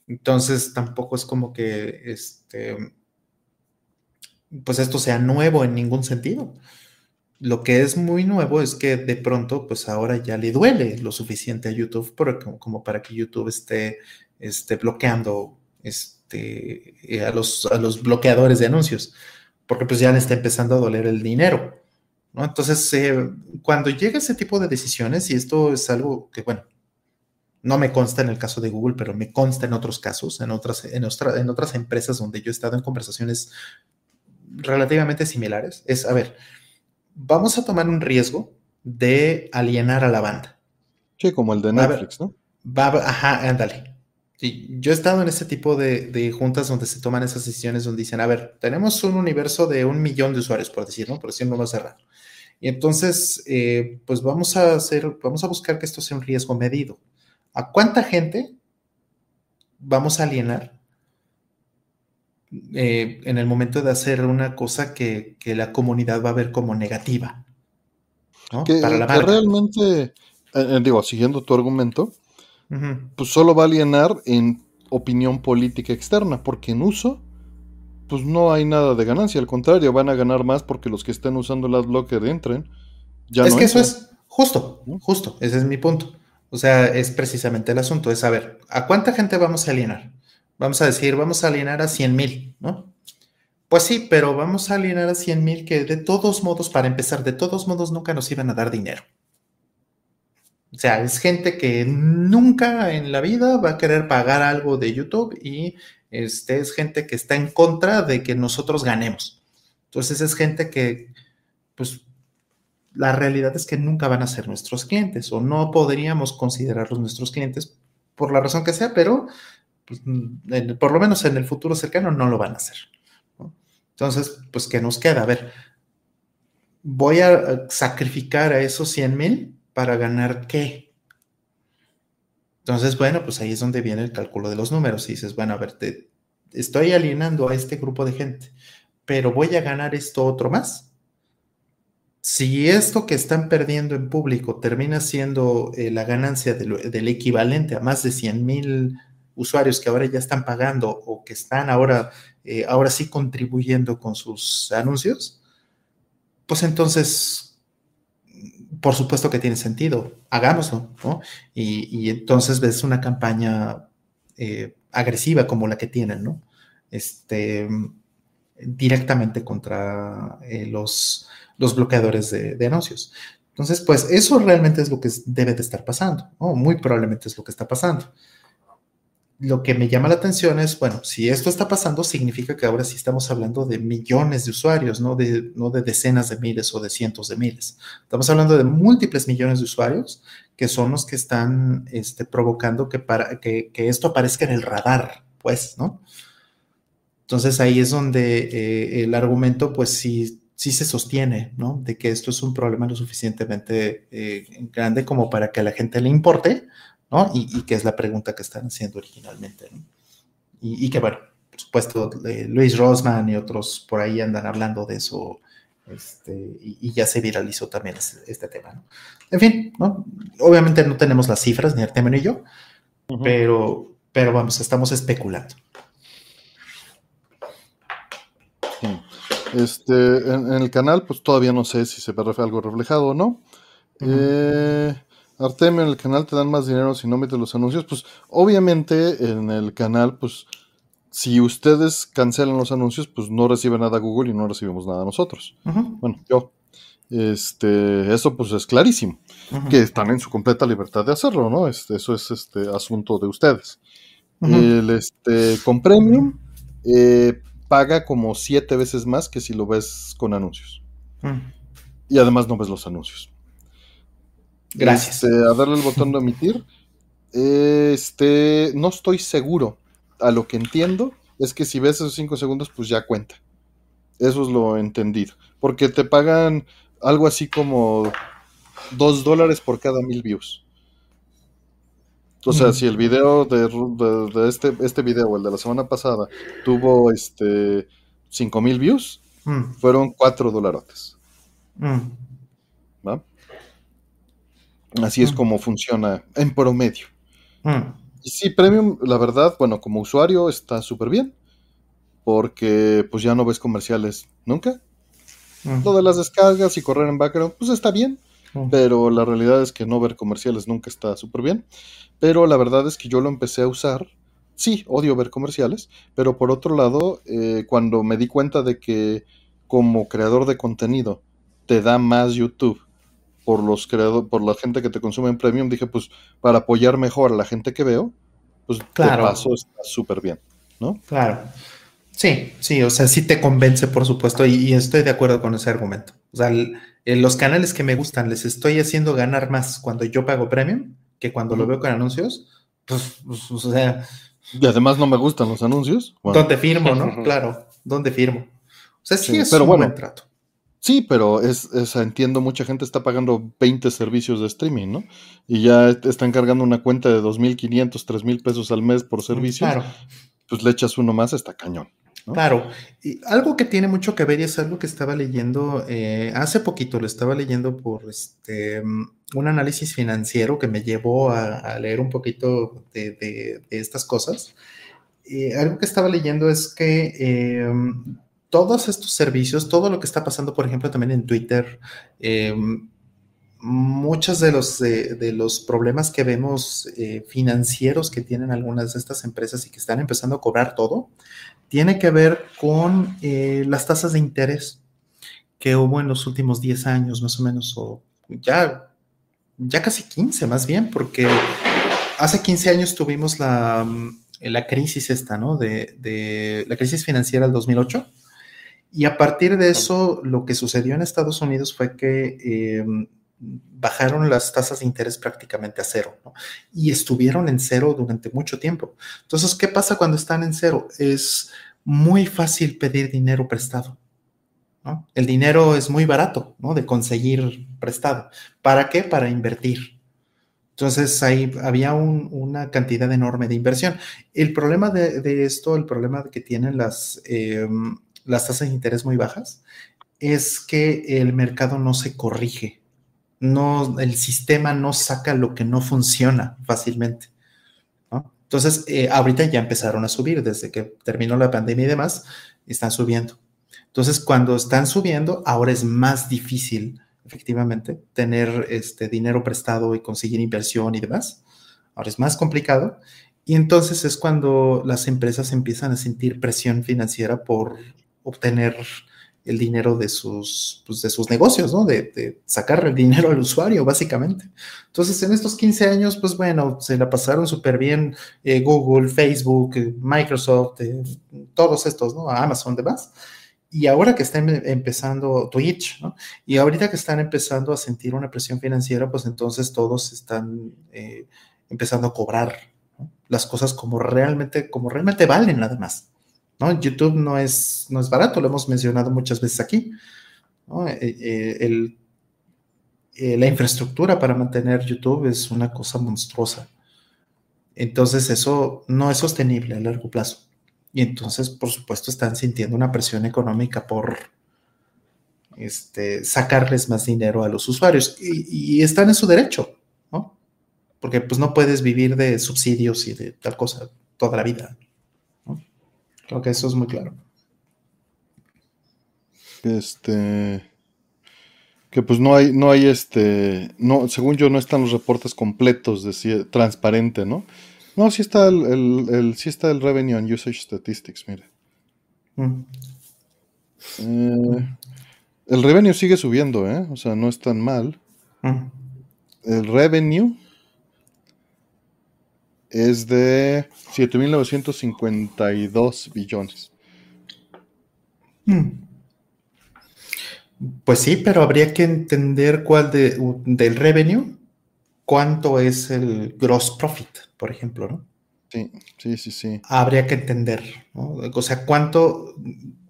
Entonces tampoco es como que este, pues esto sea nuevo en ningún sentido. Lo que es muy nuevo es que de pronto, pues ahora ya le duele lo suficiente a YouTube como, para que YouTube esté, esté bloqueando este, eh, a, los, a los bloqueadores de anuncios, porque pues ya le está empezando a doler el dinero. ¿no? Entonces, eh, cuando llega ese tipo de decisiones, y esto es algo que, bueno, no me consta en el caso de Google, pero me consta en otros casos, en otras, en, en otras empresas donde yo he estado en conversaciones relativamente similares, es, a ver, vamos a tomar un riesgo de alienar a la banda. Sí, como el de Netflix, ¿no? ajá, ándale. yo he estado en ese tipo de, juntas donde se toman esas decisiones donde dicen, a ver, tenemos un universo de un millón de usuarios, por decirlo, por decirlo más cerrado. Y entonces, eh, pues vamos a hacer, vamos a buscar que esto sea un riesgo medido. ¿A cuánta gente vamos a alienar eh, en el momento de hacer una cosa que, la comunidad va a ver como negativa. Que, realmente, eh, eh, digo, siguiendo tu argumento, pues solo va a alienar en opinión política externa, porque en uso, pues no hay nada de ganancia, al contrario, van a ganar más porque los que estén usando el adblocker entren. Ya es que eso es justo, justo, ese es mi punto. O sea, es precisamente el asunto, es saber, ¿a cuánta gente vamos a alienar? Vamos a decir, vamos a alienar a 100 mil, ¿no? Pues sí, pero vamos a alienar a 100 mil que de todos modos, para empezar, de todos modos nunca nos iban a dar dinero. O sea, es gente que nunca en la vida va a querer pagar algo de YouTube y este, es gente que está en contra de que nosotros ganemos. Entonces es gente que, pues, la realidad es que nunca van a ser nuestros clientes o no podríamos considerarlos nuestros clientes por la razón que sea, pero pues, por lo menos en el futuro cercano no lo van a hacer. Entonces, pues, ¿qué nos queda? A ver, voy a sacrificar a esos 100 mil para ganar qué. Entonces, bueno, pues ahí es donde viene el cálculo de los números. Y dices, bueno, a ver, estoy alienando a este grupo de gente, pero voy a ganar esto otro más. Si esto que están perdiendo en público termina siendo eh, la ganancia del equivalente a más de 100 mil usuarios que ahora ya están pagando o que están ahora, eh, ahora sí contribuyendo con sus anuncios, pues entonces, por supuesto que tiene sentido, hagámoslo, ¿no? Y, entonces ves una campaña eh, agresiva como la que tienen, ¿no? Este, directamente contra eh, los, los bloqueadores de, anuncios. Entonces, pues eso realmente es lo que debe de estar pasando, ¿no? Muy probablemente es lo que está pasando lo que me llama la atención es, bueno, si esto está pasando, significa que ahora sí estamos hablando de millones de usuarios, no de, no de decenas de miles o de cientos de miles. Estamos hablando de múltiples millones de usuarios que son los que están este, provocando que, para, que, esto aparezca en el radar, pues, ¿no? Entonces ahí es donde eh, el argumento, pues sí, sí se sostiene, ¿no? De que esto es un problema lo suficientemente eh, grande como para que a la gente le importe, y, que es la pregunta que están haciendo originalmente, Y, que, bueno, por supuesto, eh, Luis Rosman y otros por ahí andan hablando de eso, este, y, ya se viralizó también este, tema, En fin, ¿no? Obviamente no tenemos las cifras, ni Artemio ni yo, pero, pero vamos, estamos especulando. Este, en, el canal, pues todavía no sé si se ve algo reflejado o no. eh, Artemio, en el canal te dan más dinero si no metes los anuncios. Pues obviamente en el canal, pues si ustedes cancelan los anuncios, pues no recibe nada Google y no recibimos nada nosotros. Bueno, yo. Este, eso pues es clarísimo. Que están en su completa libertad de hacerlo, ¿no? Este, eso es este asunto de ustedes. El este, con Premium eh, paga como siete veces más que si lo ves con anuncios. Y además no ves los anuncios. Gracias. Este, a darle el botón de emitir. Este, no estoy seguro. A lo que entiendo es que si ves esos 5 segundos, pues ya cuenta. Eso es lo entendido. Porque te pagan algo así como 2 dólares por cada mil views. O sea, si el video de, este, este video, el de la semana pasada, tuvo este 5 mil views, mm. fueron 4 dolarotes. Mm. Así es mm. como funciona en promedio. Mm. Y sí, Premium, la verdad, bueno, como usuario está súper bien, porque pues ya no ves comerciales nunca. Mm. Todas las descargas y correr en background, pues está bien, pero la realidad es que no ver comerciales nunca está súper bien. Pero la verdad es que yo lo empecé a usar. Sí, odio ver comerciales, pero por otro lado, eh, cuando me di cuenta de que como creador de contenido te da más YouTube por los creadores, por la gente que te consume en premium, dije, pues para apoyar mejor a la gente que veo, pues claro. paso está súper bien, ¿no? Claro. Sí, sí, o sea, sí te convence, por supuesto, y, estoy de acuerdo con ese argumento. O sea, los canales que me gustan les estoy haciendo ganar más cuando yo pago premium que cuando lo veo con anuncios. Pues, pues, o sea. Y además no me gustan los anuncios. ¿Dónde firmo, no? claro, ¿dónde firmo? O sea, sí, es un buen trato. Sí, pero es, entiendo, mucha gente está pagando 20 servicios de streaming, ¿no? Y ya están cargando una cuenta de 2.500, 3.000 pesos al mes por servicio. Claro. Pues le echas uno más, está cañón. Claro. Y algo que tiene mucho que ver y es algo que estaba leyendo eh, hace poquito, lo estaba leyendo por este, un análisis financiero que me llevó a, leer un poquito de, estas cosas. Eh, algo que estaba leyendo es que em, todos estos servicios, todo lo que está pasando, por ejemplo, también en Twitter, em, muchos de los, de, los problemas que vemos eh, financieros que tienen algunas de estas empresas y que están empezando a cobrar todo, tiene que ver con eh, las tasas de interés que hubo en los últimos 10 años, más o menos, o ya, ya casi 15 más bien, porque hace 15 años tuvimos la, la crisis esta, ¿no? De, de la crisis financiera del 2008 y a partir de eso, lo que sucedió en Estados Unidos fue que em, bajaron las tasas de interés prácticamente a cero, ¿no? Y estuvieron en cero durante mucho tiempo. Entonces, ¿qué pasa cuando están en cero? Es muy fácil pedir dinero prestado. ¿no? El dinero es muy barato, ¿no? De conseguir prestado. ¿Para qué? Para invertir. Entonces ahí había una cantidad enorme de inversión. El problema de, esto, el problema que tienen las, em, las tasas de interés muy bajas, es que el mercado no se corrige. No, el sistema no saca lo que no funciona fácilmente. Entonces, eh, ahorita ya empezaron a subir desde que terminó la pandemia y demás, están subiendo. Entonces, cuando están subiendo, ahora es más difícil efectivamente, tener este dinero prestado y conseguir inversión y demás. Ahora es más complicado. Y entonces es cuando las empresas empiezan a sentir presión financiera por obtener el dinero de sus, pues, de sus negocios, ¿no? De, sacar el dinero al usuario, básicamente. Entonces, en estos 15 años, pues bueno, se la pasaron súper bien eh, Google, Facebook, eh, Microsoft, eh, todos estos, ¿no? Amazon, demás y ahora que están empezando Twitch, ¿no? Y ahorita que están empezando a sentir una presión financiera, pues entonces todos están empezando a cobrar las cosas como realmente, como realmente valen nada más. YouTube no es, no es barato, lo hemos mencionado muchas veces aquí. Eh, eh, la infraestructura para mantener YouTube es una cosa monstruosa. Entonces eso no es sostenible a largo plazo. Y entonces, por supuesto, están sintiendo una presión económica por este, sacarles más dinero a los usuarios. Y, están en su derecho, ¿no? Porque pues no puedes vivir de subsidios y de tal cosa toda la vida. Creo que eso es muy claro. Este que pues no hay, no hay este, no, según yo no están los reportes completos de transparente, ¿no? No, sí está el, el, está el Revenue and Usage Statistics, mire. Mm. Eh, el revenue sigue subiendo, ¿eh? O sea, no es tan mal. Mm. El revenue es de 7.952 billones. Mm. Pues sí, pero habría que entender cuál de, del revenue, cuánto es el gross profit por ejemplo, ¿no? Sí, sí, sí, sí. Habría que entender, ¿no? O sea, cuánto,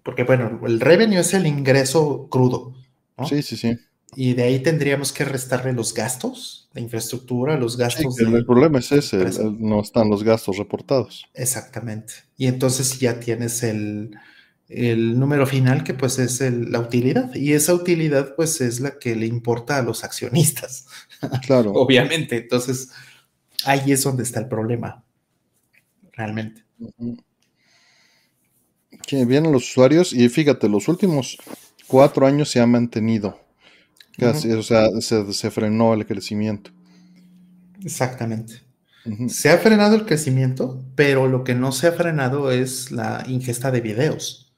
porque bueno, el revenue es el ingreso crudo, ¿no? Sí, sí, sí. Y de ahí tendríamos que restarle los gastos de infraestructura, los gastos. el problema es ese, no están los gastos reportados. Exactamente. Y entonces ya tienes el, el número final que pues es la utilidad y esa utilidad pues es la que le importa a los accionistas. Claro. Obviamente. Entonces, ahí es donde está el problema, realmente. Que vienen los usuarios y fíjate, los últimos cuatro años se ha mantenido. Casi, O sea, se, frenó el crecimiento. Exactamente. Se ha frenado el crecimiento, pero lo que no se ha frenado es la ingesta de videos.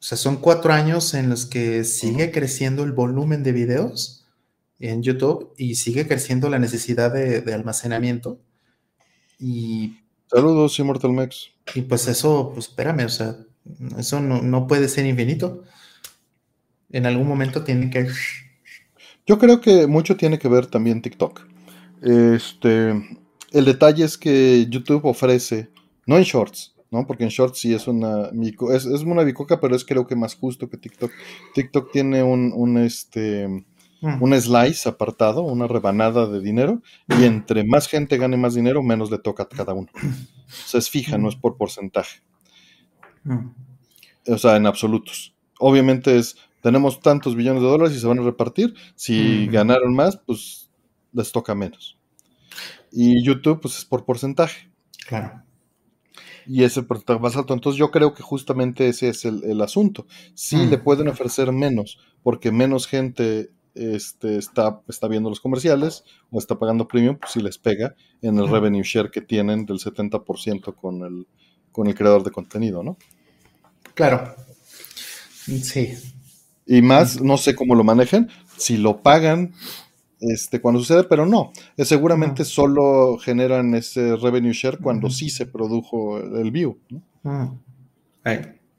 O sea, son cuatro años en los que sigue creciendo el volumen de videos en YouTube y sigue creciendo la necesidad de, almacenamiento. Y. Saludos, Immortal Max. Y pues eso, pues espérame, o sea, eso no, puede ser infinito. En algún momento tiene que. Yo creo que mucho tiene que ver también TikTok. Este. El detalle es que YouTube ofrece, no en shorts, ¿no? Porque en shorts sí es una es, es una bicoca, pero es creo que más justo que TikTok. TikTok tiene un, un este un slice apartado, una rebanada de dinero, y entre más gente gane más dinero, menos le toca a cada uno. O sea, es fija, no es por porcentaje. O sea, en absolutos. Obviamente es, tenemos tantos billones de dólares y se van a repartir. Si ganaron más, pues les toca menos. Y YouTube, pues es por porcentaje. Claro. Y ese porcentaje más alto. Entonces yo creo que justamente ese es el, asunto. Si le pueden ofrecer menos, porque menos gente este, está, está viendo los comerciales o está pagando premium, pues si les pega en el revenue share que tienen del 70% con el, con el creador de contenido, ¿no? Claro. Sí. Y más, no sé cómo lo manejen, si lo pagan este, cuando sucede, pero no. Es seguramente solo generan ese revenue share cuando sí se produjo el view.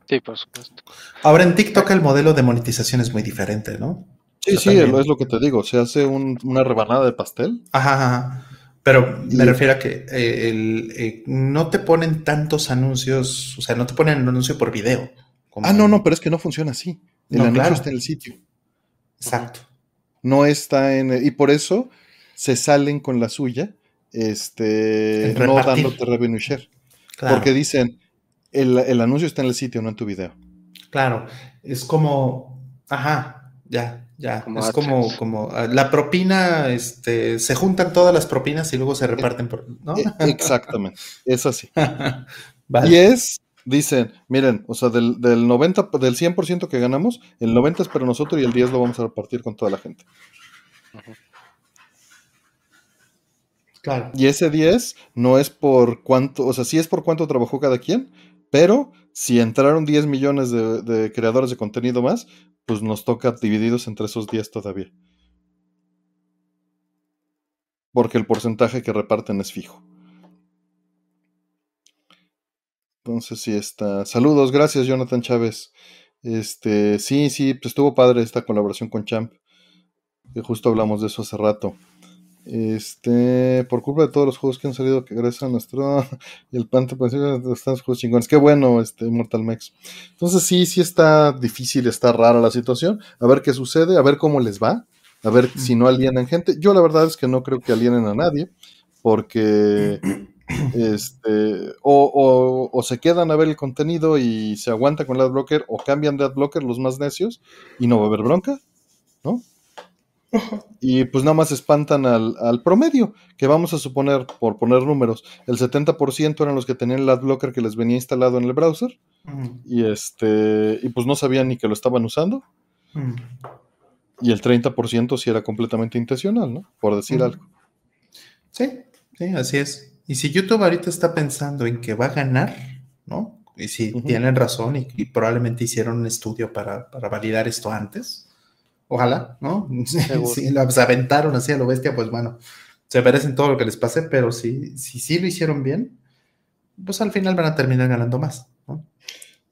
Sí, por supuesto. Ahora en TikTok el modelo de monetización es muy diferente, ¿no? Sí, sí, es lo que te digo. Se hace una rebanada de pastel. Ajá, Pero me refiero a que eh, el, eh, no te ponen tantos anuncios, o sea, no te ponen el anuncio por video. Ah, no, no, pero es que no funciona así. El anuncio está en el sitio. Exacto. No está en. Y por eso se salen con la suya, este, no dándote revenue share. Porque dicen, el, el, anuncio está en el sitio, no en tu video. Claro, es como, ajá, ya, ya, es como, como ah, la propina, este, se juntan todas las propinas y luego se reparten, por, ¿no? E, exactamente, es así. Y es, dicen, miren, o sea, del, del 90, del 100% que ganamos, el 90 es para nosotros y el 10 lo vamos a repartir con toda la gente. Claro. Y ese 10 no es por cuánto, o sea, sí es por cuánto trabajó cada quien, pero si entraron 10 millones de, creadores de contenido más, pues nos toca divididos entre esos 10 todavía. Porque el porcentaje que reparten es fijo. Entonces sí está. Saludos, gracias Jonathan Chávez. Este, sí, sí, pues estuvo padre esta colaboración con Champ. Que justo hablamos de eso hace rato. Este, por culpa de todos los juegos que han salido que gracias a nuestro y el Pante pues, están los juegos chingones. Qué bueno, este Mortal Mex. Entonces sí, sí está difícil, está rara la situación. A ver qué sucede, a ver cómo les va, a ver si no alienan gente. Yo la verdad es que no creo que alienen a nadie, porque este, o, o, se quedan a ver el contenido y se aguantan con el adblocker, o cambian de adblocker los más necios y no va a haber bronca, ¿no? Y pues nada más espantan al, promedio, que vamos a suponer, por poner números, el 70% eran los que tenían el adblocker que les venía instalado en el browser, y este, y pues no sabían ni que lo estaban usando, y el 30% sí era completamente intencional, ¿no? Por decir algo. Sí, sí, así es. Y si YouTube ahorita está pensando en que va a ganar, ¿no? Y si tienen razón y, probablemente hicieron un estudio para, para validar esto antes, Ojalá, ¿no? si las aventaron así a lo bestia, pues bueno, se merecen todo lo que les pase, pero si, si sí lo hicieron bien, pues al final van a terminar ganando más, ¿no?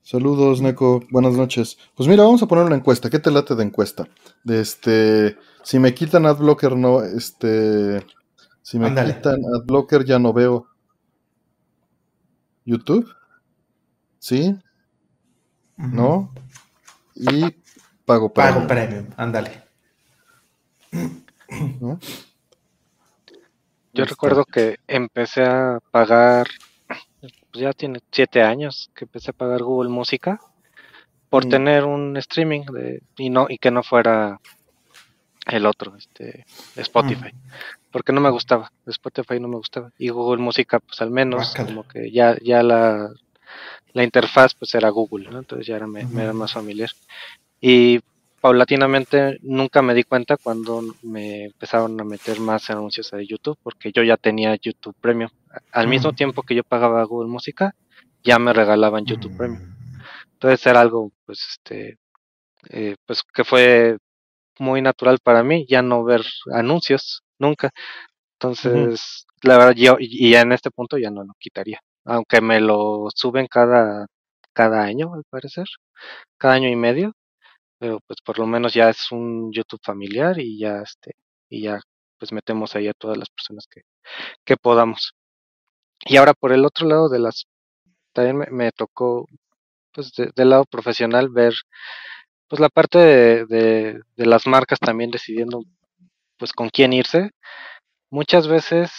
Saludos, Neko. Buenas noches. Pues mira, vamos a poner una encuesta. ¿Qué te late de encuesta? De este, si me quitan AdBlocker, no, este, si me quitan AdBlocker, ya no veo YouTube. ¿Sí? ¿No? Y Pago premium. Pago premium, ándale. Yo recuerdo que empecé a pagar, pues ya tiene siete años que empecé a pagar Google Música por mm. tener un streaming de, y no y que no fuera el otro, este Spotify, mm. porque no me gustaba, Spotify no me gustaba y Google Música pues al menos como que ya ya la la interfaz pues era Google, ¿no? entonces ya era, me era más familiar y paulatinamente nunca me di cuenta cuando me empezaron a meter más anuncios de YouTube, porque yo ya tenía YouTube Premium. Al mismo tiempo que yo pagaba Google Música, ya me regalaban YouTube Premium. Entonces era algo, pues, este, eh, pues que fue muy natural para mí, ya no ver anuncios nunca. Entonces, la verdad, yo, y ya en este punto ya no lo quitaría. Aunque me lo suben cada, cada año, al parecer, cada año y medio pero pues por lo menos ya es un YouTube familiar y ya este y ya pues metemos ahí a todas las personas que, que podamos. Y ahora por el otro lado de las también me, tocó pues del lado profesional ver pues la parte de, de, las marcas también decidiendo pues con quién irse. Muchas veces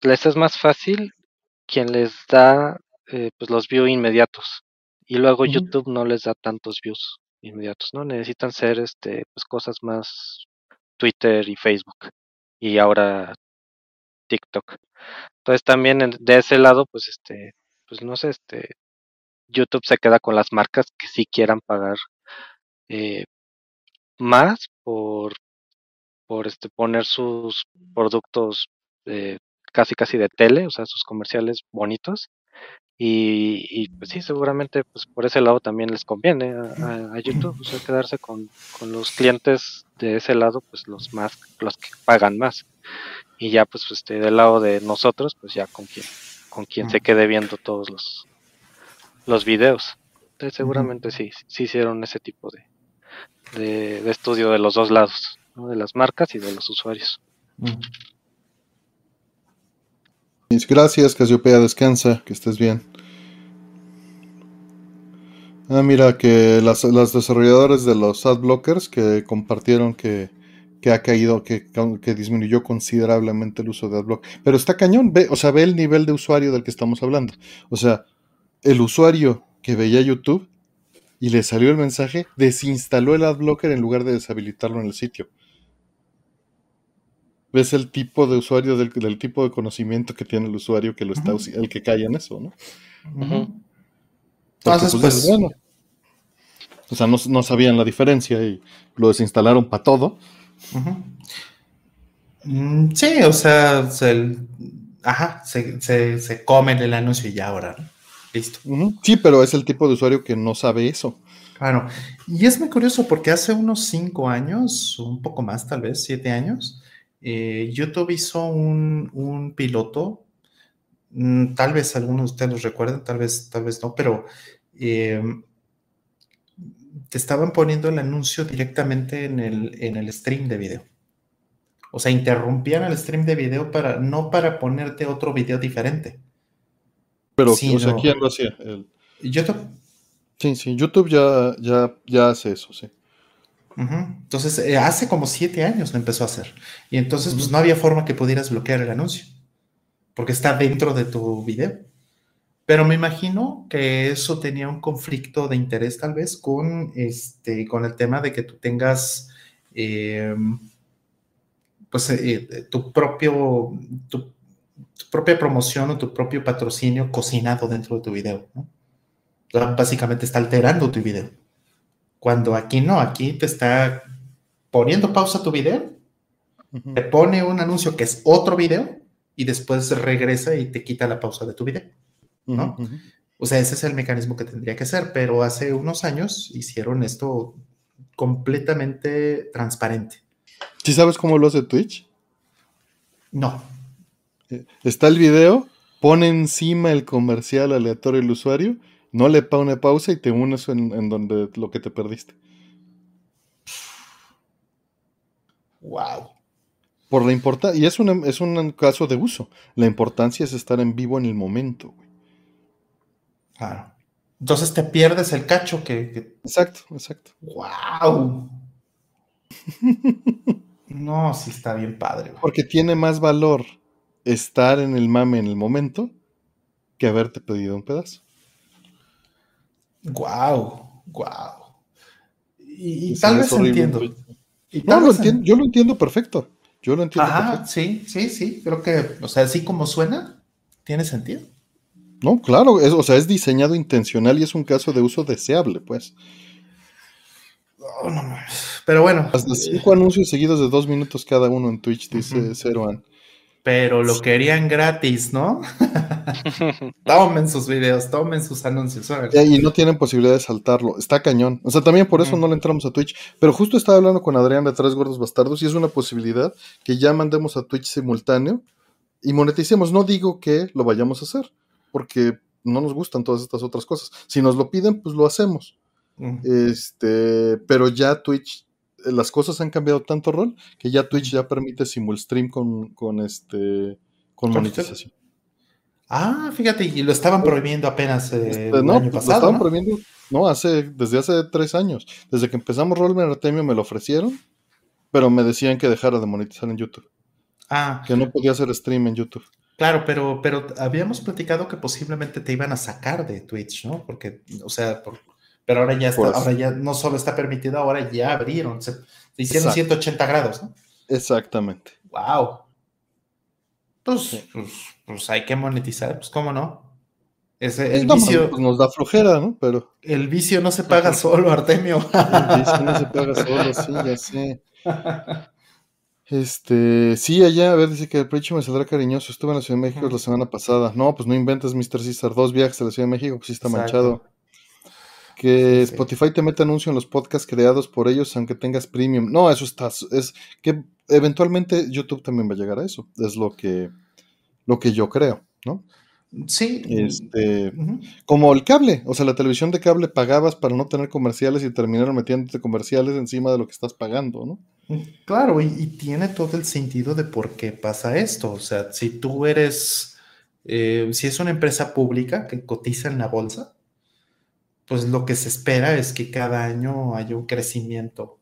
les es más fácil quien les da eh, pues los views inmediatos y luego YouTube no les da tantos views inmediatos, ¿no? Necesitan ser este, pues cosas más Twitter y Facebook y ahora TikTok. Entonces también de ese lado, pues este, pues no sé, este, YouTube se queda con las marcas que sí quieran pagar eh, más por, por este, poner sus productos eh, casi casi de tele, o sea, sus comerciales bonitos y, pues sí, seguramente pues por ese lado también les conviene a, YouTube, o sea, quedarse con, los clientes de ese lado, pues los más, los que pagan más. Y ya pues este del lado de nosotros, pues ya con quien, con quien se quede viendo todos los, los videos. Entonces seguramente sí, sí hicieron ese tipo de, de, estudio de los dos lados, de las marcas y de los usuarios. Gracias, Casiopea, descansa, que estés bien. Ah, mira, que las, desarrolladores de los ad blockers que compartieron que, que ha caído, que, que, disminuyó considerablemente el uso de AdBlock. Pero está cañón, ve, o sea, ve el nivel de usuario del que estamos hablando. O sea, el usuario que veía YouTube y le salió el mensaje, desinstaló el AdBlocker en lugar de deshabilitarlo en el sitio. ¿Ves el tipo de usuario, del, tipo de conocimiento que tiene el usuario que lo está, el que cae en eso, ¿no? Entonces, pues, pues, bueno. O sea, no, sabían la diferencia y lo desinstalaron para todo. Mm, sí, o sea, se, ajá, se, comen el anuncio y ya ahora. Listo. Sí, pero es el tipo de usuario que no sabe eso. Claro. Y es muy curioso porque hace unos cinco años, un poco más tal vez, siete años, eh, YouTube hizo un, piloto. Mm, tal vez algunos de ustedes lo recuerden, tal vez, tal vez no, pero eh, te estaban poniendo el anuncio directamente en el, en el stream de video. O sea, interrumpían el stream de video para, no para ponerte otro video diferente. Pero, o sea, ¿quién lo hacía? YouTube. Sí, sí, YouTube ya, ya, ya hace eso, sí. Entonces, eh, hace como siete años lo empezó a hacer. Y entonces, pues no había forma que pudieras bloquear el anuncio. Porque está dentro de tu video. Pero me imagino que eso tenía un conflicto de interés tal vez con, este, con el tema de que tú tengas em, pues eh, tu propio, tu tu propia promoción o tu propio patrocinio cocinado dentro de tu video. ¿no? básicamente está alterando tu video. Cuando aquí no, aquí te está poniendo pausa tu video, te pone un anuncio que es otro video y después regresa y te quita la pausa de tu video. ¿no? O sea, ese es el mecanismo que tendría que ser, pero hace unos años hicieron esto completamente transparente. ¿Sí sabes cómo lo hace Twitch? No. Está el video, pone encima el comercial aleatorio el usuario, no le pone pausa y te unes en, en donde lo que te perdiste. Wow. Por la importancia, y es un, es un caso de uso. La importancia es estar en vivo en el momento, Claro. Entonces te pierdes el cacho que. Exacto, exacto. ¡Wow! no, sí está bien padre. Porque tiene más valor estar en el mame en el momento que haberte pedido un pedazo. Guau, guau. Y, tal vez entiendo. no, lo entiendo, yo lo entiendo perfecto. Yo lo entiendo. Ajá, sí, sí, sí. Creo que, o sea, así como suena, tiene sentido. No, claro, es, o sea, es diseñado intencional y es un caso de uso deseable, pues. Oh, no, no. Pero bueno. Hasta cinco anuncios seguidos de dos minutos cada uno en Twitch, dice Zeroan pero lo querían gratis, ¿no? tomen sus videos, tomen sus anuncios. Y no tienen posibilidad de saltarlo. Está cañón. O sea, también por eso no le entramos a Twitch. Pero justo estaba hablando con Adrián de Tres Gordos Bastardos y es una posibilidad que ya mandemos a Twitch simultáneo y moneticemos. No digo que lo vayamos a hacer, porque no nos gustan todas estas otras cosas. Si nos lo piden, pues lo hacemos. Este, pero ya Twitch las cosas han cambiado tanto rol que ya Twitch ya permite simulstream con, con este con monetización. Ah, fíjate, y lo estaban prohibiendo apenas eh, este, el año pasado. Lo estaban ¿no? prohibiendo, no, hace, desde hace tres años. Desde que empezamos Rollman Artemio me lo ofrecieron, pero me decían que dejara de monetizar en YouTube. Ah. Que no podía hacer stream en YouTube. Claro, pero, pero habíamos platicado que posiblemente te iban a sacar de Twitch, ¿no? Porque, o sea, por, pero ahora ya está, pues ahora ya no solo está permitido, ahora ya abrieron, se, hicieron 180 grados, ¿no? Exactamente. Wow. Pues, pues, pues, hay que monetizar, pues cómo no. Ese, el vicio pues nos da flojera, ¿no? Pero el vicio no se paga solo, Artemio. el vicio no se paga solo, sí, ya sé. Este, sí, allá, a ver, dice que el precio me saldrá cariñoso. Estuve en la Ciudad de México la semana pasada. No, pues no inventes, Mr. César. Dos viajes a la Ciudad de México, pues sí está manchado. Que Spotify te mete anuncio en los podcasts creados por ellos, aunque tengas premium. No, eso está. Es que eventualmente YouTube también va a llegar a eso. Es lo que, lo que yo creo, ¿no? Sí. Este, Como el cable. O sea, la televisión de cable pagabas para no tener comerciales y terminaron metiéndote comerciales encima de lo que estás pagando, ¿no? Claro, y, tiene todo el sentido de por qué pasa esto. O sea, si tú eres. Eh, si es una empresa pública que cotiza en la bolsa, pues lo que se espera es que cada año haya un crecimiento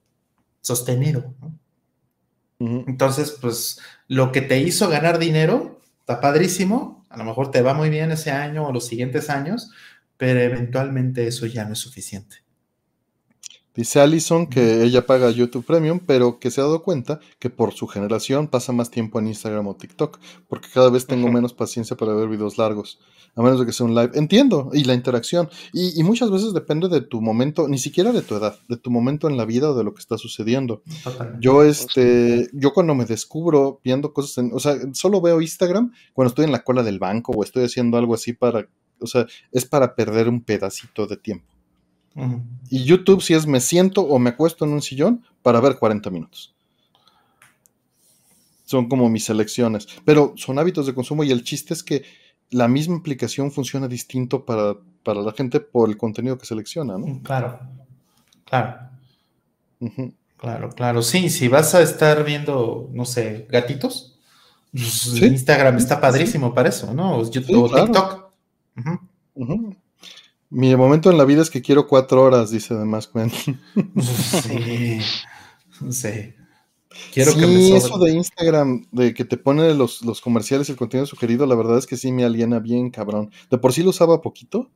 sostenido. Entonces, pues lo que te hizo ganar dinero está padrísimo. A lo mejor te va muy bien ese año o los siguientes años, pero eventualmente eso ya no es suficiente. Dice Allison que ella paga YouTube Premium, pero que se ha dado cuenta que por su generación pasa más tiempo en Instagram o TikTok, porque cada vez tengo menos paciencia para ver videos largos, a menos de que sea un live. Entiendo, y la interacción. Y, y muchas veces depende de tu momento, ni siquiera de tu edad, de tu momento en la vida o de lo que está sucediendo. Totalmente. Yo, este, yo cuando me descubro viendo cosas, en, o sea, solo veo Instagram cuando estoy en la cola del banco o estoy haciendo algo así para, o sea, es para perder un pedacito de tiempo. Y YouTube si es me siento o me acuesto en un sillón para ver 40 minutos. Son como mis selecciones. Pero son hábitos de consumo y el chiste es que la misma aplicación funciona distinto para, para la gente por el contenido que selecciona, ¿no? Claro, claro, Ujú. claro, claro. Sí, si vas a estar viendo, no sé, gatitos, pues, Sí. Instagram está padrísimo para eso, ¿no? O YouTube, Sí, o claro. TikTok. Mi momento en la vida es que quiero cuatro horas, dice además Gwen. Sí, sí. Quiero sí, que me eso de Instagram, de que te pone los, los comerciales y el contenido sugerido, la verdad es que sí me aliena bien, cabrón. De por sí lo usaba poquito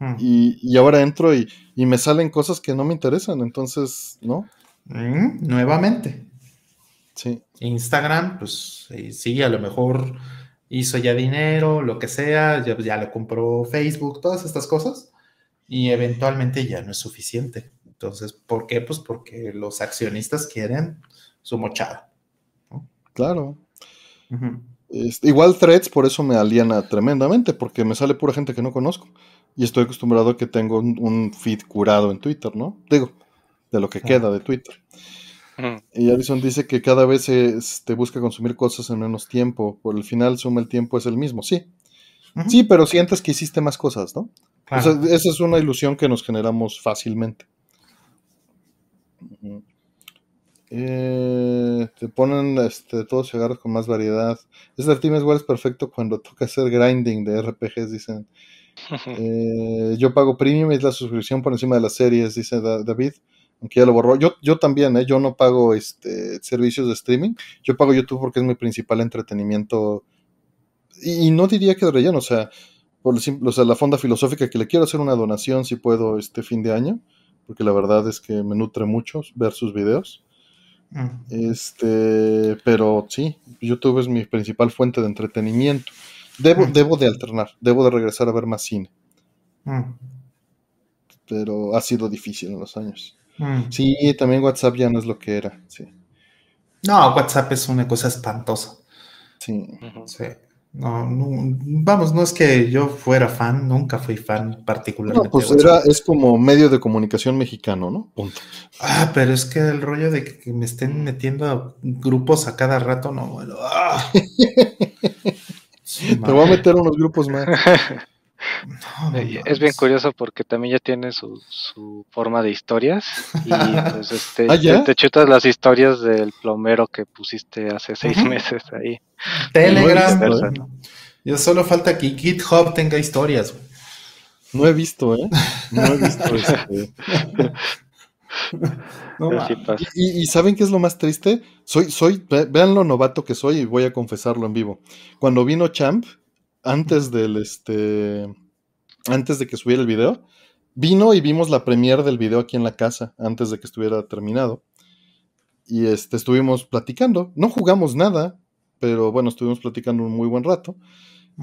Mm. y, y ahora entro y, y me salen cosas que no me interesan, entonces, ¿no? Mm, nuevamente. Sí. Instagram, pues eh, sí, a lo mejor hizo ya dinero, lo que sea, ya, ya lo compró Facebook, todas estas cosas, y eventualmente ya no es suficiente. Entonces, ¿por qué? Pues porque los accionistas quieren su mochada. Claro. Este, igual threads, por eso me aliena tremendamente, porque me sale pura gente que no conozco. Y estoy acostumbrado a que tengo un, un feed curado en Twitter, ¿no? Digo, de lo que queda de Twitter. Y Alison dice que cada vez se este, busca consumir cosas en menos tiempo. Por el final, suma el tiempo es el mismo. Sí, sí, pero sientes que hiciste más cosas, ¿no? Claro. O sea, esa es una ilusión que nos generamos fácilmente. Eh, te ponen este, todos cigarros con más variedad. Este Team igual es perfecto cuando toca hacer grinding de RPGs, dicen. Eh, yo pago premium y es la suscripción por encima de las series, dice Da- David. Aunque ya lo borró. Yo, yo también, ¿eh? yo no pago este, servicios de streaming. Yo pago YouTube porque es mi principal entretenimiento. Y, y no diría que de relleno, o sea, por o sea, la fonda filosófica que le quiero hacer una donación si puedo este fin de año, porque la verdad es que me nutre mucho ver sus videos. Mm. Este, pero sí, YouTube es mi principal fuente de entretenimiento. Debo, Mm. debo de alternar, debo de regresar a ver más cine, Mm. pero ha sido difícil en los años. Mm. Sí, también WhatsApp ya no es lo que era, sí, No, WhatsApp es una cosa espantosa. sí. Sí. No, no, vamos, no es que yo fuera fan, nunca fui fan particularmente. No, pues de WhatsApp. era, es como medio de comunicación mexicano, ¿no? Punto. Ah, pero es que el rollo de que me estén metiendo a grupos a cada rato, no, bueno. ¡ah! Sí, Te voy a meter unos grupos más. No, Eh, Es bien curioso porque también ya tiene su, su forma de historias y pues este ¿Ah, te, te chutas las historias del plomero que pusiste hace seis meses ahí. Telegram. Visto, ¿no? Ya solo falta que GitHub tenga historias. güey. No he visto, ¿eh? No he visto este. No, Pero sí mames. pasa. Y, y ¿saben qué es lo más triste? Soy, soy, ve- vean lo novato que soy y voy a confesarlo en vivo. Cuando vino Champ, antes del este, antes de que subiera el video, vino y vimos la premiere del video aquí en la casa, antes de que estuviera terminado. Y este, estuvimos platicando. No jugamos nada, pero bueno, estuvimos platicando un muy buen rato.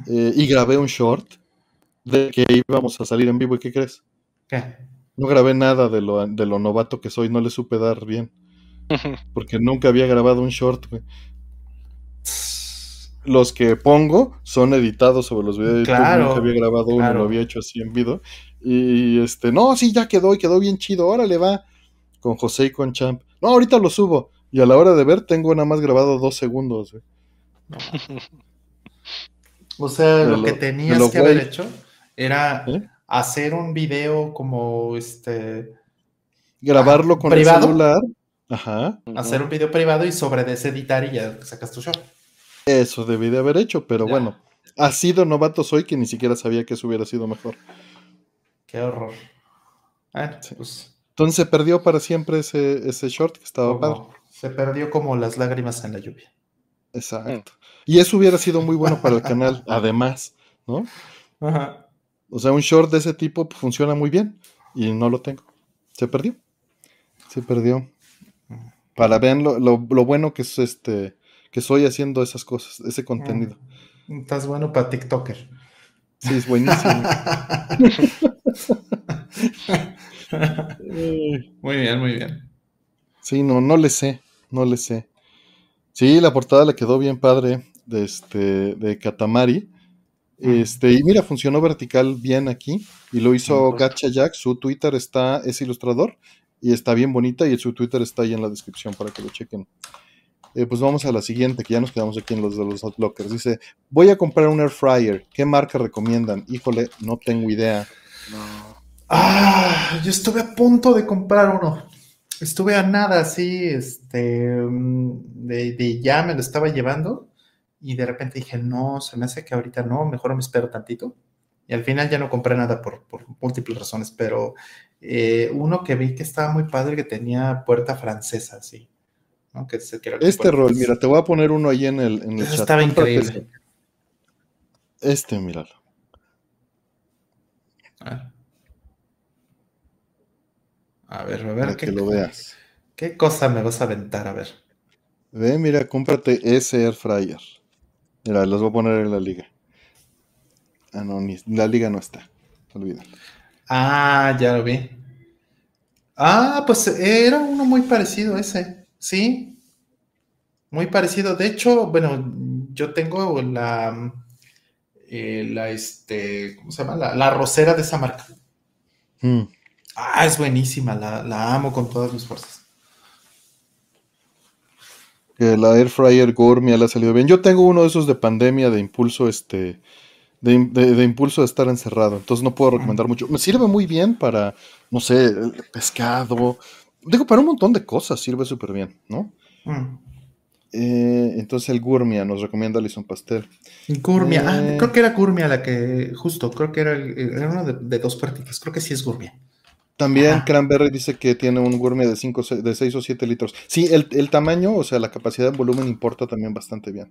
Eh, y grabé un short de que íbamos a salir en vivo. ¿Y qué crees? ¿Qué? No grabé nada de lo, de lo novato que soy, no le supe dar bien. Porque nunca había grabado un short, güey. Los que pongo son editados sobre los videos de YouTube. Claro, Nunca había grabado uno, claro. lo había hecho así en video. Y este, no, sí, ya quedó y quedó bien chido. Órale, va. Con José y con Champ. No, ahorita lo subo. Y a la hora de ver, tengo nada más grabado dos segundos. No. O sea, De lo, lo- que de tenías lo que haber hecho era ¿Eh? hacer un video como este, Grabarlo con ¿Privado? el celular. Ajá. hacer un video privado y sobre deseditar y ya sacas tu show. Eso debí de haber hecho, pero Ya. bueno. Así de novato soy que ni siquiera sabía que eso hubiera sido mejor. Qué horror. Sí. pues, Entonces se perdió para siempre ese, ese short que estaba padre. como- Se perdió como las lágrimas en la lluvia. Exacto. Y eso hubiera sido muy bueno para el canal, además, ¿no? Ajá. O sea, un short de ese tipo funciona muy bien y no lo tengo. Se perdió. Se perdió. Para ver lo, lo, lo bueno que es este que soy haciendo esas cosas, ese contenido. Mm, Estás bueno para TikToker. Sí, es buenísimo. Muy bien, muy bien. sí, no, no le sé, no le sé. Sí, la portada le quedó bien padre de este de Katamari. Este, y mira, funcionó vertical bien aquí. Y lo hizo. Gacha Jack. Su Twitter está, es ilustrador. Y está bien bonita. Y su Twitter está ahí en la descripción para que lo chequen. Eh, pues vamos a la siguiente, que ya nos quedamos aquí en los de los Outlookers. Dice: Voy a comprar un air fryer. ¿Qué marca recomiendan? Híjole, no tengo idea. No. Ah, yo estuve a punto de comprar uno. Estuve a nada así, este, mm, de, de ya me lo estaba llevando y de repente dije, no, se me hace que ahorita no, mejor me espero tantito. Y al final ya no compré nada por, por múltiples razones, pero eh, uno que vi que estaba muy padre, que tenía puerta francesa, sí. ¿No? Que, se- que era Este rol, mira, te voy a poner uno ahí en el, en el Eso chat. estaba increíble. Este, Este, míralo. Ah. A ver, a ver, Para ¿qué, que lo veas. ¿qué cosa me vas a aventar? A ver. Ve, mira, cómprate ese air fryer. Mira, los voy a poner en la liga. Ah, no, ni, la liga no está. Olvídalo. Ah, ya lo vi. Ah, pues era uno muy parecido ese, sí. Muy parecido. De hecho, bueno, yo tengo la, eh, la, este, ¿cómo se llama? La, la rosera de esa marca. Mm. Ah, es buenísima, la, la amo con todas mis fuerzas. La air fryer gourmet le ha salido bien. Yo tengo uno de esos de pandemia, de impulso, este, de, de- de impulso de estar encerrado. Entonces no puedo recomendar mucho. Me sirve muy bien para, no sé, pescado. Digo, para un montón de cosas sirve súper bien, ¿no? Mm. Eh, entonces el gourmet nos recomienda Alison Pastel. Gourmet, ah, Eh. creo que era Gourmet la que, justo, creo que era, el- era uno de, de dos puertitas, creo que sí es Gourmet. También Ajá. Cranberry dice que tiene un gourmet de, cinco, se- de 6 o 7 litros. Sí, el, el tamaño, o sea, la capacidad de volumen importa también bastante bien.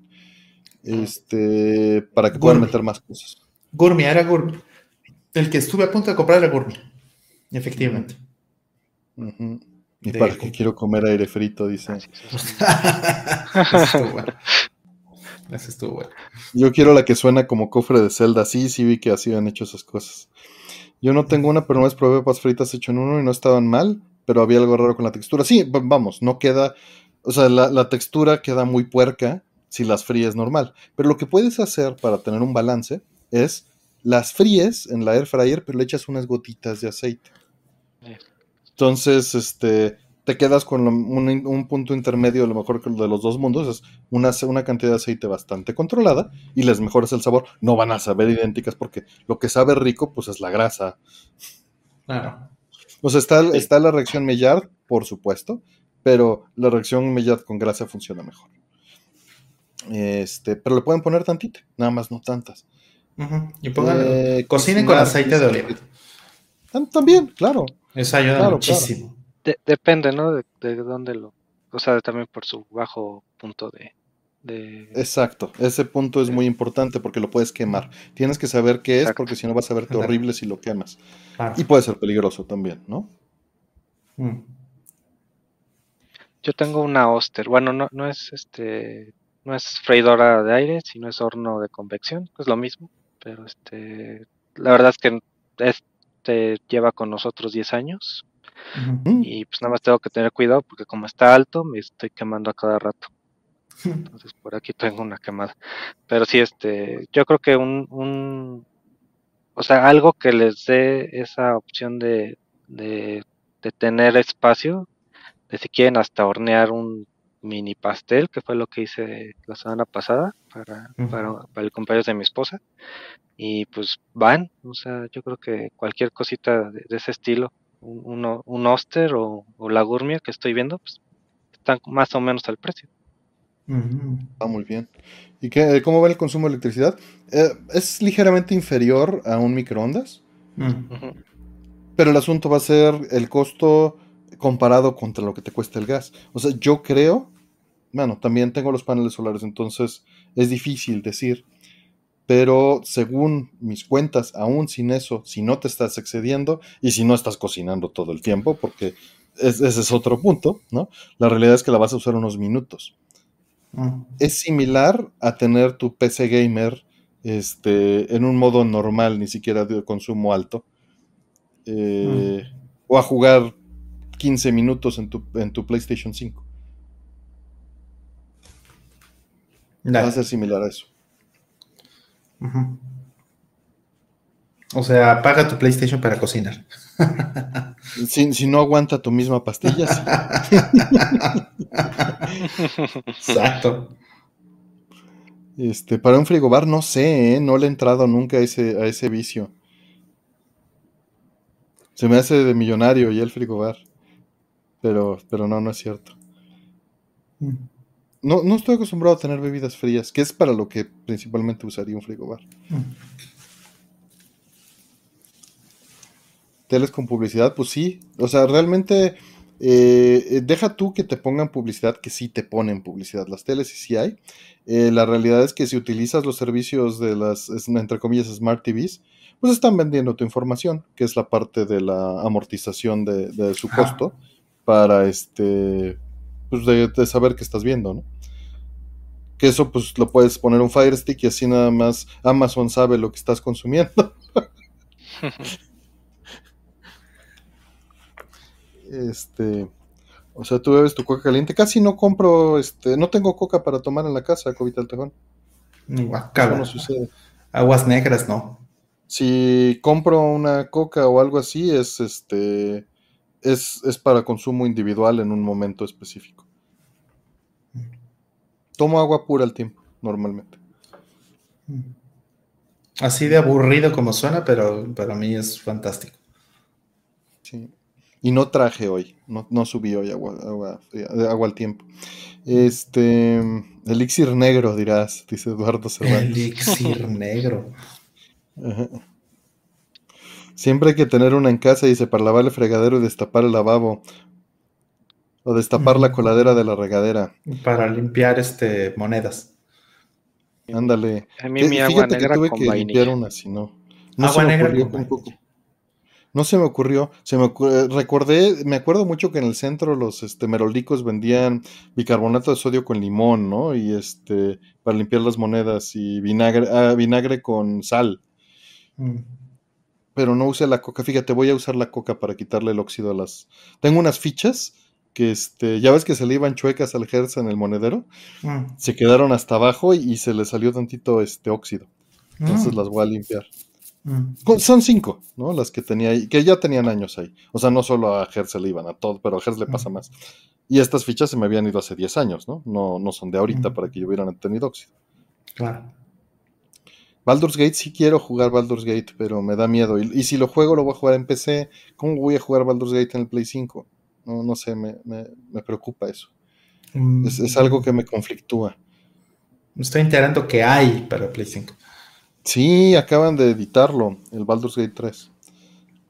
Este, para que puedan meter más cosas. Gourmet, era Gourmet. El que estuve a punto de comprar era Gourmet, efectivamente. Y De- para que quiero comer aire frito, dice. Ese estuvo bueno. Ese estuvo bueno. Yo quiero la que suena como cofre de Zelda. Sí, sí vi que así han hecho esas cosas. Yo no tengo una, pero una vez probé papas fritas hecho en uno y no estaban mal, pero había algo raro con la textura. Sí, va- vamos, no queda, o sea, la, la textura queda muy puerca si las fríes normal. Pero lo que puedes hacer para tener un balance es las fríes en la air fryer, pero le echas unas gotitas de aceite. Entonces, este, te quedas con lo- un, un punto intermedio, a lo mejor que de los dos mundos, es una, una cantidad de aceite bastante controlada y les mejoras el sabor. No van a saber idénticas porque lo que sabe rico, pues es la grasa. Claro. O sea, está, Sí. está la reacción Maillard, por supuesto, pero la reacción Maillard con grasa funciona mejor. Este, pero le pueden poner tantita, nada más no tantas. Y pónganle. Eh, Cocinen con aceite de oliva. Tam- También, claro. Eso ayuda Claro, muchísimo. De- depende, ¿no? De, de dónde lo. O sea, también por su bajo punto de. de Exacto, ese punto es muy importante porque lo puedes quemar. Tienes que saber qué es porque si no vas a verte horrible si lo quemas. Claro. Y puede ser peligroso también, ¿no? Mm. Yo tengo una Oster. Bueno, no, no es este. No es freidora de aire, sino es horno de convección. Es lo mismo. Pero este. La verdad es que este lleva con nosotros 10 años. Y pues nada más tengo que tener cuidado porque como está alto, me estoy quemando a cada rato. Entonces por aquí tengo una quemada. Pero sí, este, yo creo que un, un o sea, algo que les dé esa opción de, de, de tener espacio, de si quieren hasta hornear un mini pastel, que fue lo que hice la semana pasada para, Ujú. para, para el cumpleaños de mi esposa. Y pues van, o sea, yo creo que cualquier cosita de, de ese estilo, un, uno- un Oster o, o la Gourmet que estoy viendo, pues están más o menos al precio. Ujú. Está muy bien. ¿Y qué, cómo va el consumo de electricidad? Eh, es ligeramente inferior a un microondas, Mm. Pero el asunto va a ser el costo comparado contra lo que te cuesta el gas. O sea, yo creo, bueno, también tengo los paneles solares, entonces es difícil decir, pero según mis cuentas, aún sin eso, si no te estás excediendo y si no estás cocinando todo el tiempo, porque ese es otro punto, ¿no? La realidad es que la vas a usar unos minutos. Mm. Es similar a tener tu PC gamer este, en un modo normal, ni siquiera de consumo alto, eh, o a jugar 15 minutos en tu, en tu PlayStation 5. Va a ser similar a eso. O sea, apaga tu PlayStation para cocinar. Si, si no aguanta tu misma pastilla, sí. Exacto. Este, para un frigobar, no sé, ¿eh? no le he entrado nunca a ese, a ese vicio. Se me hace de millonario y el frigobar. Pero, pero no, no es cierto. Mm. No, no estoy acostumbrado a tener bebidas frías, que es para lo que principalmente usaría un frigobar. Teles con publicidad, pues sí. O sea, realmente eh, deja tú que te pongan publicidad, que sí te ponen publicidad. Las teles sí, sí hay. Eh, la realidad es que si utilizas los servicios de las, entre comillas, Smart TVs, pues están vendiendo tu información, que es la parte de la amortización de, de su costo para este, pues de, de saber qué estás viendo, ¿no? Que eso pues lo puedes poner un Fire Stick y así nada más Amazon sabe lo que estás consumiendo. Este, o sea, tú bebes tu coca caliente. Casi no compro, este, no tengo coca para tomar en la casa, Covita el Tejón. Guacala. no sucede. Aguas negras, no. Si compro una coca o algo así, es este, es, es para consumo individual en un momento específico. Tomo agua pura al tiempo, normalmente. Así de aburrido como suena, pero para mí es fantástico. Sí. Y no traje hoy, no, no subí hoy agua, agua, eh, agua al tiempo. Este, elixir negro, dirás, dice Eduardo Cervantes. Elixir negro. Ajá. Siempre hay que tener una en casa, dice, para lavar el fregadero y destapar el lavabo. O destapar la coladera de la regadera. Para limpiar este monedas. Ándale. A mí mi agua Fíjate que negra tuve con que limpiar una, si no. No Agua se me negra ocurrió. No se me ocurrió. Se me ocurrió- recordé, me acuerdo mucho que en el centro los este, merolicos vendían bicarbonato de sodio con limón, ¿no? Y este, para limpiar las monedas y vinagre, ah, vinagre con sal. Mm. pero no usé la coca. Fíjate, voy a usar la coca para quitarle el óxido a las. Tengo unas fichas que este, ya ves que se le iban chuecas al Hertz en el monedero, Mm. se quedaron hasta abajo y, y se le salió tantito este óxido. Entonces Mm. las voy a limpiar. Mm. Con- Son cinco, ¿no? Las que tenía ahí, que ya tenían años ahí. O sea, no solo a Hertz se le iban, a todo, pero a Hertz le pasa más. Y estas fichas se me habían ido hace 10 años, ¿no? No, no son de ahorita para que hubieran tenido óxido. Claro. Baldur's Gate sí quiero jugar Baldur's Gate, pero me da miedo. Y, y si lo juego, lo voy a jugar en PC. ¿Cómo voy a jugar Baldur's Gate en el Play 5? No, no sé, me, me- me preocupa eso. Mm. Es, es algo que me conflictúa. Me estoy enterando que hay para Play 5. Sí, acaban de editarlo, el Baldur's Gate 3.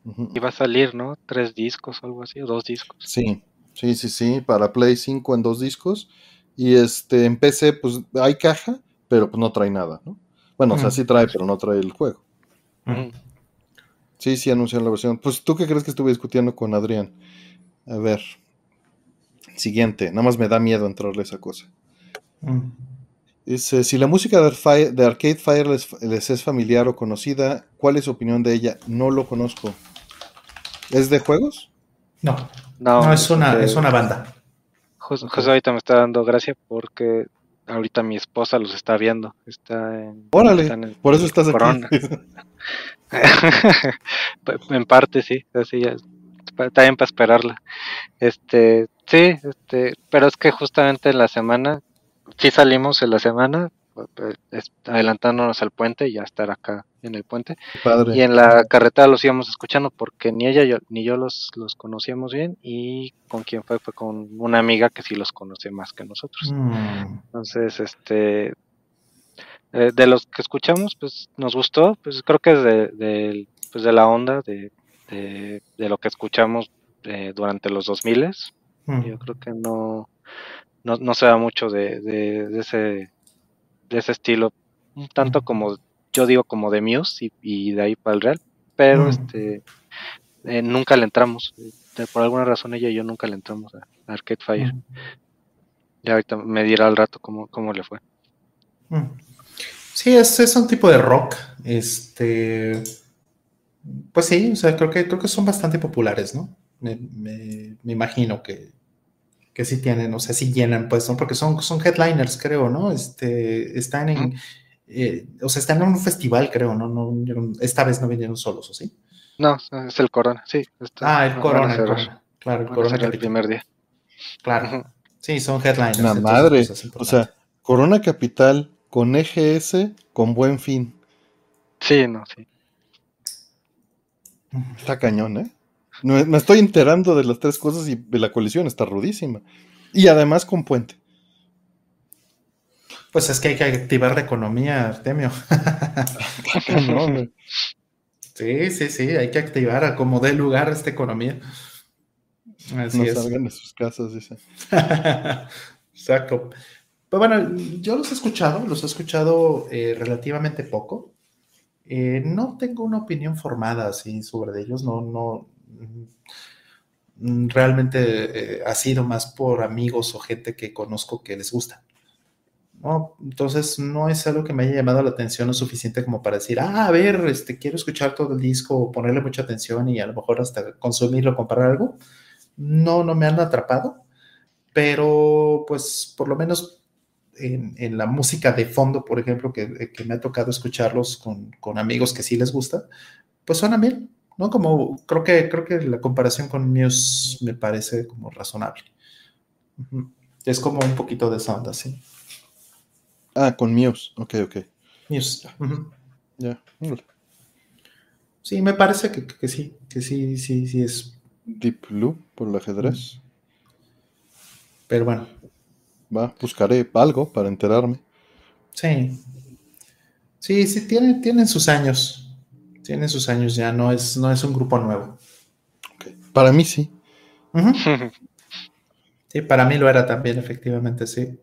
Ujú. Y va a salir, ¿no? Tres discos o algo así, o dos discos. Sí, sí, sí, sí, para Play 5 en dos discos. Y este, en PC, pues hay caja, pero pues no trae nada, ¿no? Bueno, o sea, Mm. sí trae, pero no trae el juego. Mm. Sí, sí, anunciaron la versión. Pues, ¿tú qué crees que estuve discutiendo con Adrián? A ver. Siguiente, nada más me da miedo entrarle a esa cosa. Mm. Dice, si la música de, Arcade Fire les, les es familiar o conocida, ¿cuál es su opinión de ella? No lo conozco. ¿Es de juegos? No, No, no, es una, es una banda. Justo ahorita me está dando gracia porque ahorita mi esposa los está viendo. Está en. Órale, en- por eso estás Corona. aquí. en parte sí, así ya, también para esperarla. Este, sí, este, pero es que justamente en la semana, sí salimos en la semana, eh, adelantándonos al puente y ya estar acá en el puente. Padre. Y en la carretera los íbamos escuchando porque ni ella yo- ni yo los, los conocíamos bien y con quien fue fue con una amiga que sí los conoce más que nosotros. Mm. Entonces, este, eh, de los que escuchamos, pues nos gustó, pues creo que es de, de- pues, de la onda de, de, de lo que escuchamos eh, durante los 2000 Mm. yo creo que no, no, no se da mucho de, de, de ese de ese estilo, un tanto como yo digo como de Muse y, y de ahí para el Real, pero Mm. este eh, nunca le entramos, por alguna razón ella y yo nunca le entramos a, Arcade Fire. Mm. Ya ahorita me dirá al rato cómo, cómo le fue. Mm. Sí, es, es un tipo de rock. Este. Pues sí, o sea, creo que, creo que son bastante populares, ¿no? Me, me- me imagino que, que sí tienen, o sea, sí llenan, pues, ¿no? Porque son, son headliners, creo, ¿no? Este, están en. Eh, o sea, están en un festival, creo, ¿no? no vinieron- esta vez no vinieron solos, ¿o sí? No, es el Corona, sí. está- Ah, el Corona, el cerrar, Corona. Claro, el van Corona. cerrar el Capital. primer día. Claro. Sí, son headliners. La madre. pues, es O sea, Corona Capital con EGS con buen fin. Sí, no, sí. Está cañón, ¿eh? No- me estoy enterando de las tres cosas y de la colisión está rudísima. Y además con puente. Pues es que hay que activar la economía, Artemio. No. Sí, sí, sí, hay que activar a como dé lugar esta economía. Así no es. salgan de sus casas, dice. Exacto. Pero bueno, yo los he escuchado, los he escuchado eh, relativamente poco. Eh, no tengo una opinión formada sobre ellos, no, no. mm, Realmente eh, ha sido más por amigos o gente que conozco que les gusta. Entonces no es algo que me haya llamado la atención lo suficiente como para decir, ah, a ver, este, quiero escuchar todo el disco ponerle mucha atención y a lo mejor hasta consumirlo, comprar algo. No, no me han atrapado, pero pues por lo menos en, en la música de fondo, por ejemplo, que, que me ha tocado escucharlos con, con, amigos que sí les gusta, pues suenan bien, ¿no? Como creo que, creo que la comparación con Muse me parece como razonable. Es como un poquito de sound así. Ah, con Muse, ok, ok. Muse. Uh -huh. Ya. Yeah. Sí, me parece que, que, sí, que sí, sí, sí es. Deep Blue por el ajedrez. Pero bueno. Va, buscaré algo para enterarme. Sí. Sí, sí, tienen, tienen sus años. Tienen sus años ya, no es, no es un grupo nuevo. Okay. Para mí sí. Uh -huh. sí, para mí lo era también, efectivamente, sí.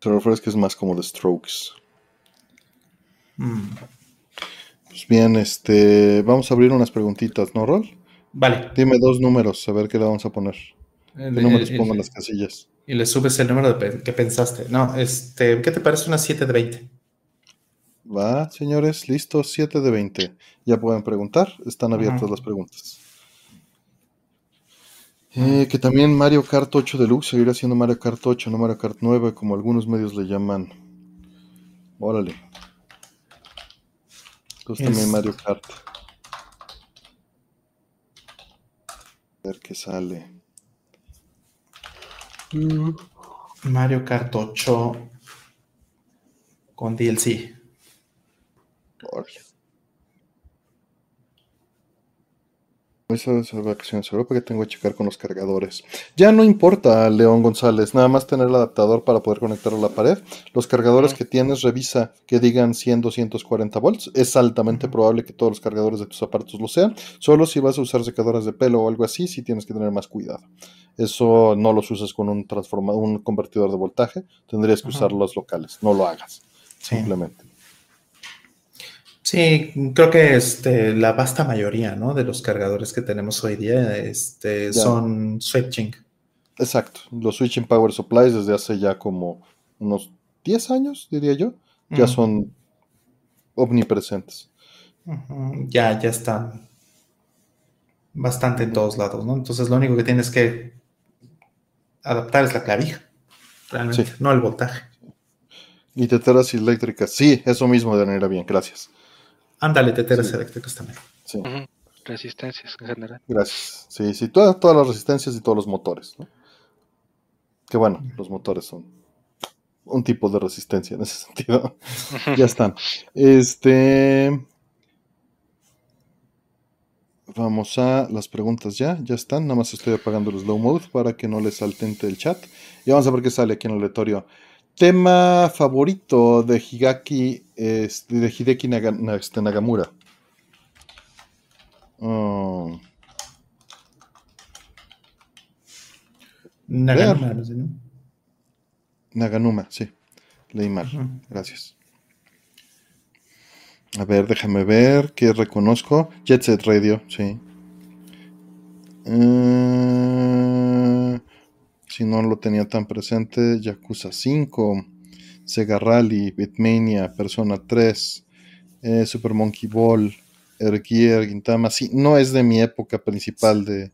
Te refieres que es más como The Strokes. Mm. Pues bien, este, vamos a abrir unas preguntitas, ¿no, Rol? Vale. Dime dos números, a ver qué le vamos a poner. El, ¿Qué números el, pongo en las casillas? Y le subes el número de, que pensaste. No, este, ¿qué te parece una 7 de 20? Va, señores, listo, 7 de 20. Ya pueden preguntar, están abiertas uh -huh. las preguntas. Eh, que también Mario Kart 8 Deluxe seguirá siendo Mario Kart 8, no Mario Kart 9, como algunos medios le llaman. Órale. Entonces es... también Mario Kart. A ver qué sale. Mm. Mario Kart 8 con DLC. Órale. Esas vacaciones Europa que tengo que checar con los cargadores. Ya no importa, León González, nada más tener el adaptador para poder conectarlo a la pared. Los cargadores uh -huh. que tienes, revisa que digan 100, 240 volts. Es altamente uh -huh. probable que todos los cargadores de tus aparatos lo sean. Solo si vas a usar secadoras de pelo o algo así, sí tienes que tener más cuidado. Eso no los uses con un transformador, un convertidor de voltaje. Tendrías que uh -huh. usar los locales. No lo hagas. Sí. Simplemente. Sí, creo que este, la vasta mayoría ¿no? de los cargadores que tenemos hoy día este, son switching. Exacto, los switching power supplies desde hace ya como unos 10 años, diría yo, ya son omnipresentes. Uh -huh. Ya, ya están bastante en todos lados, ¿no? Entonces lo único que tienes que adaptar es la clavija, realmente, sí. no el voltaje. Y teteras eléctricas, sí, eso mismo de manera bien, gracias. Ándale, teteras sí. eléctricas también. Sí. Uh -huh. Resistencias en general. Gracias. Sí, sí, todas, todas las resistencias y todos los motores. ¿no? Que bueno, los motores son un tipo de resistencia en ese sentido. ya están. Este. Vamos a las preguntas ya, ya están. Nada más estoy apagando el slow mode para que no les saltente el chat. Y vamos a ver qué sale aquí en el aleatorio tema favorito de Higaki, es de Hideki este, Nagamura. Oh. Naganuma, no. Naganuma, sí. Leí mal. Gracias. A ver, déjame ver qué reconozco. Jet Set Radio, sí. Eh, si no lo tenía tan presente, Yakuza 5, Sega Rally, Bitmania, Persona 3, eh, Super Monkey Ball, Ergier, Gintama. Sí, no es de mi época principal de,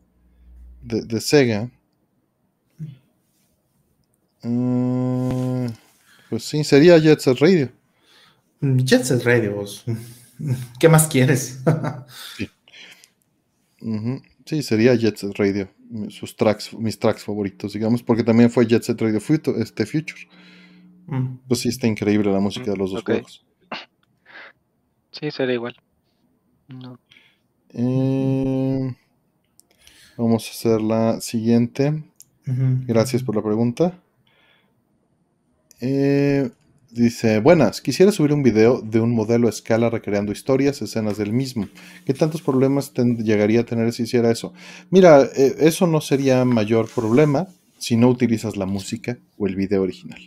de, Sega. Eh, pues sí, sería Jet Set Radio. Jet Set Radio. ¿Qué más quieres? sí. sí. sería Jet Set Radio. Sus tracks, mis tracks favoritos, digamos, porque también fue Jet Set Radio Future. Este Future. Mm. Pues sí, está increíble la música de los dos juegos. Sí, sería igual. Eh, vamos a hacer la siguiente. Gracias por la pregunta. Eh, dice, buenas, quisiera subir un video de un modelo a escala recreando historias, escenas del mismo. ¿Qué tantos problemas llegaría a tener si hiciera eso? Mira, eh, eso no sería mayor problema si no utilizas la música o el video original.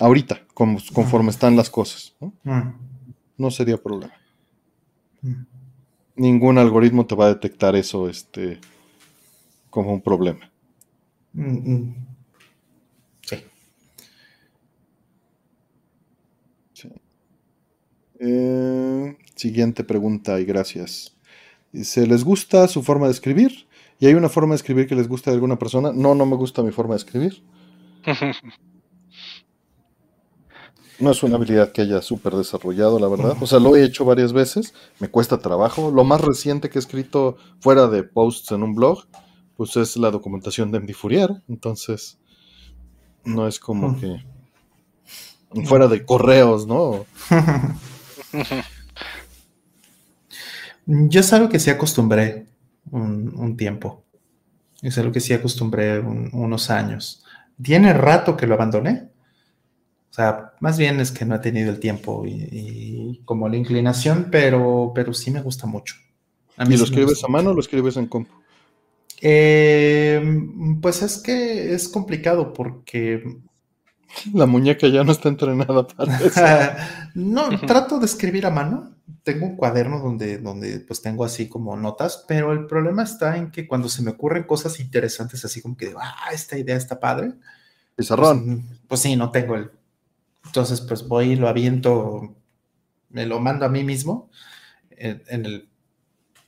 Ahorita, conforme están las cosas. ¿no? no sería problema. Ningún algoritmo te va a detectar eso este, como un problema. Eh, siguiente pregunta y gracias. ¿Se les gusta su forma de escribir? ¿Y hay una forma de escribir que les gusta de alguna persona? No, no me gusta mi forma de escribir. No es una habilidad que haya súper desarrollado, la verdad. O sea, lo he hecho varias veces, me cuesta trabajo. Lo más reciente que he escrito fuera de posts en un blog, pues es la documentación de Andy Fourier. Entonces, no es como que fuera de correos, ¿no? Yo es algo que sí acostumbré un, tiempo. Es algo que sí acostumbré unos años. Tiene rato que lo abandoné. O sea, más bien es que no he tenido el tiempo y, como la inclinación, pero, pero sí me gusta mucho. ¿Y lo escribes a mano o lo escribes en compu? Eh, pues es que es complicado porque la muñeca ya no está entrenada para eso. no, trato de escribir a mano. Tengo un cuaderno donde, donde pues tengo así como notas, pero el problema está en que cuando se me ocurren cosas interesantes, así como que digo, ah, esta idea está padre. Pues, pues, sí, no tengo el. Entonces, pues voy y lo aviento, me lo mando a mí mismo en el,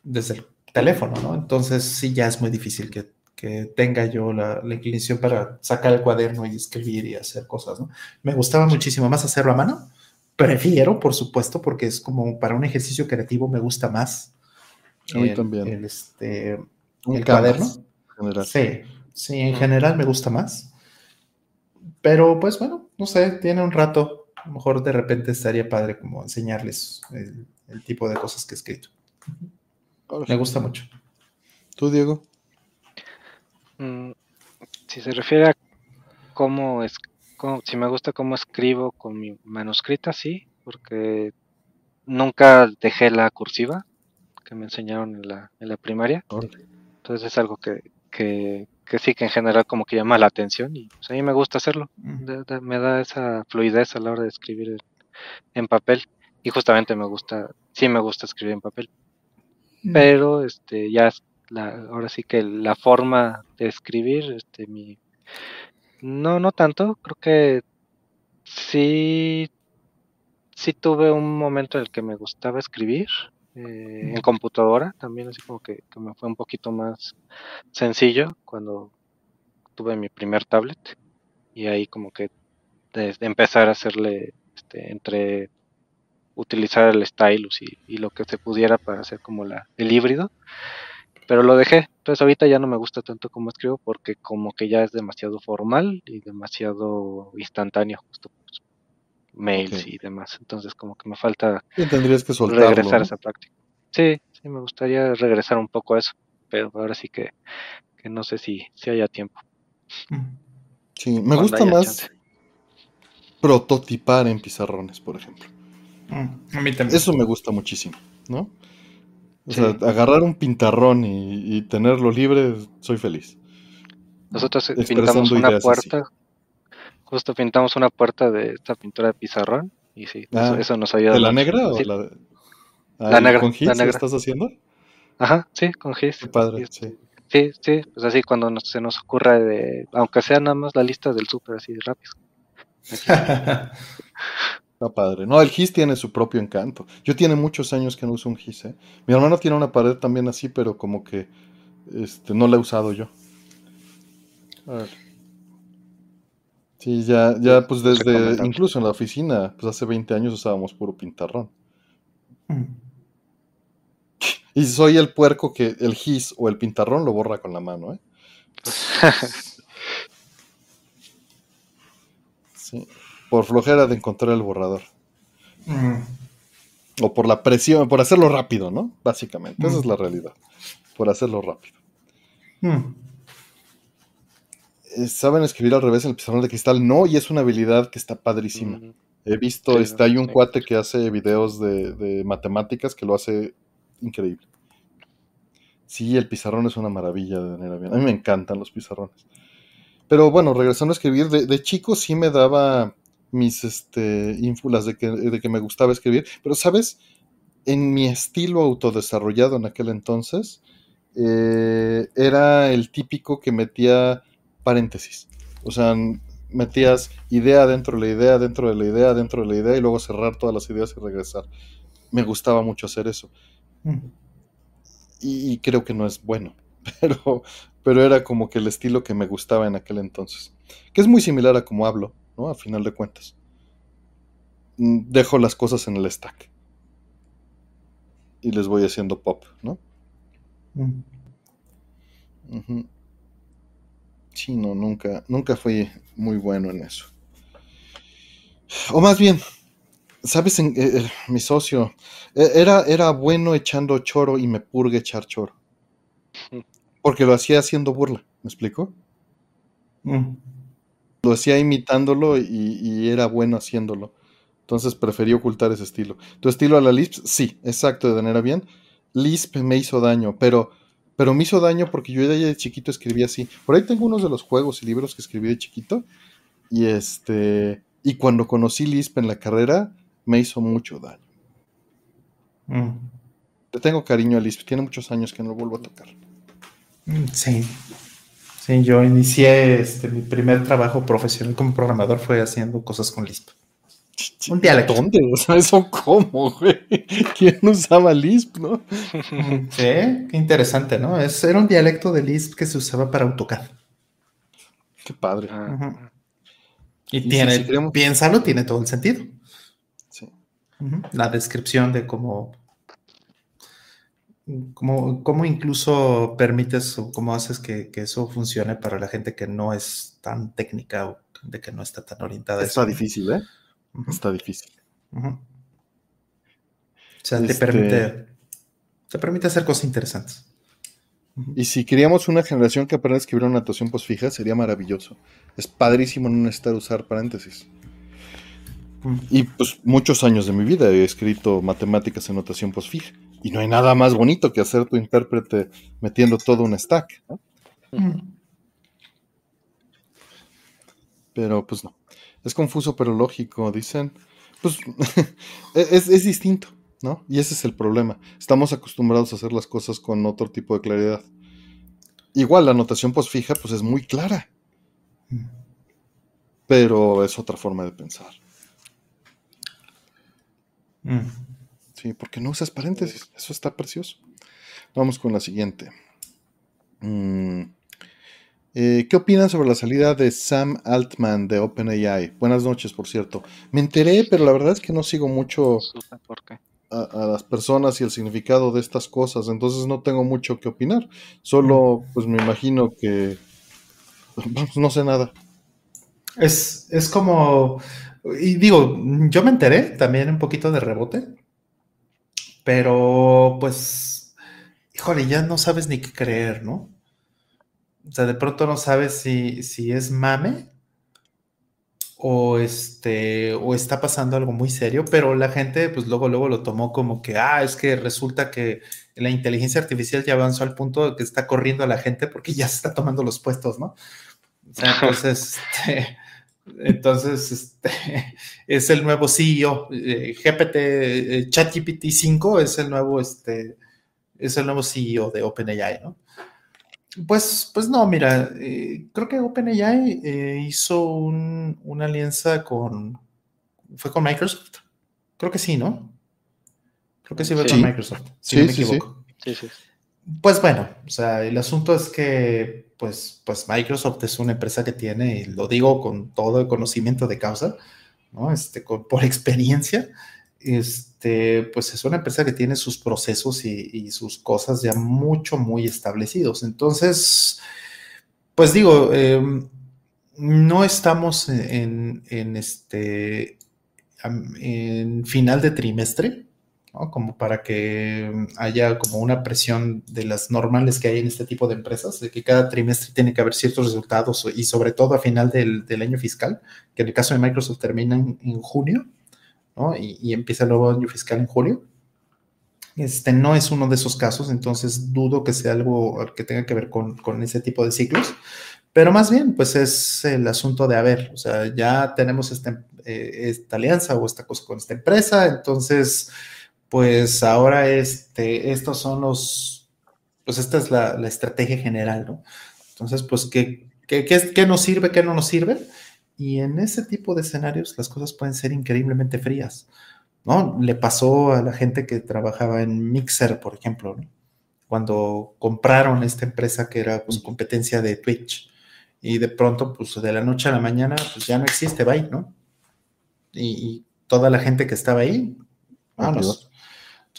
desde el teléfono, ¿no? Entonces sí, ya es muy difícil que que tenga yo la, inclinación para sacar el cuaderno y escribir y hacer cosas, ¿no? Me gustaba muchísimo más hacerlo a mano. Prefiero, por supuesto, porque es como para un ejercicio creativo me gusta más. A mí también. El, este, el cuaderno. Sí, sí, en general me gusta más. Pero pues bueno, no sé, tiene un rato. A lo mejor de repente estaría padre como enseñarles el, el tipo de cosas que he escrito. Me gusta mucho. ¿Tú, Diego? Mm, si se refiere a cómo es, si me gusta cómo escribo con mi manuscrita, sí, porque nunca dejé la cursiva que me enseñaron en la, en la primaria. Entonces es algo que, que, sí que en general como que llama la atención y pues, a mí me gusta hacerlo. Me da esa fluidez a la hora de escribir en papel y justamente me gusta, sí me gusta escribir en papel. Mm. Pero este ya ahora sí que la forma de escribir, este, mi, no, no tanto, creo que sí, sí tuve un momento en el que me gustaba escribir, eh, en computadora también, así como que, me fue un poquito más sencillo cuando tuve mi primer tablet y ahí como que desde empezar a hacerle este, entre utilizar el stylus y, y, lo que se pudiera para hacer como la, el híbrido, pero lo dejé. Entonces ahorita ya no me gusta tanto como escribo porque como que ya es demasiado formal y demasiado instantáneo, justo pues, mails y demás. Entonces como que me falta tendrías que regresar a esa práctica. Sí, sí, me gustaría regresar un poco a eso, pero ahora sí que, no sé si, si haya tiempo. Sí, me gusta más prototipar en pizarrones, por ejemplo. Mm, a mí también. Eso me gusta muchísimo, ¿no? O sea, agarrar un pintarrón y, tenerlo libre, soy feliz. Nosotros pintamos una puerta, justo pintamos una puerta de esta pintura de pizarrón y sí, eso, ah, nos ayuda. ¿De la negra o la, ah, la negra? ¿Con Gis la estás haciendo? Ajá, sí, con Gis. Qué padre, sí. Sí, sí, pues así cuando se nos ocurra de, aunque sea nada más la lista del súper así rápido. Está padre. No, el GIS tiene su propio encanto. Yo tiene muchos años que no uso un GIS, ¿eh? Mi hermano tiene una pared también así, pero como que este, no la he usado yo. A ver. Sí, ya, ya, pues desde, incluso en la oficina, pues hace 20 años usábamos puro pintarrón. Mm. Y soy el puerco que el gis o el pintarrón lo borra con la mano, ¿eh? sí, por flojera de encontrar el borrador. Mm. O por la presión, por hacerlo rápido, ¿no? Básicamente, esa es la mm. realidad. Por hacerlo rápido. Mm. Eh, ¿Saben escribir al revés en el pizarrón de cristal? No, y es una habilidad que está padrísima. He visto, este, hay un cuate que hace videos de matemáticas que lo hace increíble. Sí, el pizarrón es una maravilla de manera bien. A mí me encantan los pizarrones. Pero bueno, regresando a escribir, de, chico sí me daba mis este, ínfulas de que, de que me gustaba escribir. Pero, ¿sabes? En mi estilo autodesarrollado en aquel entonces, eh, era el típico que metía paréntesis. O sea, metías idea dentro de la idea, dentro de la idea, dentro de la idea, y luego cerrar todas las ideas y regresar. Me gustaba mucho hacer eso y, creo que no es bueno, pero, pero era como que el estilo que me gustaba en aquel entonces, que es muy similar a como hablo, ¿no? A final de cuentas. Mm, dejo las cosas en el stack y les voy haciendo pop, ¿no? Mm. Sí, no, nunca, nunca fui muy bueno en eso. O más bien, ¿Sabes? En, eh, eh, mi socio e, era, era bueno echando choro y me purgue echar choro. Porque lo hacía haciendo burla, ¿me explico? Mm. Lo hacía imitándolo y, era bueno haciéndolo. Entonces preferí ocultar ese estilo. ¿Tu estilo a la Lisp? Sí, exacto, de manera bien. Lisp me hizo daño, pero, pero me hizo daño porque yo ya de chiquito escribía así. Por ahí tengo unos de los juegos y libros que escribí de chiquito. Y este. Y cuando conocí Lisp en la carrera, me hizo mucho daño. Mm. Le tengo cariño a Lisp, tiene muchos años que no lo vuelvo a tocar. Sí. Sí, yo inicié este, mi primer trabajo profesional como programador fue haciendo cosas con Lisp. Un dialecto. ¿Dónde? O sea, ¿eso cómo, güey? ¿Quién usaba Lisp, no? Sí, qué interesante, ¿no? Es, era un dialecto de Lisp que se usaba para AutoCAD. Qué padre. Y, tiene, piénsalo, tiene todo el sentido la descripción de cómo, cómo, incluso permites o cómo haces que, eso funcione para la gente que no es tan técnica o de que no está tan orientada. Está difícil, ¿eh? Está difícil. O sea, te, este permite, te permite hacer cosas interesantes. Y si queríamos una generación que aprenda a escribir una notación postfija, sería maravilloso. Es padrísimo no necesitar usar paréntesis. Y pues muchos años de mi vida he escrito matemáticas en notación postfija. Y no hay nada más bonito que hacer tu intérprete metiendo todo un stack. Pero pues no. Es confuso pero lógico, dicen. Pues es, es, distinto, ¿no? Y ese es el problema. Estamos acostumbrados a hacer las cosas con otro tipo de claridad. Igual la notación postfija pues es muy clara. Pero es otra forma de pensar. Mm. Sí, porque no usas paréntesis. Eso está precioso. Vamos con la siguiente. Mm. Eh, ¿Qué opinan sobre la salida de Sam Altman de OpenAI? Buenas noches, por cierto. Me enteré, pero la verdad es que no sigo mucho a, las personas y el significado de estas cosas, entonces no tengo mucho que opinar. Solo, pues me imagino que... no sé nada. Es, es como y digo, yo me enteré también un poquito de rebote, pero pues, híjole, ya no sabes ni qué creer, ¿no? O sea, de pronto no sabes si, si es mame o este o está pasando algo muy serio, pero la gente pues luego luego lo tomó como que ah, es que resulta que la inteligencia artificial ya avanzó al punto de que está corriendo a la gente porque ya se está tomando los puestos, ¿no? entonces, este, entonces este, es el nuevo CEO, eh, GPT, eh, ChatGPT 5 es el nuevo, este, es el nuevo CEO de OpenAI, ¿no? Pues, pues no, mira, eh, creo que OpenAI hizo una alianza con, fue con Microsoft, creo que sí, ¿no? Creo que sí fue con Microsoft, si no me equivoco. Sí, sí. Pues bueno, o sea, el asunto es que pues, pues Microsoft es una empresa que tiene, y lo digo con todo el conocimiento de causa, ¿no? Este, por experiencia, este, pues es una empresa que tiene sus procesos y, sus cosas ya mucho, muy establecidos. Entonces, pues digo, em, no estamos en, en, este, en final de trimestre, como para que haya como una presión de las normales que hay en este tipo de empresas, de que cada trimestre tiene que haber ciertos resultados y sobre todo a final del, año fiscal, que en el caso de Microsoft termina en, junio, Y, empieza el nuevo año fiscal en julio. Este no es uno de esos casos, entonces dudo que sea algo que tenga que ver con, ese tipo de ciclos, pero más bien, pues es el asunto de, a ver, o sea, ya tenemos este, eh, esta alianza o esta cosa con esta empresa, entonces pues ahora este, estos son los, pues esta es la, estrategia general, ¿no? Entonces, pues, ¿qué, qué, qué, nos sirve, qué no nos sirve? Y en ese tipo de escenarios las cosas pueden ser increíblemente frías, ¿no? Le pasó a la gente que trabajaba en Mixer, por ejemplo, ¿no? Cuando compraron esta empresa que era pues, competencia de Twitch y de pronto, pues de la noche a la mañana, pues ya no existe bye, ¿no? Y, toda la gente que estaba ahí, vamos,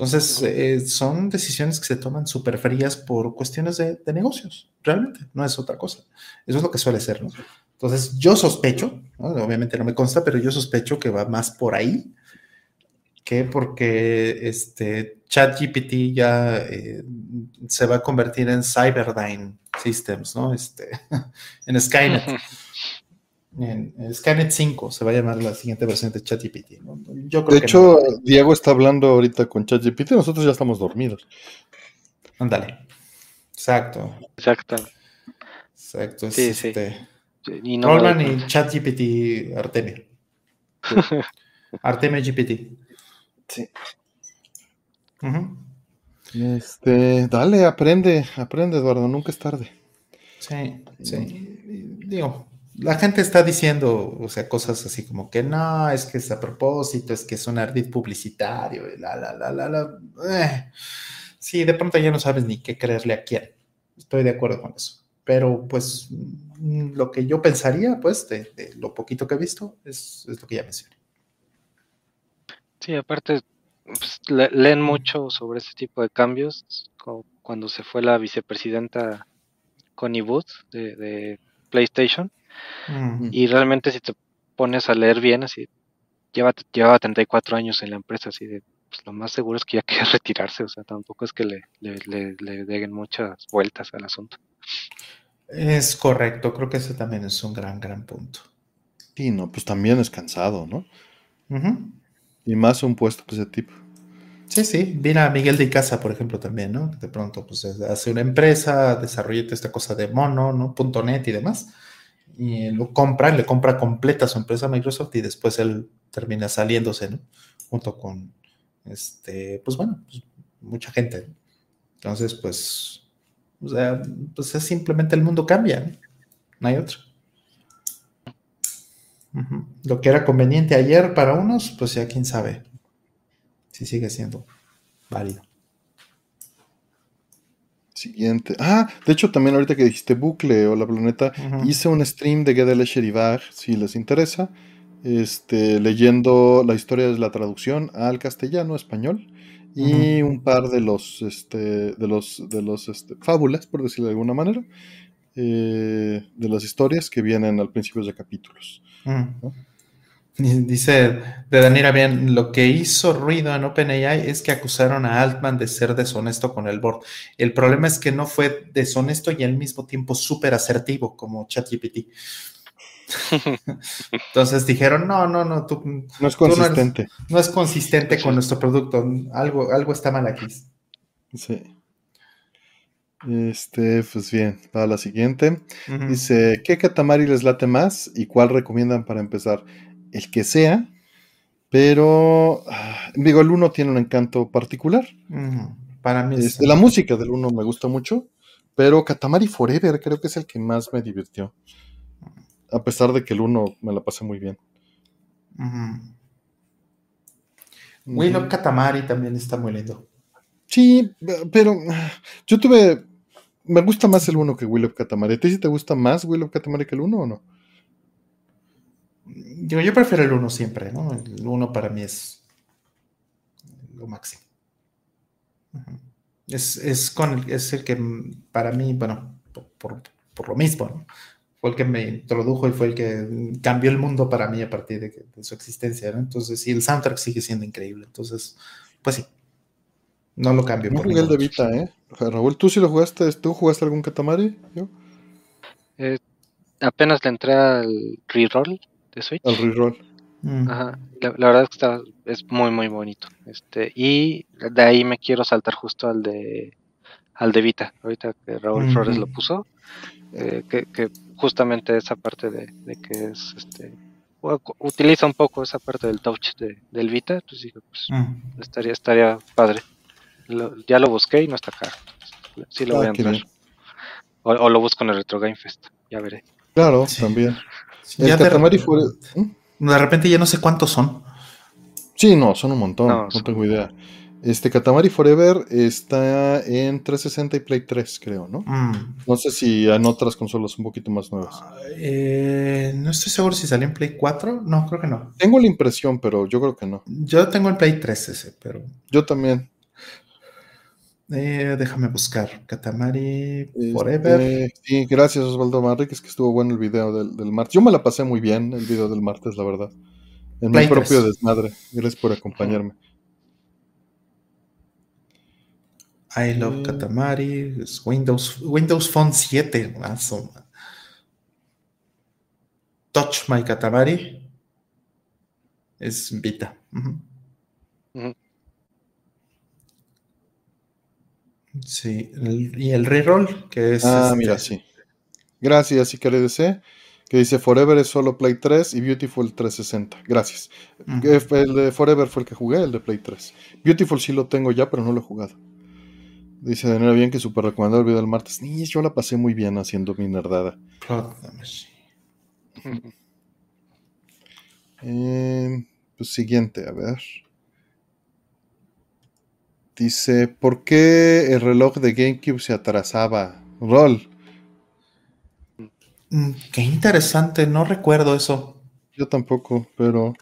entonces, eh, son decisiones que se toman súper frías por cuestiones de, negocios, realmente, no es otra cosa. Eso es lo que suele ser, ¿no? Entonces, yo sospecho, obviamente no me consta, pero yo sospecho que va más por ahí que porque este ChatGPT ya eh, se va a convertir en Cyberdyne Systems, ¿no? Este, en Skynet. en, Skynet 5 se va a llamar la siguiente versión de ChatGPT. de hecho, Diego está hablando ahorita con ChatGPT, nosotros ya estamos dormidos. Ándale. Exacto. Exacto. Exacto. sí, este... Y no y ChatGPT Artemia. Artemia GPT. Sí. Este, dale, aprende, aprende, Eduardo, nunca es tarde. Sí, sí. Digo, la gente está diciendo, o sea, cosas así como que no, es que es a propósito, es que es un ardid publicitario, la, la, la, la, la. Eh. Sí, de pronto ya no sabes ni qué creerle a quién. Estoy de acuerdo con eso. Pero pues mm, lo que yo pensaría, pues, de, lo poquito que he visto, es, lo que ya mencioné. Sí, aparte, pues, leen mucho sobre ese tipo de cambios, cuando se fue la vicepresidenta Connie Booth de PlayStation y realmente si te pones a leer bien, así, lleva, llevaba 34 años en la empresa, así de, pues lo más seguro es que ya quiere retirarse, o sea, tampoco es que le, le, le, den muchas vueltas al asunto. Es correcto, creo que ese también es un gran, gran punto. Y no, pues también es cansado, ¿no? Y más un puesto de ese tipo. Sí, sí. Mira a Miguel de Casa, por ejemplo, también, ¿no? De pronto, pues hace una empresa, desarrolla esta cosa de mono, ¿no? Punto .net y demás y lo compra, le compra completa su empresa Microsoft y después él termina saliéndose, ¿no? Junto con, este, pues bueno, pues, mucha gente. Entonces, pues, o sea, pues es simplemente el mundo cambia, ¿no? no hay otro. Lo que era conveniente ayer para unos, pues ya quién sabe si sigue siendo válido. Siguiente. Ah, de hecho, también ahorita que dijiste bucle o la planeta, hice un stream de Gedele Sheribag, si les interesa, este, leyendo la historia de la traducción al castellano, español, y un par de los, este, de los, de los este, fábulas, por decirlo de alguna manera, eh, de las historias que vienen al principio de capítulos. Dice de Daniela bien, lo que hizo ruido en OpenAI es que acusaron a Altman de ser deshonesto con el board. El problema es que no fue deshonesto y al mismo tiempo súper asertivo como ChatGPT. Entonces dijeron, no, no, no, tú No es tú no eres- consistente. no es consistente con nuestro producto, algo, algo está mal aquí. Sí. Este, pues bien, para la siguiente. Dice, ¿qué Katamari les late más y cuál recomiendan para empezar? El que sea, pero ah, digo, el uno tiene un encanto particular. Para mí es- Este, la música del uno me gusta mucho, pero Katamari Forever creo que es el que más me divirtió. A pesar de que el uno me la pasé muy bien. Ujú. Will of Ujú. Katamari también está muy lindo. Sí, pero ah, yo tuve. Me gusta más el uno que Will of Katamari. ¿A ti sí te gusta más Will of Katamari que el uno o no? Digo, yo prefiero el 1 siempre, ¿no? El 1 para mí es lo máximo. Es, es, con el, es el que para mí, bueno, por, por- por lo mismo, ¿no? Fue el que me introdujo y fue el que cambió el mundo para mí a partir de, que- de su existencia, ¿no? Entonces, sí, el soundtrack sigue siendo increíble. Entonces, pues sí, no lo cambio. No por jugué el de. Vita, ¿eh? Raúl, ¿tú sí lo jugaste? ¿Tú jugaste algún Katamari? ¿Yo? Eh, apenas le entré al reroll de Switch. Al reroll. Mm. Ajá, la, la verdad es que está, es muy muy bonito. Este, y de ahí me quiero saltar justo al de al de Vita, ahorita que Raúl. Flores lo puso, eh, que, que justamente esa parte de, de que es este utiliza un poco esa parte del touch de, del Vita, entonces digo, pues Mm. estaría, estaría padre. Lo- ya lo busqué y no está caro. Sí lo Ah, voy a entrar. O, o lo busco en el Retro Game Fest, ya veré. Claro, Sí. también. El ya Katamari Forever. ¿Mm? de repente ya no sé cuántos son. Sí, no, son un montón. No, No, son- tengo idea. Este Katamari Forever está en 360 y Play 3, creo, ¿no? Mm. No sé si en otras consolas un poquito más nuevas. Eh, no estoy seguro si salió en Play 4. No, creo que no. Tengo la impresión, pero yo creo que no. Yo tengo el Play 3 ese, pero Yo también. Eh, déjame buscar. Katamari Este, Forever. sí, gracias Osvaldo Manriquez, que estuvo bueno el video del, del martes. Yo me la pasé muy bien el video del martes, la verdad. En Play mi propio 3. desmadre. Gracias por acompañarme. I love Mm. Katamari. es Windows, Windows Phone 7. ah, su- Touch My Katamari. Es Vita. Ujú. Sí, el- y el reroll, que es. Ah, este, mira, sí. Gracias, DC, que dice Forever es solo Play 3 y Beautiful 360. Gracias. ujú. Que fue El de Forever fue el que jugué, el de Play 3. Beautiful sí lo tengo ya, pero no lo he jugado. Dice Daniela bien que super recomendado el video del martes. Ni yo la pasé muy bien haciendo mi nerdada. Eh, pues siguiente, a ver. Dice, ¿por qué el reloj de GameCube se atrasaba? Rol, Mm, Qué interesante, no recuerdo eso. yo tampoco, pero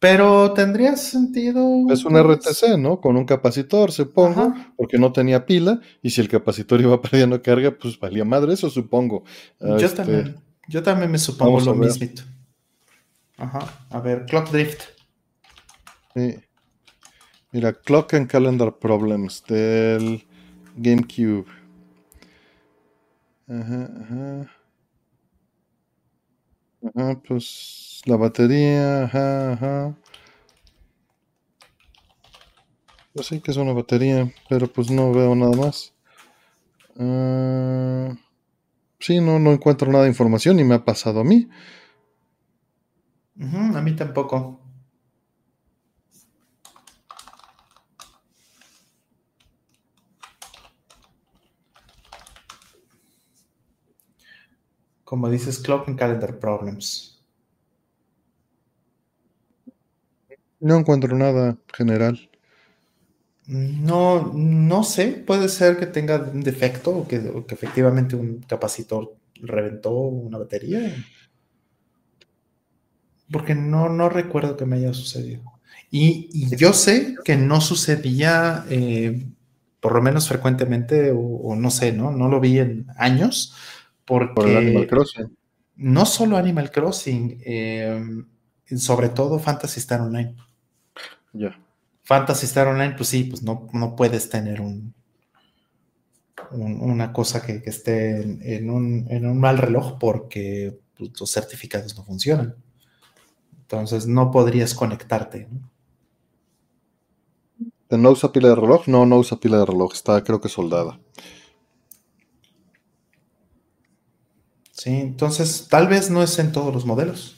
Pero tendría sentido. es un. RTC, ¿no? Con un capacitor, supongo, Ajá. porque no tenía pila, y si el capacitor iba perdiendo carga, pues valía madre, eso supongo. Yo este, también. Yo también me supongo vamos lo ver. mismito. Ajá. A ver, Clock Drift. sí. Mira, Clock and Calendar Problems del GameCube. Ajá, ajá. Ajá, pues la batería, ajá, ajá. Yo sé que es una batería, pero pues no veo nada más. Ah, sí, no, no encuentro nada de información y me ha pasado a mí. A mí tampoco. Como dices, Clock and Calendar Problems. No encuentro nada general. No, no sé, puede ser que tenga un defecto o que, o que efectivamente un capacitor reventó una batería. Porque no, no recuerdo que me haya sucedido. Y, y yo sé que no sucedía, eh, por lo menos frecuentemente, o, o no sé, ¿no? No lo vi en años, porque Por el Animal Crossing. no solo Animal Crossing, eh, sobre todo Fantasy Star Online. Ya. Fantasy Star Online, pues sí, pues no, no puedes tener un, un- una cosa que, que esté en, en un, en un mal reloj porque pues, los certificados no funcionan. Entonces no podrías conectarte. ¿No usa pila de reloj? No, no usa pila de reloj, está creo que soldada. Sí, entonces tal vez no es en todos los modelos.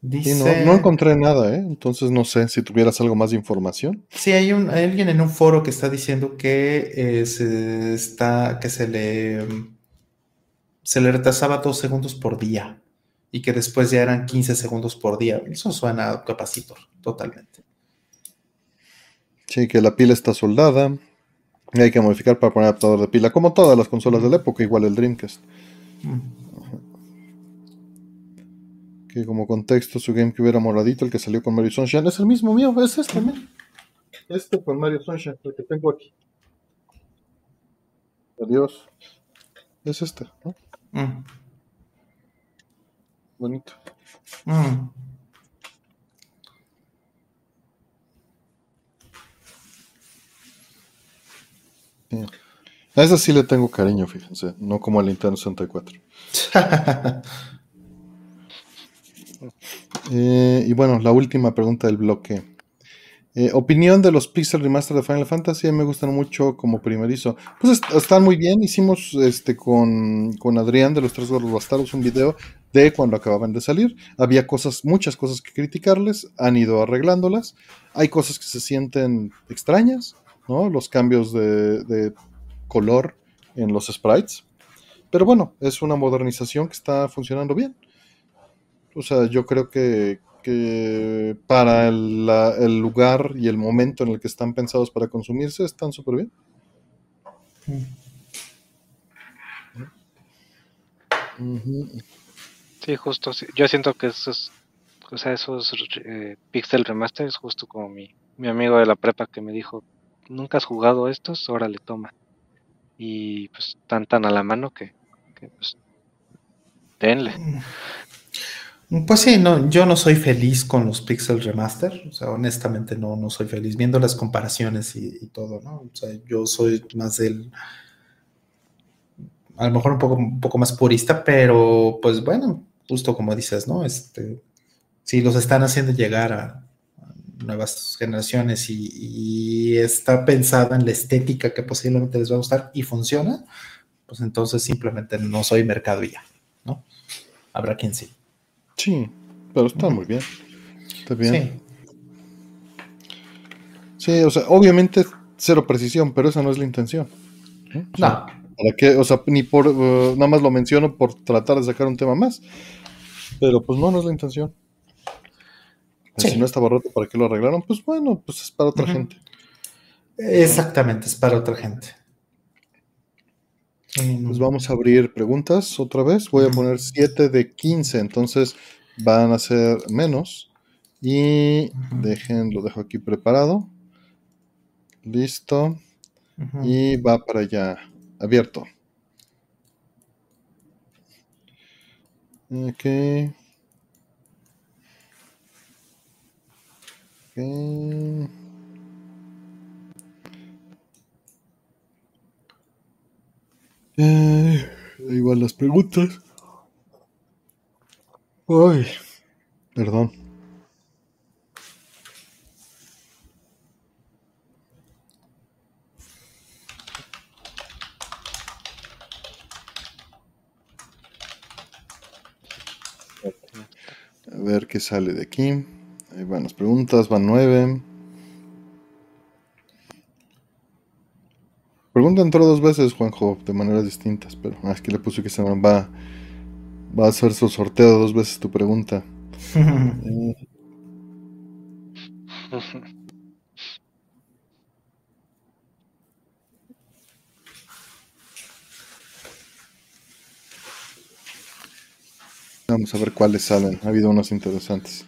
Dice... no, encontré nada, ¿eh? entonces no sé si tuvieras algo más de información. Sí, hay, un, alguien en un foro que está diciendo que eh, se está, que se le se le retrasaba dos segundos por día y que después ya eran 15 segundos por día. Eso suena a capacitor, totalmente. Sí, que la pila está soldada. Y hay que modificar para poner adaptador de pila, como todas las consolas de la época, igual el Dreamcast. Que como contexto, su game que hubiera moradito, el que salió con Mario Sunshine, es el mismo mío, es este. Este con Mario Sunshine, el que tengo aquí. Adiós. Es este, ¿no? Mm. Bonito. Mm. A esa sí le tengo cariño, fíjense, no como al Nintendo 64. Eh, y bueno, la última pregunta del bloque. Eh, opinión de los Pixel Remaster de Final Fantasy, me gustan mucho como primerizo. Pues están muy bien, hicimos este con, Adrián de los Tres Gordos Bastardos un video de cuando acababan de salir. Había cosas, muchas cosas que criticarles, han ido arreglándolas. Hay cosas que se sienten extrañas, ¿no? Los cambios de color en los sprites. Pero bueno, es una modernización que está funcionando bien. O sea, yo creo que, para el, lugar y el momento en el que están pensados para consumirse, están súper bien. Sí, justo. Yo siento que esos, o sea, esos eh, Pixel Remasters, justo como mi, mi amigo de la prepa que me dijo, nunca has jugado estos, órale, toma y pues están tan a la mano que, pues denle. Mm. Pues sí, no, yo no soy feliz con los Pixel Remaster, o sea, honestamente no, no soy feliz viendo las comparaciones y, todo, ¿no? O sea, yo soy más del, a lo mejor un poco, un poco más purista, pero pues bueno, justo como dices, ¿no? Este, si los están haciendo llegar a, nuevas generaciones y, está pensada en la estética que posiblemente les va a gustar y funciona, pues entonces simplemente no soy mercado ya, ¿no? Habrá quien sí. Sí, pero está muy bien. Está bien. Sí. Sí, o sea, obviamente cero precisión, pero esa no es la intención. no. ¿Para qué? O sea, ni por, uh, nada más lo menciono por tratar de sacar un tema más. Pero pues no, no es la intención. Si no estaba roto, ¿para qué lo arreglaron? Pues bueno, pues es para otra gente. Exactamente, es para otra gente. Pues vamos a abrir preguntas otra vez. Voy a poner 7 de 15, entonces van a ser menos. Y dejen, lo dejo aquí preparado. Listo. Y va para allá, abierto. Ok. Eh, ahí van las preguntas. Ay, perdón. A ver qué sale de aquí. Ahí van las preguntas, van nueve. Pregunta entró dos veces, Juanjo, de maneras distintas, pero ah, es que le puse que se va, va a hacer su sorteo dos veces tu pregunta. Vamos a ver cuáles salen. Ha habido unos interesantes.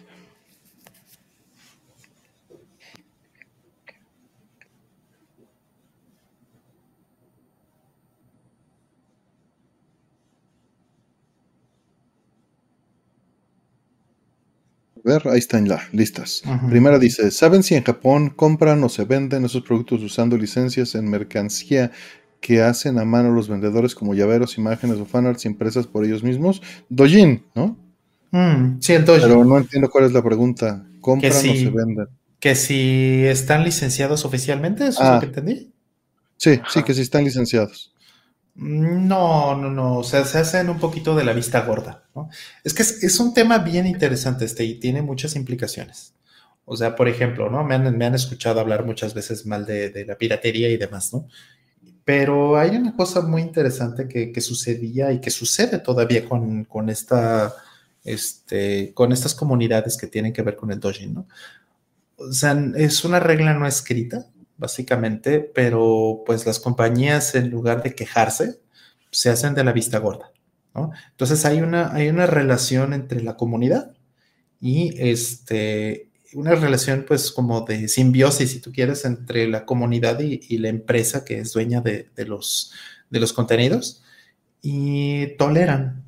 Ver, ahí están las listas. Primera dice, ¿saben si en Japón compran o se venden esos productos usando licencias en mercancía que hacen a mano los vendedores como llaveros, imágenes o fanarts impresas por ellos mismos. Dojin, ¿no? Mm, sí, Dojin. Pero no entiendo cuál es la pregunta. ¿Compran o se venden? Que si están licenciados oficialmente, ¿eso es lo Ah. que entendí? Sí, sí, que sí están licenciados. No, no, no. O sea, se hacen un poquito de la vista gorda, ¿no? Es que es, un tema bien interesante este y tiene muchas implicaciones. O sea, por ejemplo, ¿no? Me han, escuchado hablar muchas veces mal de, la piratería y demás, ¿no? Pero hay una cosa muy interesante que, sucedía y que sucede todavía con, este, con estas comunidades que tienen que ver con el Dojin, ¿no? O sea, es una regla no escrita, básicamente, pero pues las compañías en lugar de quejarse, se hacen de la vista gorda, ¿no? Entonces hay una, hay una relación entre la comunidad y este, una relación pues como de simbiosis, si tú quieres, entre la comunidad y, la empresa que es dueña de, de, los, de los contenidos y toleran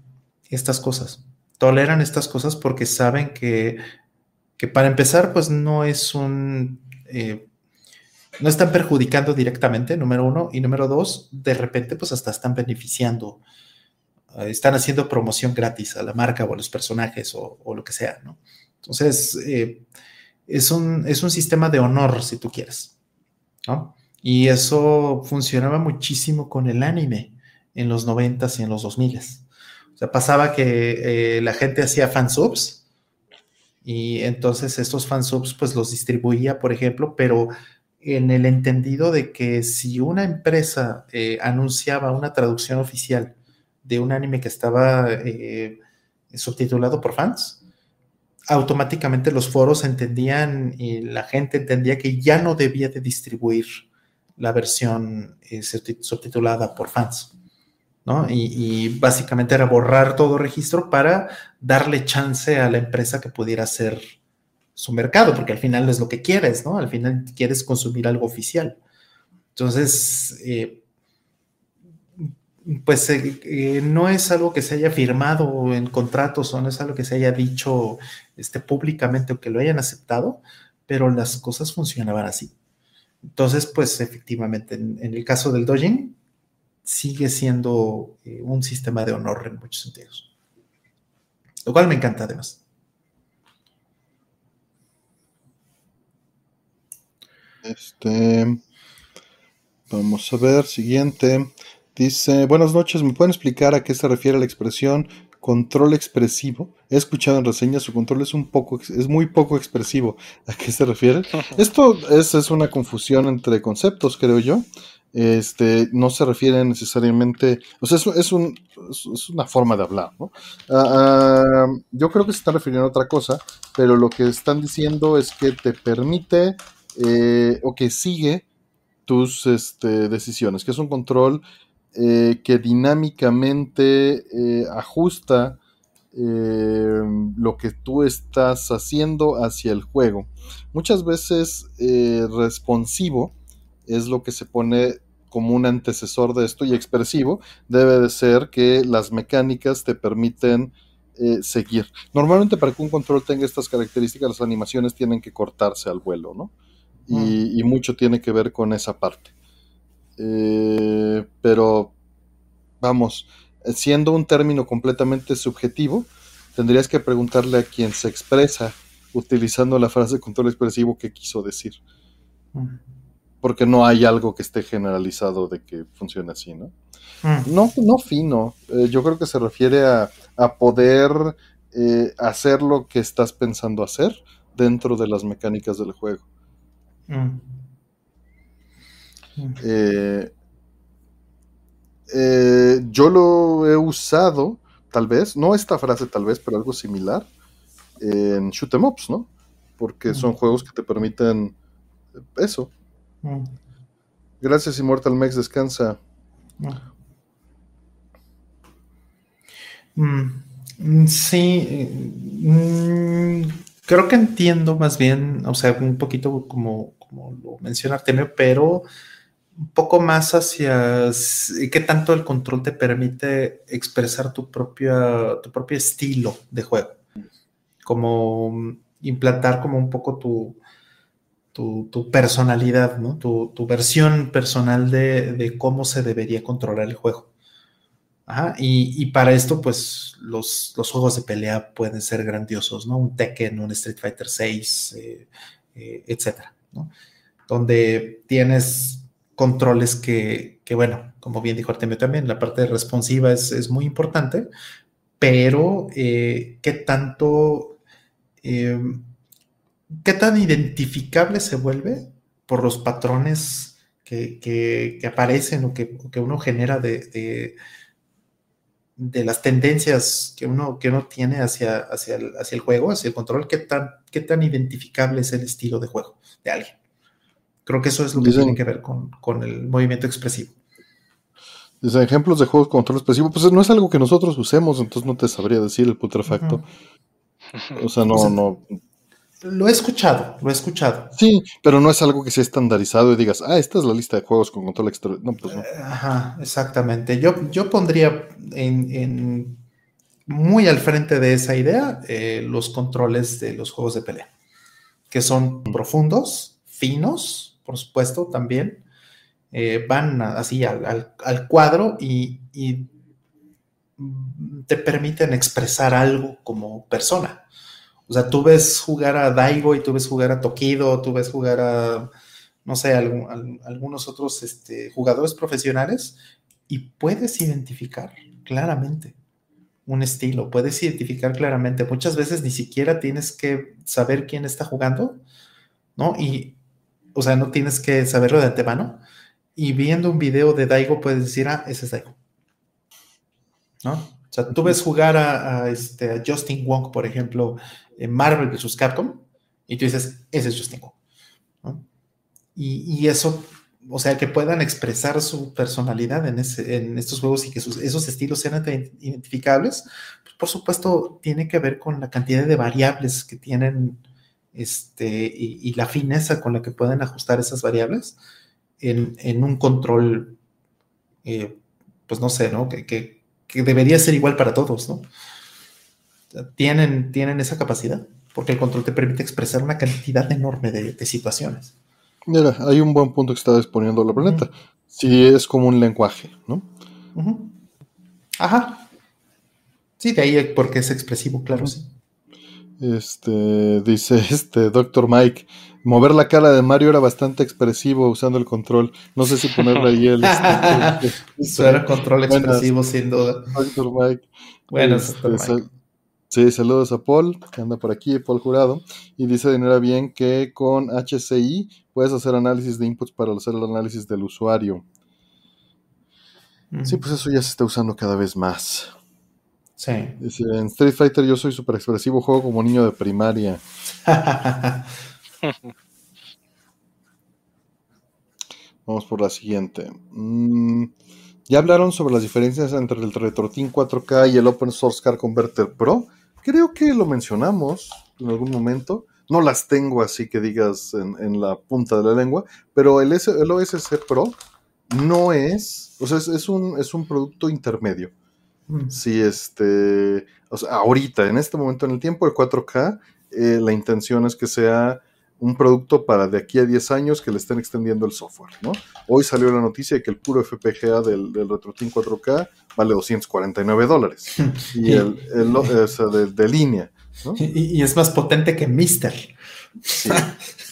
estas cosas, toleran estas cosas porque saben que, que para empezar pues no es un... Eh, no están perjudicando directamente, número uno, y número dos, de repente pues hasta están beneficiando, uh, están haciendo promoción gratis a la marca o a los personajes o, o lo que sea, ¿no? Entonces, eh, es, un, es un sistema de honor, si tú quieres, ¿no? Y eso funcionaba muchísimo con el anime en los noventas y en los dos miles. O sea, pasaba que eh, la gente hacía fansubs y entonces estos fansubs pues los distribuía, por ejemplo, pero en el entendido de que si una empresa eh, anunciaba una traducción oficial de un anime que estaba eh, subtitulado por fans, automáticamente los foros entendían y la gente entendía que ya no debía de distribuir la versión eh, subtitulada por fans. ¿no? Y, y, básicamente era borrar todo registro para darle chance a la empresa que pudiera hacer su mercado, porque al final es lo que quieres, ¿no? Al final quieres consumir algo oficial. Entonces, eh, pues eh, eh, no es algo que se haya firmado en contratos o no es algo que se haya dicho este, públicamente o que lo hayan aceptado, pero las cosas funcionaban así. Entonces, pues efectivamente, en, el caso del Dojin, sigue siendo un sistema de honor en muchos sentidos. Lo cual me encanta además. Este, vamos a ver, siguiente. Dice, buenas noches, ¿me pueden explicar a qué se refiere la expresión control expresivo? He escuchado en reseñas, su control es un poco, es muy poco expresivo. ¿A qué se refiere? Esto es, es una confusión entre conceptos, creo yo. Este, no se refiere necesariamente, o sea, es, es, un, es una forma de hablar, ¿no? Uh, uh, yo creo que se están refiriendo a otra cosa, pero lo que están diciendo es que te permite eh, o que sigue tus este, decisiones, que es un control eh, que dinámicamente eh, ajusta eh, lo que tú estás haciendo hacia el juego. Muchas veces eh, responsivo es lo que se pone como un antecesor de esto y expresivo debe de ser que las mecánicas te permiten seguir. Normalmente para que un control tenga estas características las animaciones tienen que cortarse al vuelo, ¿no? Y, mm. y mucho tiene que ver con esa parte. Eh, pero vamos, siendo un término completamente subjetivo, tendrías que preguntarle a quien se expresa utilizando la frase control expresivo qué quiso decir. Mm porque no hay algo que esté generalizado de que funcione así, ¿no? Mm. No, no fino. Eh, yo creo que se refiere a, a poder eh, hacer lo que estás pensando hacer dentro de las mecánicas del juego. Mm. Mm. Eh, yo lo he usado, tal vez, no esta frase tal vez, pero algo similar, en shoot 'em ups, ¿no? Porque son juegos que te permiten eso, Mm. Gracias, Immortal Max, descansa. Mm. Sí, mm, creo que entiendo más bien, o sea, un poquito como, como lo menciona Artemio, pero un poco más hacia qué tanto el control te permite expresar tu, propia, tu propio estilo de juego, como implantar como un poco tu, tu, personalidad, ¿no? Tu, versión personal de, cómo se debería controlar el juego. Y, para esto, pues los, juegos de pelea pueden ser grandiosos, ¿no? Un Tekken, un Street Fighter 6, eh, eh, etcétera, ¿no? Donde tienes controles que, bueno, como bien dijo Artemio también, la parte responsiva es, muy importante, pero eh, ¿qué tanto ¿qué tan identificable se vuelve por los patrones que, aparecen o que, uno genera de, las tendencias que uno, que uno tiene hacia, hacia, el, hacia el juego, hacia el control? ¿Qué tan, ¿Qué tan identificable es el estilo de juego de alguien? Creo que eso es lo que tiene que ver con, el movimiento expresivo. Desde ejemplos de juegos con control expresivo, pues no es algo que nosotros usemos, entonces no te sabría decir el putrefacto. O sea, no, no, lo he escuchado, lo he escuchado. Sí, pero no es algo que sea estandarizado y digas, ah, esta es la lista de juegos con control exterior. No, pues no. Eh, ajá, exactamente. Yo, yo pondría en, muy al frente de esa idea eh, los controles de los juegos de pelea, que son profundos, finos, por supuesto, también. Eh, van así al, cuadro y te permiten expresar algo como persona. O sea, tú ves jugar a Daigo y tú ves jugar a Tokido, tú ves jugar a, no sé, algunos otros este, jugadores profesionales y puedes identificar claramente un estilo, puedes identificar claramente. Muchas veces ni siquiera tienes que saber quién está jugando, ¿no? Y, o sea, no tienes que saberlo de antemano. Y viendo un video de Daigo puedes decir, ah, ese es Daigo. ¿No? O sea, tú ves jugar a, este, a Justin Wong, por ejemplo, Marvel vs. Capcom, y tú dices, ese es Justin Wong. Y, eso, o sea, que puedan expresar su personalidad en, estos juegos y que esos estilos sean identificables, pues por supuesto tiene que ver con la cantidad de variables que tienen este, y, la fineza con la que pueden ajustar esas variables en, un control, eh, pues no sé, ¿no? Que, que, debería ser igual para todos, ¿no? Tienen, tienen esa capacidad, porque el control te permite expresar una cantidad enorme de, situaciones. Mira, hay un buen punto que está exponiendo la planeta. Si es como un lenguaje, ¿no? Ajá. Sí, de ahí porque es expresivo, claro, sí. Este, dice este Doctor Mike, mover la cara de Mario era bastante expresivo usando el control. No sé si ponerle ahí el... Este, Eso era control expresivo, sin duda. Doctor Mike. Bueno, este, Mike. Sí, saludos a Paul, que anda por aquí, Paul Jurado, y dice de manera bien que con HCI puedes hacer análisis de inputs para hacer el análisis del usuario. Sí, pues eso ya se está usando cada vez más. Sí. Dice, en Street Fighter yo soy súper expresivo, juego como niño de primaria. Vamos por la siguiente. Mm, ya hablaron sobre las diferencias entre el RetroTin 4K y el Open Source Car Converter Pro. Creo que lo mencionamos en algún momento. No las tengo así que digas en, la punta de la lengua, pero el, el OSC Pro no es, o sea, es, un, es un producto intermedio. Mm. Si este, o sea, ahorita, en este momento en el tiempo, el 4K, eh, la intención es que sea un producto para de aquí a 10 años que le estén extendiendo el software, ¿no? Hoy salió la noticia de que el puro FPGA del, del RetroTin 4K vale 249 dólares. y el, de, línea, ¿no? y, es más potente que Mister.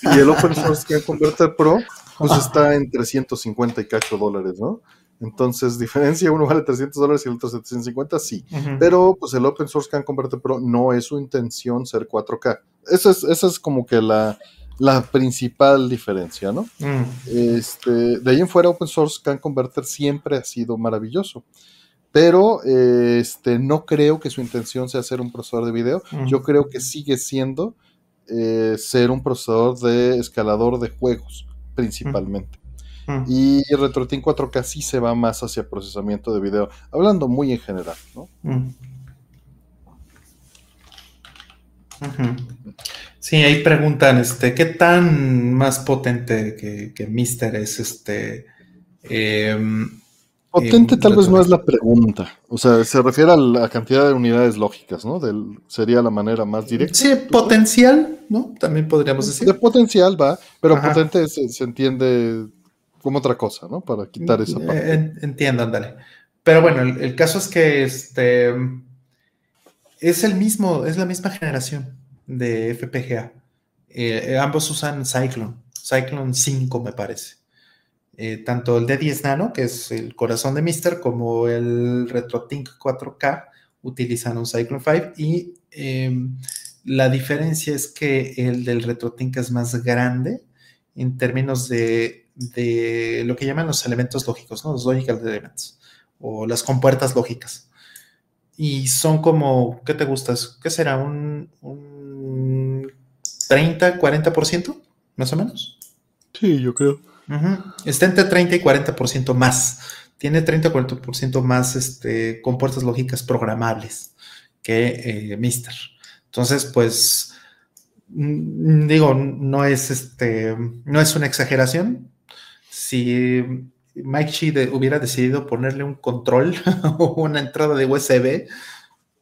Y el Open Source Converter Pro, pues está en 350 y cacho dólares, ¿no? Entonces, diferencia, uno vale 300 dólares y el otro 750, sí. Pero, pues el Open Source Can Converter Pro no es su intención ser 4K. Esa es, esa es como que la, la principal diferencia, ¿no? Mm. Este, de ahí en fuera, Open Source Can Converter siempre ha sido maravilloso. Pero este, no creo que su intención sea ser un procesador de video. Mm. Yo creo que sigue siendo eh, ser un procesador de escalador de juegos, principalmente. Mm. Y RetroTin 4K sí se va más hacia procesamiento de video, hablando muy en general, ¿no? Sí, ahí preguntan, este, ¿qué tan más potente que, que Mister es este? Em, Potente eh, tal vez no es la pregunta. O sea, se refiere a la cantidad de unidades lógicas, ¿no? Del, sería la manera más directa. Sí, potencial, ¿no? También podríamos De decir. potencial va, pero Ajá. potente se, se entiende como otra cosa, ¿no? Para quitar esa Eh, parte. en- entiendo, ándale. Pero bueno, el, el caso es que este es el mismo, es la misma generación de FPGA. Eh, eh, ambos usan Cyclone, Cyclone 5 me parece. Eh, tanto el D10 Nano, que es el corazón de Mister, como el RetroTink 4K utilizan un Cyclone 5 y eh, la diferencia es que el del RetroTink es más grande en términos de, de lo que llaman los elementos lógicos, ¿no? Los logical elements o las compuertas lógicas. Y son como, ¿qué te gustas? ¿Qué será? ¿Un, un 30, 40% más o menos? Sí, yo creo. Está entre 30 y 40% más. Tiene 30 o 40% más este, compuertas lógicas programables que eh, Mister. Entonces, pues, mm, digo, no es, este, no es una exageración. Si Mike Chi de- hubiera decidido ponerle un control o una entrada de USB,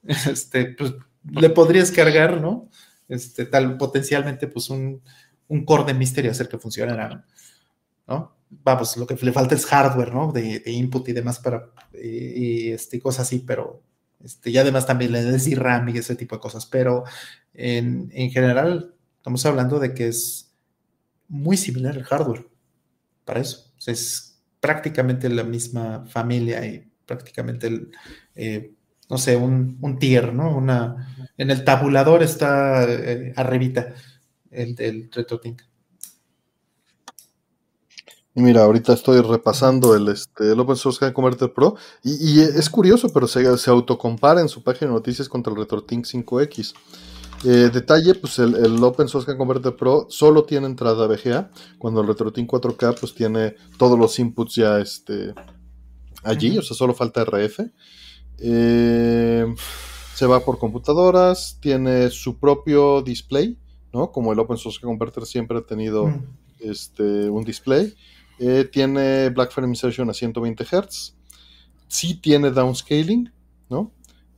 este, pues, le podrías cargar, ¿no? Este, tal, potencialmente, pues, un, un core de Mister y hacer que funcionara, ¿no? Vamos, lo que le falta es hardware, ¿no? De, de input y demás para, y, y, este, cosas así, pero este, y además también le des RAM y ese tipo de cosas, pero en, en general estamos hablando de que es muy similar el hardware para eso. Es prácticamente la misma familia y prácticamente el, eh, no sé, un, un, tier, ¿no? Una, en el tabulador está eh, arribita el del RetroTink. Y mira, ahorita estoy repasando el, este, el Open Source Can Converter Pro y, y es curioso, pero se, se, autocompara en su página de noticias contra el RetroTink 5X. Eh, detalle, pues el, el, Open Source Can Converter Pro solo tiene entrada VGA, cuando el RetroTink 4K pues tiene todos los inputs ya este, allí, uh -huh. o sea, solo falta RF. Eh, se va por computadoras, tiene su propio display, ¿no? Como el Open Source Converter siempre ha tenido -huh. este, un display. Eh, tiene Black Frame Insertion a 120 Hz. Sí tiene downscaling, ¿no?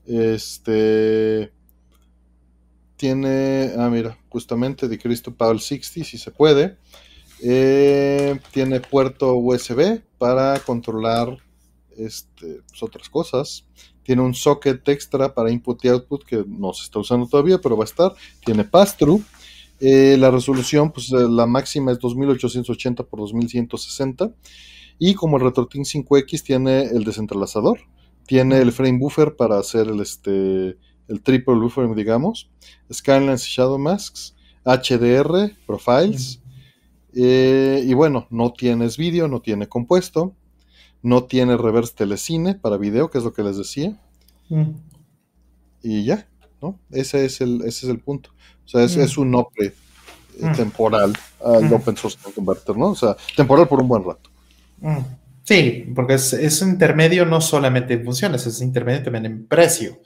Este. Tiene. Ah, mira, justamente Decrease to PAL 60, si se puede. Eh, tiene puerto USB para controlar este, pues, otras cosas. Tiene un socket extra para input y output que no se está usando todavía, pero va a estar. Tiene pass-through. Eh, la resolución, pues la máxima es 2880 por 2160. Y como el RetroTink 5X tiene el desentrelazador, tiene el frame buffer para hacer el, este, el triple buffer, digamos, Skylines Shadow Masks, HDR, Profiles. Eh, y bueno, no tienes vídeo, no tiene compuesto, no tiene reverse telecine para video, que es lo que les decía. Mm. Y ya, ¿no? Ese es el, ese es el punto. O sea, es, mm. es un OPE eh, mm. temporal al mm. Open Source Converter, ¿no? O sea, temporal por un buen rato. Sí, porque es, es, intermedio no solamente en funciones, es intermedio también en precio.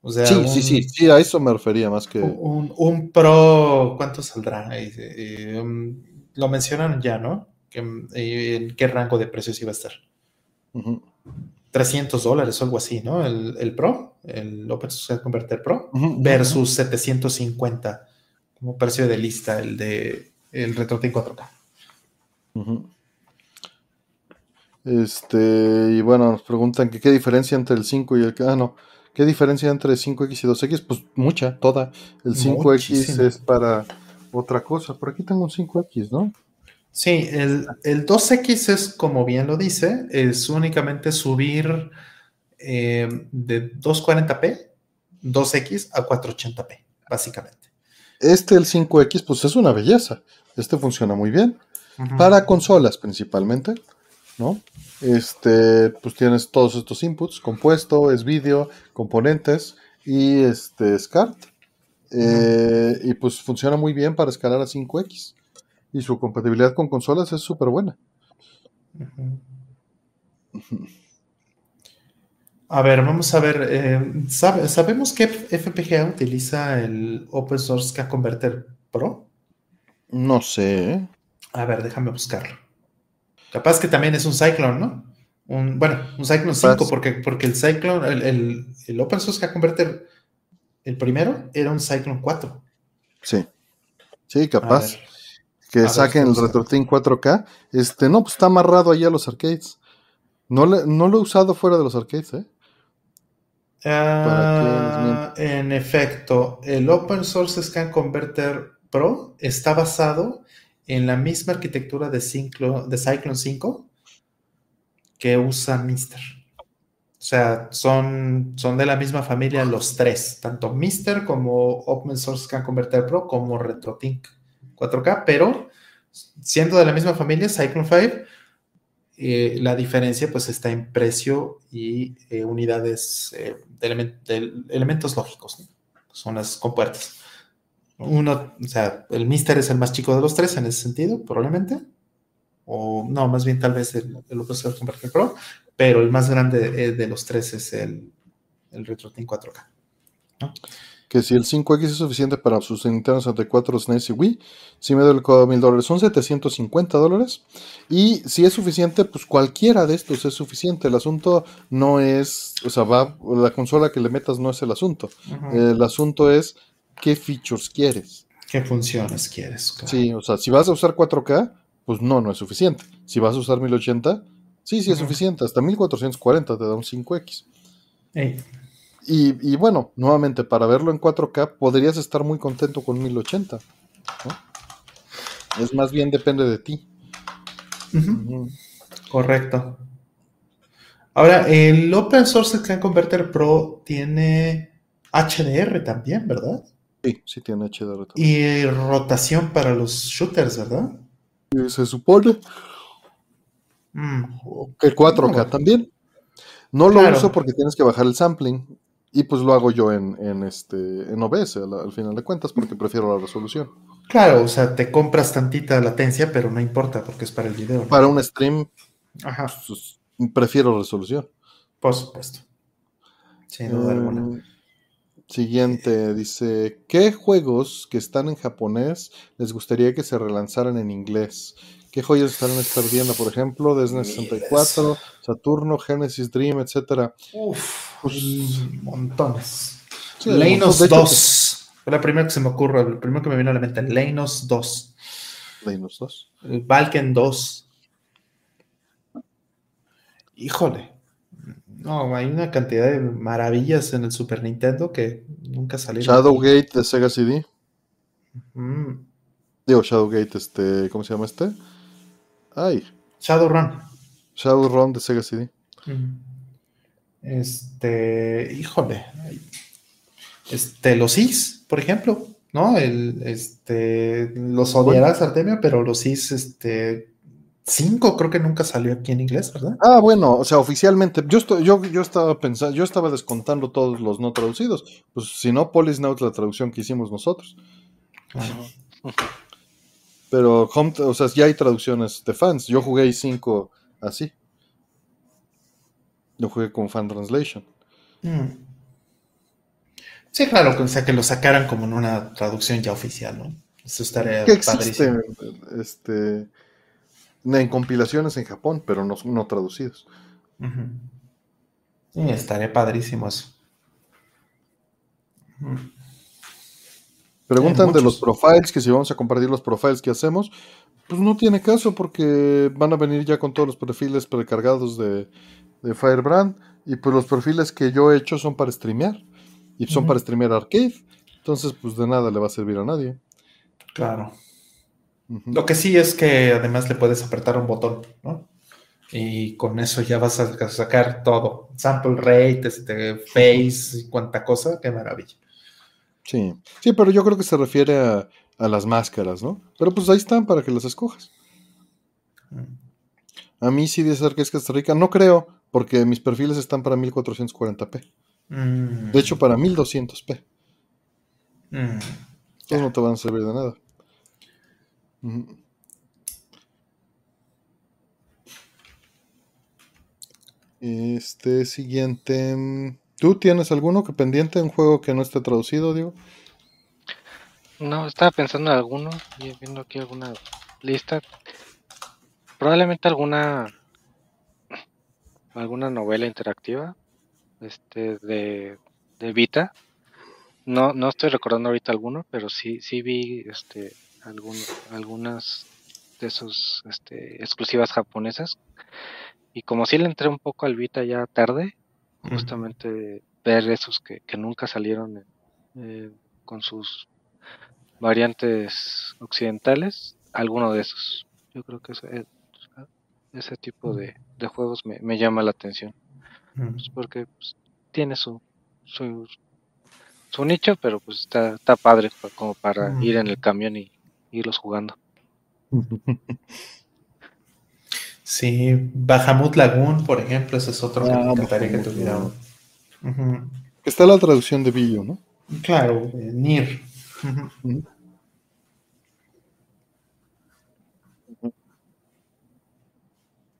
O sea, sí, un, sí, sí, sí, a eso me refería más que. Un, un Pro, ¿cuánto saldrá? Eh, eh, um, lo mencionan ya, ¿no? ¿En eh, qué rango de precios iba a estar? Uh -huh. 300 dólares o algo así, ¿no? El, el Pro, el Open Source Converter Pro, uh -huh, versus uh -huh. 750 como precio de lista el de el RetroTink 4K. Este, y bueno, nos preguntan que qué diferencia entre el 5 y el ah, no, ¿qué diferencia entre 5X y 2X? Pues mucha, toda. El 5X Muchísimo. es para otra cosa. Por aquí tengo un 5X, ¿no? Sí, el, el 2X es, como bien lo dice, es únicamente subir eh, de 240p, 2X a 480p, básicamente. Este, el 5X, pues es una belleza. Este funciona muy bien. Uh -huh. Para consolas principalmente, ¿no? Este, pues tienes todos estos inputs, compuesto, es vídeo, componentes y este SCART. Eh, uh -huh. Y pues funciona muy bien para escalar a 5X y su compatibilidad con consolas es súper buena. A ver, vamos a ver. Eh, ¿sabe, ¿Sabemos que FPGA utiliza el Open Source K Converter Pro? No sé. A ver, déjame buscarlo. Capaz que también es un Cyclone, ¿no? Un, bueno, un Cyclone 5, porque, porque el Cyclone, el, el, el Open Source que converter el primero era un Cyclone 4. Sí. Sí, capaz. Que saquen el RetroTink 4K. Este, no, pues está amarrado ahí a los arcades. No, no lo he usado fuera de los arcades, ¿eh? Uh, en efecto, el Open Source Scan Converter Pro está basado en la misma arquitectura de, de Cyclone 5 que usa Mister. O sea, son, son de la misma familia los tres, tanto Mister como Open Source Scan Converter Pro como RetroTink 4K, pero siendo de la misma familia, Cyclone 5, eh, la diferencia pues está en precio y eh, unidades eh, de, elementos lógicos, son las compuertas. Uno, o sea, el Mister es el más chico de los tres en ese sentido, probablemente. O no, más bien tal vez el, el Open Source Converter Pro, pero el más grande de los tres es el, el RetroTink 4K. Que si el 5X es suficiente para sus Nintendo 64, SNES y Wii, si me doy el codo mil dólares, son 750 dólares. Y si es suficiente, pues cualquiera de estos es suficiente. El asunto no es, o sea, va, la consola que le metas no es el asunto. El asunto es qué features quieres. ¿Qué funciones quieres? Sí, o sea, si vas a usar 4K, pues no, no es suficiente. Si vas a usar 1080, Sí, sí, es suficiente. Hasta 1440 te da un 5X. Y, bueno, nuevamente, para verlo en 4K podrías estar muy contento con 1080. Es más bien depende de ti. Correcto. Ahora, el Open Source Scan Converter Pro tiene HDR también, ¿verdad? Sí, sí tiene HDR también. Y rotación para los shooters, ¿verdad? Se supone. Mm. El 4K también. No lo uso porque tienes que bajar el sampling. Y pues lo hago yo en, en este, en OBS al, final de cuentas porque prefiero la resolución. Claro, o sea, te compras tantita latencia, pero no importa porque es para el video. Para un stream, pues, prefiero resolución. Por supuesto. Sin duda alguna. Eh, siguiente, dice, ¿qué juegos que están en japonés les gustaría que se relanzaran en inglés? ¿Qué joyas están perdiendo? Por ejemplo, desde 64, Saturno, Genesis Dream, etcétera. Uf, pues, montones. Sí, 2. Fue la primera que se me ocurre, el primero que me vino a la mente. Leinos 2. Leinos 2. El Valken 2. Híjole. No, hay una cantidad de maravillas en el Super Nintendo que nunca salieron. Shadowgate de Sega CD. Mm. Digo, Shadowgate, este, ¿cómo se llama este? Ay. Shadowrun. Shadowrun de Sega CD. Este, híjole. Este, los Is, por ejemplo, ¿no? El, este, los odiarás, Artemio, pero los Is, este, 5 creo que nunca salió aquí en inglés, ¿verdad? Ah, bueno, o sea, oficialmente, yo, estoy, yo, yo estaba pensando, yo estaba descontando todos los no traducidos. Pues si no, Polis Now la traducción que hicimos nosotros. Pero o sea, ya hay traducciones de fans. Yo jugué i5 así. Yo jugué con fan translation. Mm. Sí, claro, o sea, que lo sacaran como en una traducción ya oficial, ¿no? Eso estaría que existe, este, en compilaciones en Japón, pero no, no traducidos. Sí, estaría padrísimo eso. Preguntan de los profiles, que si vamos a compartir los profiles que hacemos, pues no tiene caso porque van a venir ya con todos los perfiles precargados de, Firebrand y pues los perfiles que yo he hecho son para streamear y son para streamear arcade, entonces pues de nada le va a servir a nadie. Claro. Lo que sí es que además le puedes apretar un botón, ¿no? Y con eso ya vas a sacar todo. Sample rate, este, face y cuánta cosa, qué maravilla. Sí, sí, pero yo creo que se refiere a, las máscaras, ¿no? Pero pues ahí están para que las escojas. A mí sí de ser que es Costa Rica, no creo, porque mis perfiles están para 1440p. Mm. De hecho, para 1200p. Mm. Entonces no te van a servir de nada. Este siguiente. ¿Tú tienes alguno que pendiente, un juego que no esté traducido, digo? No, estaba pensando en alguno, y viendo aquí alguna lista. Probablemente alguna alguna novela interactiva este de, de Vita. No, no estoy recordando ahorita alguno, pero sí, sí vi este algunas de sus este, exclusivas japonesas. Y como si le entré un poco al Vita ya tarde, justamente ver esos que, nunca salieron eh, con sus variantes occidentales, alguno de esos. Yo creo que ese, ese tipo de, juegos me, llama la atención. Pues, porque pues, tiene su, su, su, nicho, pero pues está, está padre como para ir en el camión y irlos jugando. Sí, Bahamut Lagoon, por ejemplo, ese es otro que me ah, encantaría que tuviera. Está la traducción de Billo, ¿no? Claro, eh, Nir.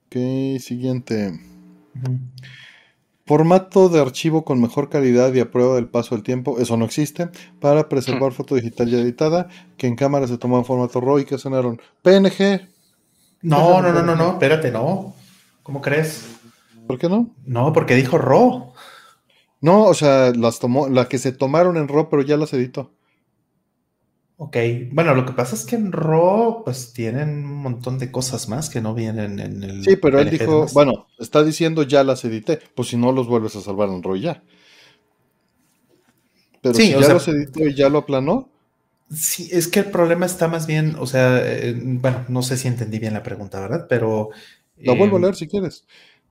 Ok, siguiente. Formato de archivo con mejor calidad y a prueba del paso del tiempo, eso no existe, para preservar foto digital ya editada, que en cámara se toma en formato RAW y que sonaron PNG. No, no, no, no, no, espérate, no. ¿Cómo crees? ¿Por qué no? No, porque dijo RAW. No, o sea, las tomó, la que se tomaron en RAW, pero ya las editó. Ok, bueno, lo que pasa es que en RAW pues tienen un montón de cosas más que no vienen en el... Sí, pero él dijo, bueno, está diciendo ya las edité, pues si no los vuelves a salvar en RAW ya. Pero si ya los editó y ya lo aplanó. Sí, es que el problema está más bien, o sea, eh, bueno, no sé si entendí bien la pregunta, ¿verdad? Pero... La vuelvo a em, leer si quieres.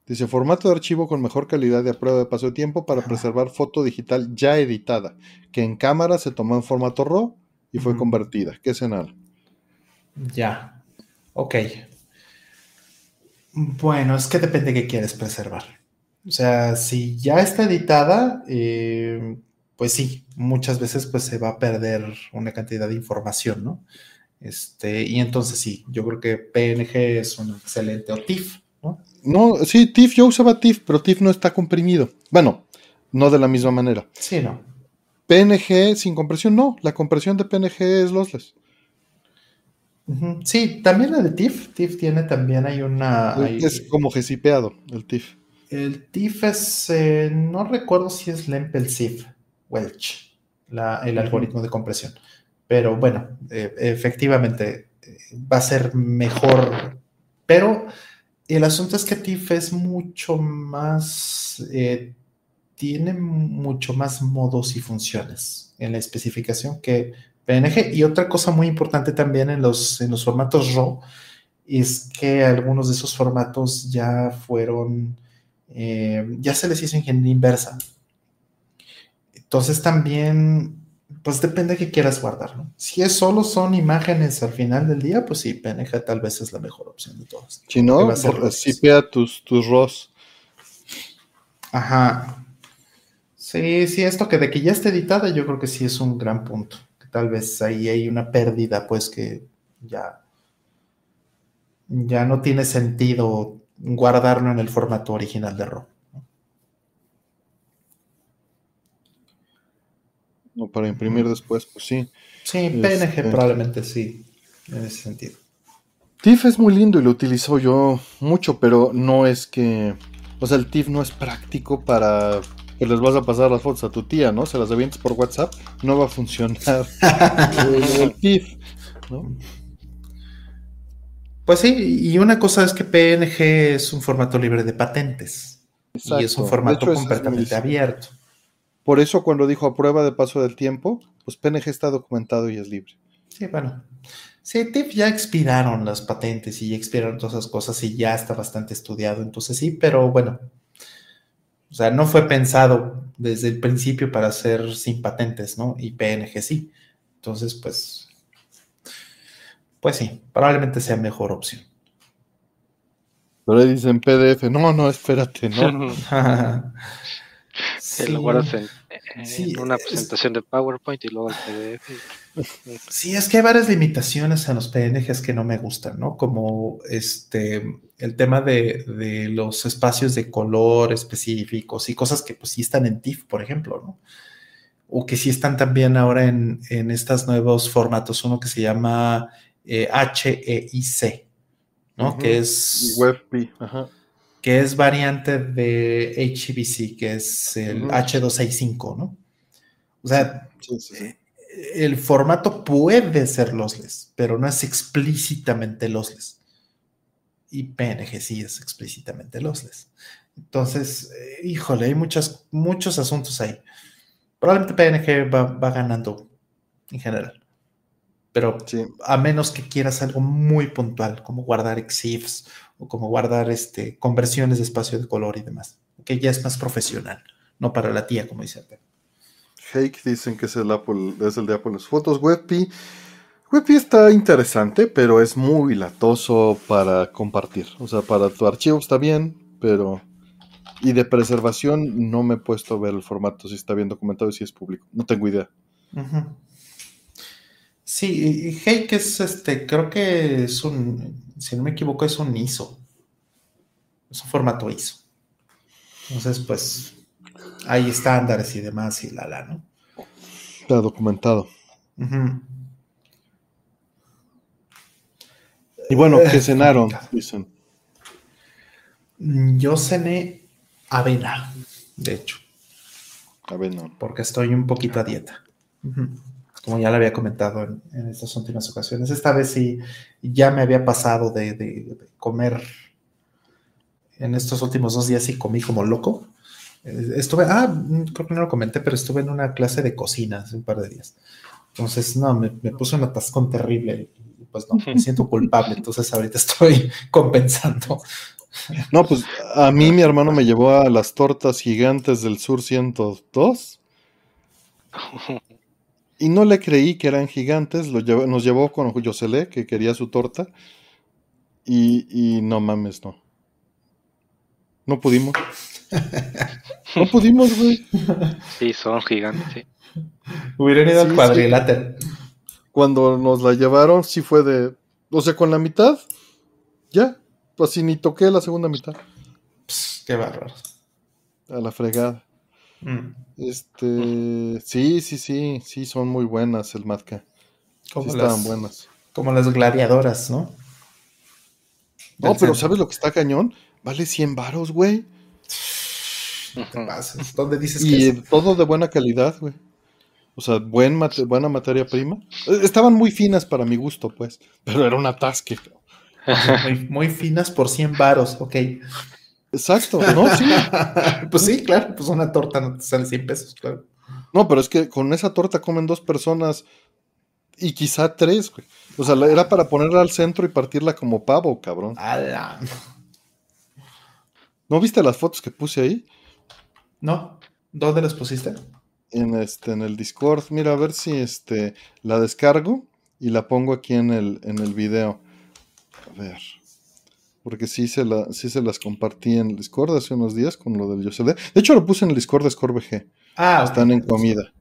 Dice, formato de archivo con mejor calidad de a prueba de paso de tiempo para preservar foto digital ya editada, que en cámara se tomó en formato RAW y fue convertida. ¿Qué es enal? Ya. Ok. Bueno, es que depende de qué quieres preservar. O sea, si ya está editada, eh, pues sí, muchas veces pues se va a perder una cantidad de información, ¿no? Este, y entonces sí, yo creo que PNG es un excelente, o TIFF, ¿no? No, sí, TIFF, yo usaba TIFF, pero TIFF no está comprimido. Bueno, no de la misma manera. Sí, no. PNG sin compresión, no. La compresión de PNG es lossless. Sí, también la de TIFF. TIFF tiene también hay una. Es como gesipeado el TIFF. El TIFF es. Eh, no recuerdo si es Lempel-Sif, Welch, el algoritmo de compresión. Pero bueno, eh, efectivamente eh, va a ser mejor. Pero el asunto es que TIFF es mucho más tiene mucho más modos y funciones en la especificación que PNG. Y otra cosa muy importante también en los, en los formatos RAW es que algunos de esos formatos ya fueron, eh, ya se les hizo ingeniería inversa. Entonces también, pues depende de qué quieras guardar. ¿no? Si es solo son imágenes al final del día, pues sí, PNG tal vez es la mejor opción de todas. Si no, pega tus, tus RAWs. Ajá, Sí, sí, esto que de que ya esté editada, yo creo que sí es un gran punto. Que tal vez ahí hay una pérdida, pues que ya, ya no tiene sentido guardarlo en el formato original de RAW. No, para imprimir después, pues sí. Sí, PNG este, probablemente sí, en ese sentido. TIFF es muy lindo y lo utilizo yo mucho, pero no es que. O sea, el TIFF no es práctico para que les vas a pasar las fotos a tu tía, ¿no? Se las avientes por WhatsApp, no va a funcionar el TIFF, ¿no? Pues sí, y una cosa es que PNG es un formato libre de patentes. Y es un formato completamente abierto. Por eso cuando dijo a prueba de paso del tiempo, pues PNG está documentado y es libre. Sí, bueno. Sí, TIFF ya expiraron las patentes y ya expiraron todas esas cosas y ya está bastante estudiado. Entonces sí, pero bueno, o sea, no fue pensado desde el principio para ser sin patentes, ¿no? Y PNG sí. Entonces, pues, pues sí, probablemente sea mejor opción. Pero ahí dicen PDF, no, no, espérate, no. sí. Lo guardas en, en una presentación de PowerPoint y luego el PDF. Sí, es que hay varias limitaciones en los PNGs que no me gustan, ¿no? Como este el tema de, los espacios de color específicos y cosas que pues sí están en TIFF, por ejemplo, ¿no? O que sí están también ahora en, estos nuevos formatos, uno que se llama HEIC, ¿no? Que es... WebP, ajá. Que es variante de HBC, que es el H265, ¿no? O sea, eh, el formato puede ser lossless, pero no es explícitamente lossless. Y PNG sí es explícitamente lossless. Entonces, eh, híjole, hay muchos asuntos ahí. Probablemente PNG va, ganando en general. Pero a menos que quieras algo muy puntual, como guardar EXIFs o como guardar este, conversiones de espacio de color y demás, que ya es más profesional, no para la tía, como dice Artem. Hake dicen que es el, Apple, es el de Apple en fotos. WebP, WebP está interesante, pero es muy latoso para compartir. O sea, para tu archivo está bien, pero... Y de preservación no me he puesto a ver el formato, si está bien documentado y si es público. No tengo idea. Sí, Hake es este, creo que es un, si no me equivoco, es un ISO. Es un formato ISO. Entonces, pues, hay estándares y demás y la la, ¿no? Está documentado. Y bueno, ¿qué eh, cenaron? Dicen. Yo cené avena, de hecho. Avena. Porque estoy un poquito a dieta. Como ya le había comentado en, estas últimas ocasiones. Esta vez sí ya me había pasado de, de comer en estos últimos dos días y comí como loco. Estuve, ah, creo que no lo comenté, pero estuve en una clase de cocina hace un par de días. Entonces, no, me, me puse un atascón terrible y pues no, me siento culpable. Entonces, ahorita estoy compensando. No, pues a mí mi hermano me llevó a las tortas gigantes del Sur 102 y no le creí que eran gigantes. Lo nos llevó con Jocelé, que quería su torta, y, y no mames, no. No pudimos. No pudimos, güey. Sí, son gigantes, sí. Hubieran ido al cuadrilátero. Cuando nos la llevaron, sí fue de. O sea, con la mitad, ya. Pues ni toqué la segunda mitad. qué bárbaro. A la fregada. Mm. Este. Sí, sí, sí. Sí, son muy buenas el Matka. Como sí estaban buenas. Como las gladiadoras, ¿no? No, pero ¿sabes lo que está cañón? Vale 100 varos, güey. ¿Dónde dices y todo de buena calidad, güey. O sea, buen buena materia prima. Eh, estaban muy finas para mi gusto, pues. Pero era un atasque. Muy, finas por 100 varos, ok. Exacto, ¿no? Sí. pues sí, claro. Pues una torta no te sale 100 pesos, claro. No, pero es que con esa torta comen dos personas y quizá tres, güey. O sea, era para ponerla al centro y partirla como pavo, cabrón. ¡Hala! ¿No viste las fotos que puse ahí? No. ¿Dónde las pusiste? En este, en el Discord. Mira, a ver si este la descargo y la pongo aquí en el, en el video. A ver. Porque sí se, la, sí se las compartí en el Discord hace unos días con lo del YoCD. De hecho, lo puse en el Discord de ScoreBG. Ah, Están en comida.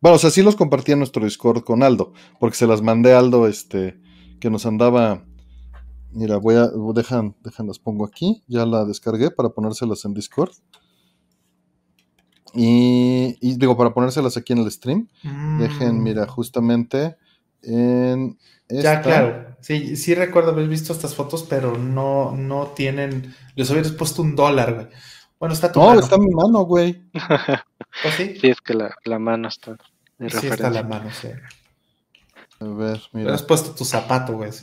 Bueno, o sea, sí los compartí en nuestro Discord con Aldo. Porque se las mandé a Aldo, este, que nos andaba Mira, voy a. Dejan, dejan, las pongo aquí. Ya la descargué para ponérselas en Discord. Y, digo, para ponérselas aquí en el stream. Dejen, mm. mira, justamente en. Ya, claro. Sí, sí recuerdo haber visto estas fotos, pero no, no tienen. Les hubieras puesto un dólar, güey. Bueno, está tu No, está mi mano, güey. ¿Oh, sí? sí, es que la, la mano está. De sí, está la mano, sí. A ver, mira. has puesto tu zapato, güey.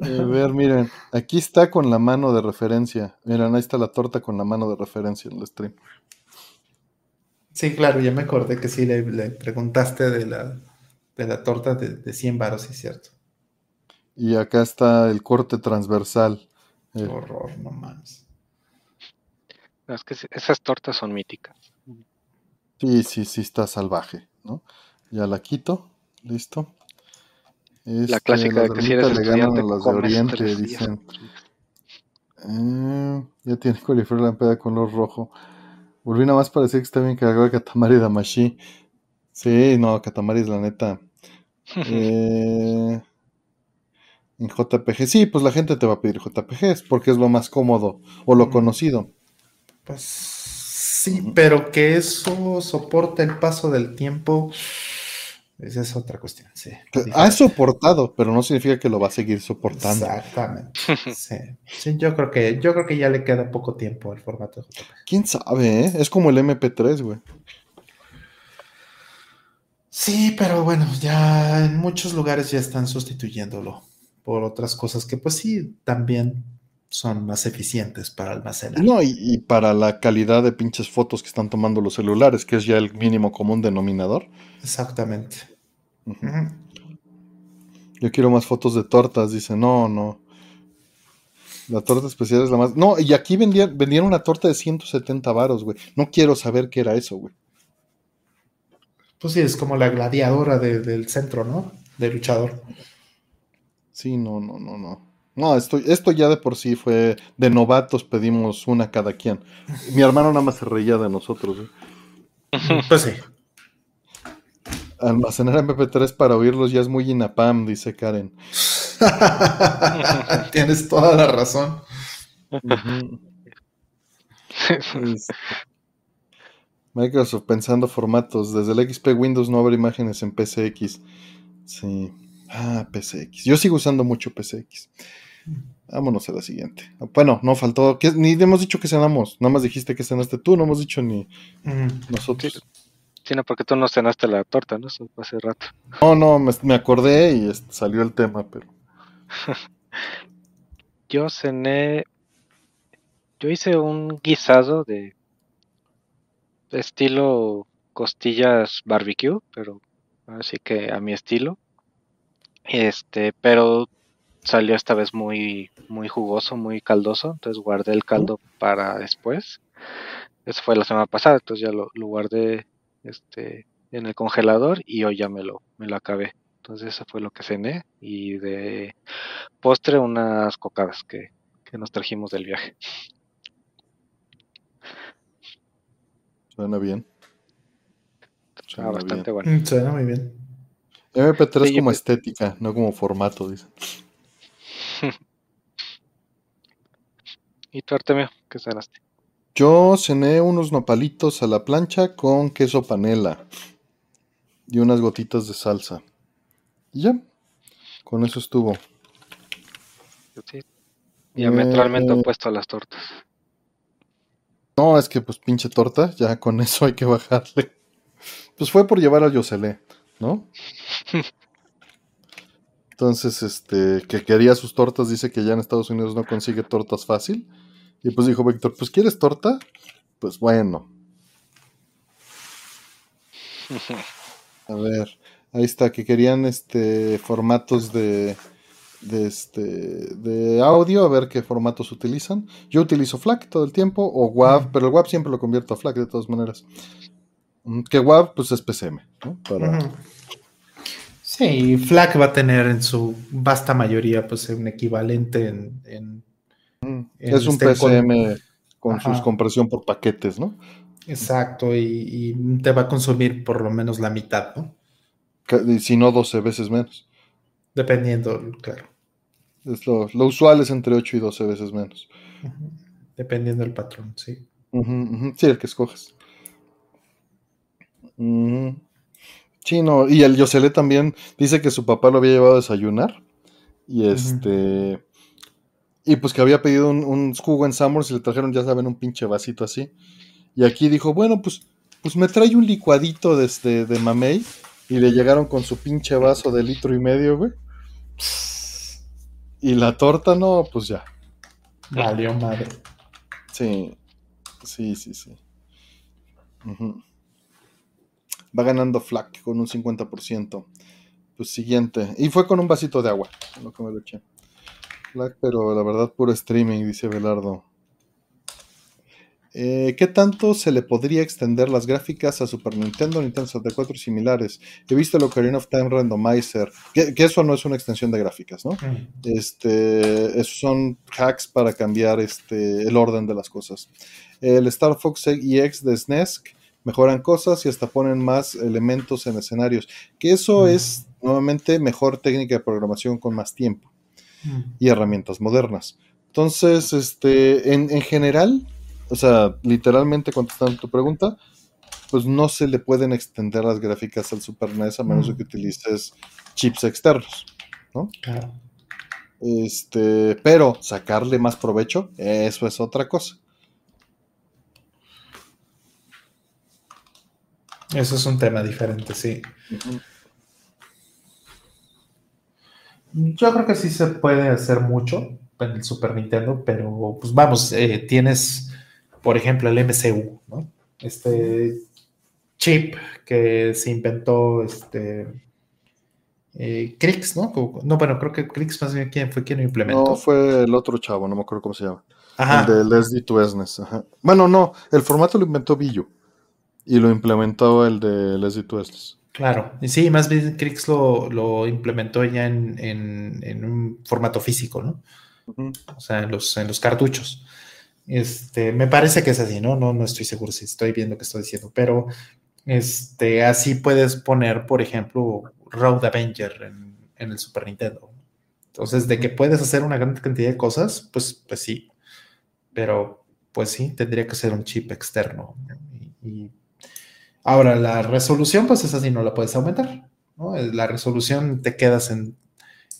A ver, miren. Aquí está con la mano de referencia. Miren, ahí está la torta con la mano de referencia en el stream. Sí, claro, ya me acordé que sí le, preguntaste de la, de la torta de, de 100 varos, sí, es cierto. Y acá está el corte transversal. Qué horror, no mames. es que esas tortas son míticas. Sí, sí, sí, está salvaje, ¿no? Ya la quito, listo. la este, clásica de que si eres estudiante, las de Oriente, dicen. Eh, ya tiene coliflor la peda con color rojo. Volví nada más para decir que está bien cargado de Katamari Damashi. Sí, no, Katamari es la neta. Eh, en JPG, sí, pues la gente te va a pedir JPGs porque es lo más cómodo o lo conocido. Pues Sí, pero que eso soporte el paso del tiempo. Esa es otra cuestión, sí. Ha soportado, pero no significa que lo va a seguir soportando. Exactamente. sí. sí. yo creo que yo creo que ya le queda poco tiempo al formato JPG. ¿Quién sabe, eh? Es como el MP3, güey. Sí, pero bueno, ya en muchos lugares ya están sustituyéndolo por otras cosas que pues sí, también son más eficientes para almacenar. No, y, para la calidad de pinches fotos que están tomando los celulares, que es ya el mínimo común denominador. Exactamente. Yo quiero más fotos de tortas, dice, no, no. La torta especial es la más... No, y aquí vendían, vendían una torta de 170 varos, güey. No quiero saber qué era eso, güey. Pues sí, es como la gladiadora del centro, ¿no? De luchador. Sí, no, no, no, no. No, esto, esto ya de por sí fue de novatos, pedimos una cada quien. Mi hermano nada más se reía de nosotros. ¿eh? Pues sí. Almacenar MP3 para oírlos ya es muy inapam, dice Karen. Tienes toda la razón. Microsoft pensando formatos. Desde el XP Windows no habrá imágenes en PCX. Sí. Ah, PCX. Yo sigo usando mucho PCX. Vámonos a la siguiente. Bueno, no faltó. Ni hemos dicho que cenamos. Nada más dijiste que cenaste tú, no hemos dicho ni nosotros. Sí, no, porque tú no cenaste la torta, ¿no? Eso hace rato. No, no, me, acordé y salió el tema, pero. Yo cené. Yo hice un guisado de estilo costillas barbecue, pero así que a mi estilo. Este, pero salió esta vez muy, muy jugoso, muy caldoso, entonces guardé el caldo para después. Eso fue la semana pasada, entonces ya lo, guardé este, en el congelador y hoy ya me lo, me lo acabé. Entonces eso fue lo que cené y de postre unas cocadas que, que nos trajimos del viaje. Suena bien. Suena bastante bueno. Mm, suena muy bien. MP3 como estética, no como formato, dicen. ¿Y tu Artemio? ¿Qué cenaste? Yo cené unos nopalitos a la plancha con queso panela y unas gotitas de salsa. Y ya, con eso estuvo. Sí, diametralmente eh, opuesto a las tortas. No, es que pues pinche torta, ya con eso hay que bajarle. Pues fue por llevar a Yoselé, ¿no? Entonces, este, que quería sus tortas, dice que ya en Estados Unidos no consigue tortas fácil. Y pues dijo Víctor, pues ¿quieres torta? Pues bueno. A ver, ahí está, que querían este formatos de, de, este, de audio, a ver qué formatos utilizan. Yo utilizo FLAC todo el tiempo, o WAV, pero el WAV siempre lo convierto a FLAC de todas maneras. Mm, que WAV, pues es PCM, ¿no? Para... Sí, FLAC va a tener en su vasta mayoría, pues un equivalente en... Mm, es un PCM con, sus compresión por paquetes, ¿no? Exacto, y, te va a consumir por lo menos la mitad, ¿no? Si no 12 veces menos. Dependiendo, claro lo, usual es entre 8 y 12 veces menos. Dependiendo del patrón, sí. Sí, el que escoges. Sí, no, y el Yoselé también dice que su papá lo había llevado a desayunar. Y este. Y pues que había pedido un, jugo en Summers y le trajeron, ya saben, un pinche vasito así. Y aquí dijo, bueno, pues, pues me trae un licuadito de, este, de mamey. Y le llegaron con su pinche vaso de litro y medio, güey. Y la torta no, pues ya. Valió madre. Sí, sí, sí, sí. Va ganando Flack con un 50%. Pues siguiente. Y fue con un vasito de agua, lo que me lo eché. Flack, pero la verdad, puro streaming, dice Belardo. Eh, ¿Qué tanto se le podría extender las gráficas a Super Nintendo, Nintendo 64 y similares? He visto el Ocarina of Time Randomizer, que, eso no es una extensión de gráficas, ¿no? Mm. Este, esos son hacks para cambiar este, el orden de las cosas. El Star Fox EX de SNES mejoran cosas y hasta ponen más elementos en escenarios, que eso es nuevamente mejor técnica de programación con más tiempo y herramientas modernas. Entonces, este, en, en general, o sea, literalmente contestando tu pregunta, pues no se le pueden extender las gráficas al Super NES a menos de que utilices chips externos, ¿no? Claro. Este, pero sacarle más provecho, eso es otra cosa. Eso es un tema diferente, sí. Yo creo que sí se puede hacer mucho en el Super Nintendo, pero pues vamos, eh, tienes, por ejemplo, el MCU, ¿no? Este chip que se inventó, este, eh, Crix, ¿no? No, bueno, creo que Crix más bien quién fue quien lo implementó. No, fue el otro chavo, no me acuerdo cómo se llama. Ajá. El de SD to SNES. Ajá. Bueno, no, el formato lo inventó Billu y lo implementó el de to SNES. Claro, y sí, más bien Crix lo, lo implementó ya en, en- en un formato físico, ¿no? O sea, en los, en los cartuchos. Este, me parece que es así, ¿no? No, no estoy seguro si estoy viendo que estoy diciendo, pero este, así puedes poner, por ejemplo, Road Avenger en, en el Super Nintendo. Entonces, de que puedes hacer una gran cantidad de cosas, pues, pues sí. Pero, pues sí, tendría que ser un chip externo. ¿no? Y, y ahora, la resolución, pues esa sí no la puedes aumentar. ¿no? La resolución te quedas en,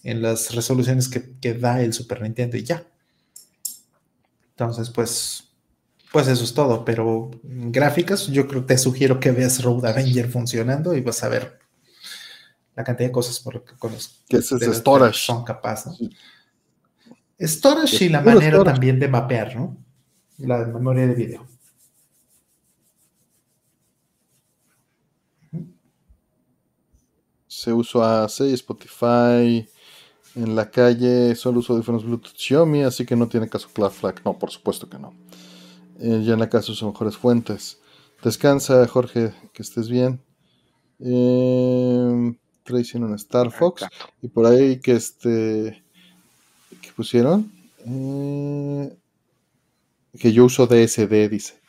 en las resoluciones que, que da el Super Nintendo y ya. Entonces, pues, pues eso es todo. Pero gráficas, yo creo te sugiero que veas Road Avenger funcionando y vas a ver la cantidad de cosas por lo que con los Que es de que son capaces. ¿no? Sí. Storage y la manera storage. también de mapear, ¿no? La memoria de video. Se uso AC y Spotify. En la calle solo uso audífonos Bluetooth Xiaomi, así que no tiene caso Cloud Flag. No, por supuesto que no. Eh, ya en la casa uso mejores fuentes. Descansa, Jorge, que estés bien. Eh, Tracy en un Star Fox. Y por ahí que este. que pusieron? Eh, que yo uso DSD, dice.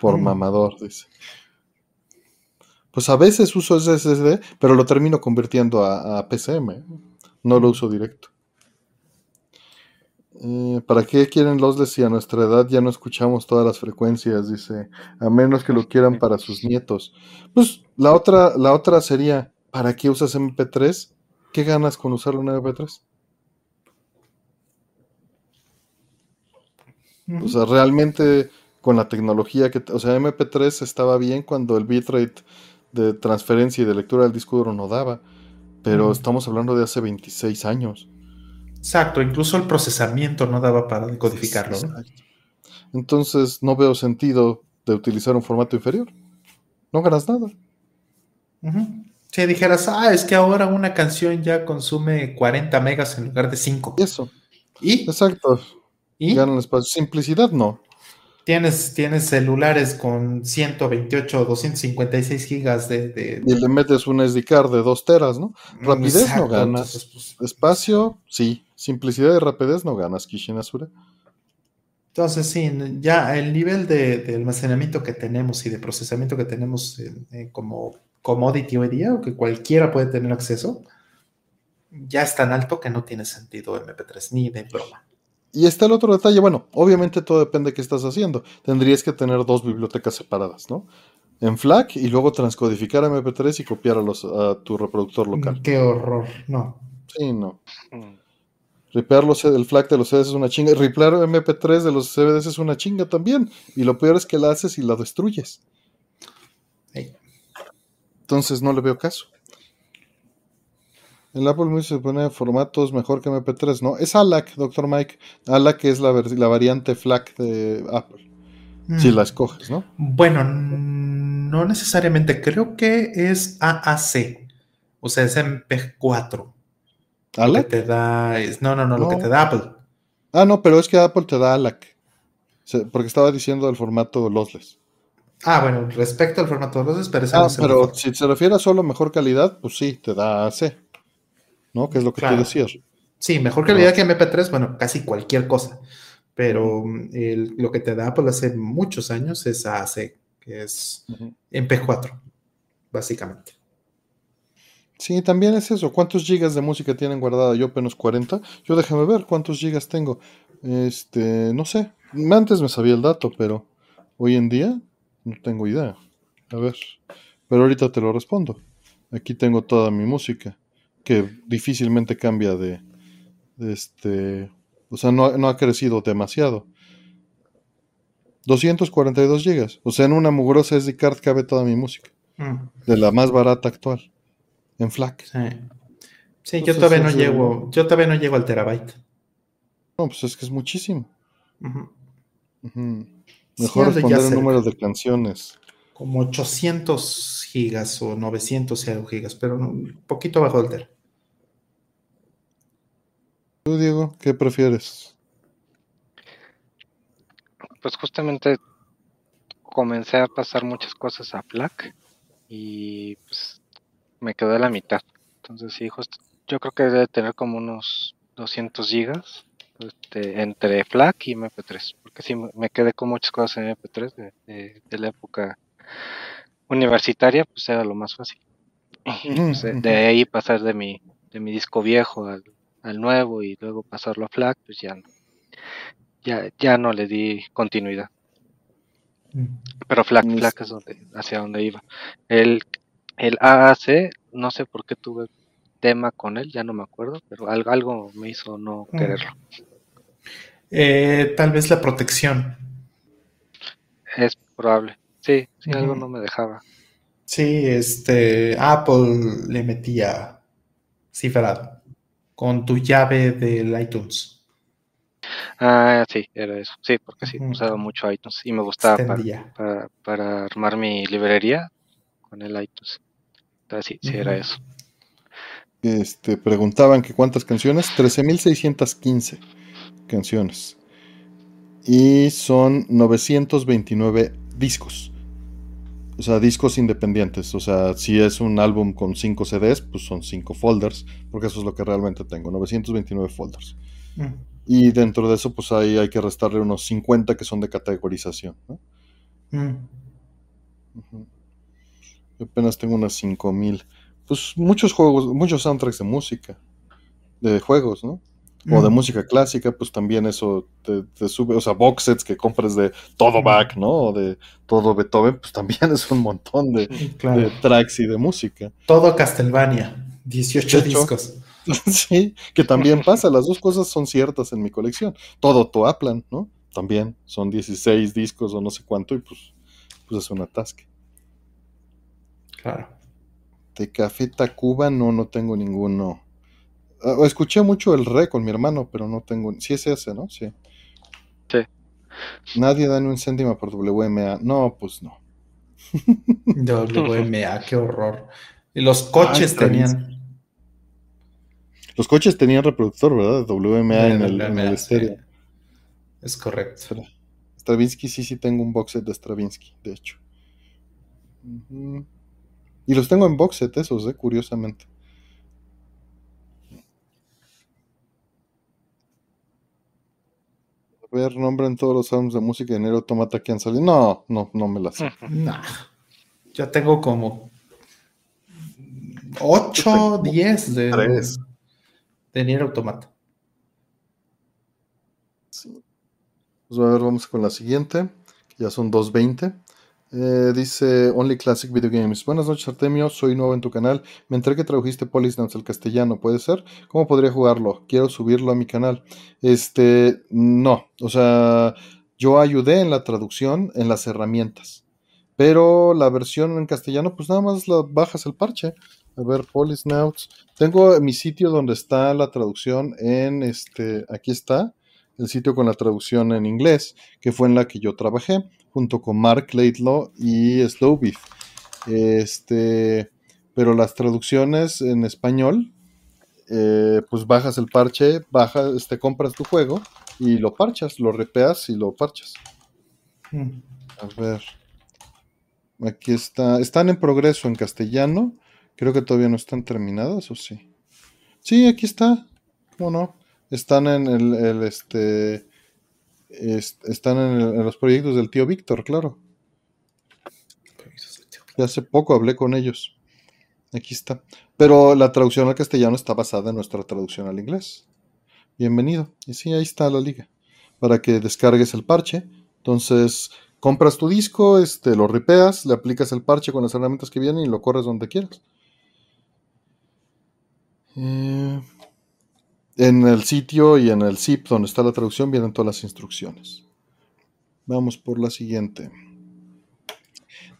Por Mm. mamador, dice. Pues a veces uso SSD, pero lo termino convirtiendo a, a PCM. No lo uso directo. Eh, ¿Para qué quieren los si a nuestra edad ya no escuchamos todas las frecuencias? Dice, a menos que lo quieran para sus nietos. Pues la otra, la otra sería, ¿para qué usas MP3? ¿Qué ganas con usarlo en MP3? O sea, realmente con la tecnología que, o sea, MP3 estaba bien cuando el bitrate de transferencia y de lectura del disco duro no daba, pero estamos hablando de hace 26 años. Exacto, incluso el procesamiento no daba para decodificarlo. Entonces no veo sentido de utilizar un formato inferior. No ganas nada. Si dijeras, ah, es que ahora una canción ya consume 40 megas en lugar de 5. Y eso, Y, exacto. y Ganan espacio. Simplicidad no. Tienes, tienes celulares con 128 o 256 gigas de... de- Y le metes un SD card de 2 teras, ¿no? rapidez no ganas. entonces, pues, Espacio, sí. Simplicidad y rapidez no ganas, Kishin Asura. Entonces, sí, ya el nivel de, de almacenamiento que tenemos y de procesamiento que tenemos eh, como commodity hoy día, o que cualquiera puede tener acceso, ya es tan alto que no tiene sentido MP3, ni de broma. Y está el otro detalle, bueno, obviamente todo depende de qué estás haciendo. Tendrías que tener dos bibliotecas separadas, ¿no? En FLAC y luego transcodificar a MP3 y copiar a, los, a tu reproductor local. Qué horror, no. Sí, no. Mm. Ripear los, el FLAC de los CDs es una chinga. Ripear MP3 de los CDs es una chinga también. Y lo peor es que la haces y la destruyes. Entonces no le veo caso. El Apple Music se pone formatos mejor que MP3, ¿no? Es ALAC, Dr. Mike. ALAC es la, variante FLAC de Apple. Si Mm. la escoges, ¿no? Bueno, no necesariamente, creo que es AAC, o sea, es MP4. Lo que ¿ALAC? te da, es- no, no, no, lo que te da Apple. Ah, no, pero es que Apple te da ALAC. Porque estaba diciendo el formato lossless. Ah, bueno, respecto al formato de los pero Ah, pero si se refiere a solo mejor calidad, pues sí, te da AC. ¿No? Que es lo que Claro. tú decías. Sí, mejor calidad que MP3, bueno, casi cualquier cosa. Pero mm, el- lo que te da Apple hace muchos años es AAC, que es Ujú. MP4, básicamente. Sí, también es eso. ¿Cuántos gigas de música tienen guardada? Yo apenas 40. Yo déjame ver cuántos gigas tengo. Este, no sé. Antes me sabía el dato, pero hoy en día no tengo idea. A ver. Pero ahorita te lo respondo. Aquí tengo toda mi música, que difícilmente cambia de, de este... O sea, no, no ha crecido demasiado. 242 gigas. O sea, en una mugrosa SD card cabe toda mi música. Mm, De la más barata actual. En FLAC. sí. Sí, yo todavía no es, llego, yo todavía no llego al terabyte. No, pues es que es muchísimo. Sí, Mejor ya responder el número de canciones. Como 800 gigas o 900 y algo gigas, pero un poquito abajo del tera. ¿Tú, Diego, qué prefieres? Pues justamente comencé a pasar muchas cosas a FLAC y pues me quedé a la mitad. Entonces sí, justo, yo creo que debe tener como unos 200 gigas este, entre FLAC y MP3, porque sí me quedé con muchas cosas en MP3 de, de- de la época universitaria, pues era lo más fácil. Y, pues, de- de ahí pasar de mi, de mi disco viejo al, al nuevo y luego pasarlo a FLAC, pues ya, no- ya, ya no le di continuidad. Pero FLAC, Mis- FLAC es donde, hacia donde iba. El, el AAC, no sé por qué tuve tema con él, ya no me acuerdo, pero algo, algo me hizo no Mm. quererlo. Eh, tal vez la protección. Es probable. Sí, sí, algo no me dejaba. Sí, este, Apple le metía cifrado con tu llave del iTunes. Ah, sí, era eso. Sí, porque sí, usaba mucho iTunes y me gustaba para, para, para armar mi librería con el iTunes. Entonces sí, sí era eso. Este, preguntaban que cuántas canciones. 13.615 canciones. Y son 929 discos. O sea, discos independientes. O sea, si es un álbum con 5 CDs, pues son 5 folders. Porque eso es lo que realmente tengo. 929 folders. Mm. Y dentro de eso, pues ahí hay que restarle unos 50 que son de categorización. ¿no? Mm. Yo apenas tengo unas 5000. Pues muchos juegos, muchos soundtracks de música, de juegos, ¿no? O de música clásica, pues también eso te, te sube, o sea, box sets que compres de todo. Bach, ¿no? O de todo Beethoven, pues también es un montón de, Sí, claro. de tracks y de música. Todo Castlevania. 18 De hecho, discos. sí, que también pasa, las dos cosas son ciertas en mi colección. Todo Toaplan, ¿no? También son 16 discos o no sé cuánto y pues, pues es un atasque. Claro. De Café Tacuba no, no tengo ninguno. Ah, escuché mucho el re con mi hermano, pero no tengo. Sí es ese, ¿no? Sí. Sí. Nadie da ni un céntimo por WMA. No, pues no. WMA, qué horror. Y los coches Ay, tenían. Los coches tenían reproductor, ¿verdad? De WMA en el, en el WMA, estéreo. sí. Es correcto. Espera. Stravinsky, sí, sí tengo un box set de Stravinsky, de hecho. Y los tengo en box set esos, eh, curiosamente. Ver, nombren todos los álbumes de música de Nero Automata que han salido. No, no, no me las sé. Nah. Yo tengo como 8, 10 de, Tres. de Nier Automata. Pues a ver, vamos con la siguiente, que ya son 2.20. Eh, dice Only Classic Video Games. Buenas noches, Artemio. Soy nuevo en tu canal. Me enteré que traduciste Polisnauts al castellano. ¿Puede ser? ¿Cómo podría jugarlo? Quiero subirlo a mi canal. Este, no. O sea, yo ayudé en la traducción, en las herramientas. Pero la versión en castellano, pues nada más la bajas el parche. A ver, Polisnauts. Tengo mi sitio donde está la traducción en este. Aquí está el sitio con la traducción en inglés, que fue en la que yo trabajé, junto con Mark Laidlaw y Slowbeat. Este, pero las traducciones en español, eh, pues bajas el parche, bajas, este, compras tu juego y lo parchas, lo repeas y lo parchas. Mm. A ver. Aquí está. Están en progreso en castellano. Creo que todavía no están terminadas, ¿o sí? Sí, aquí está. ¿Cómo no? Están en el, este. est- están en los proyectos del tío Víctor, claro. Y hace poco hablé con ellos. Aquí está. Pero la traducción al castellano está basada en nuestra traducción al inglés. Bienvenido. Y sí, ahí está la liga. Para que descargues el parche. Entonces, compras tu disco, este, lo ripeas, le aplicas el parche con las herramientas que vienen y lo corres donde quieras. Eh, en el sitio y en el zip donde está la traducción vienen todas las instrucciones. Vamos por la siguiente.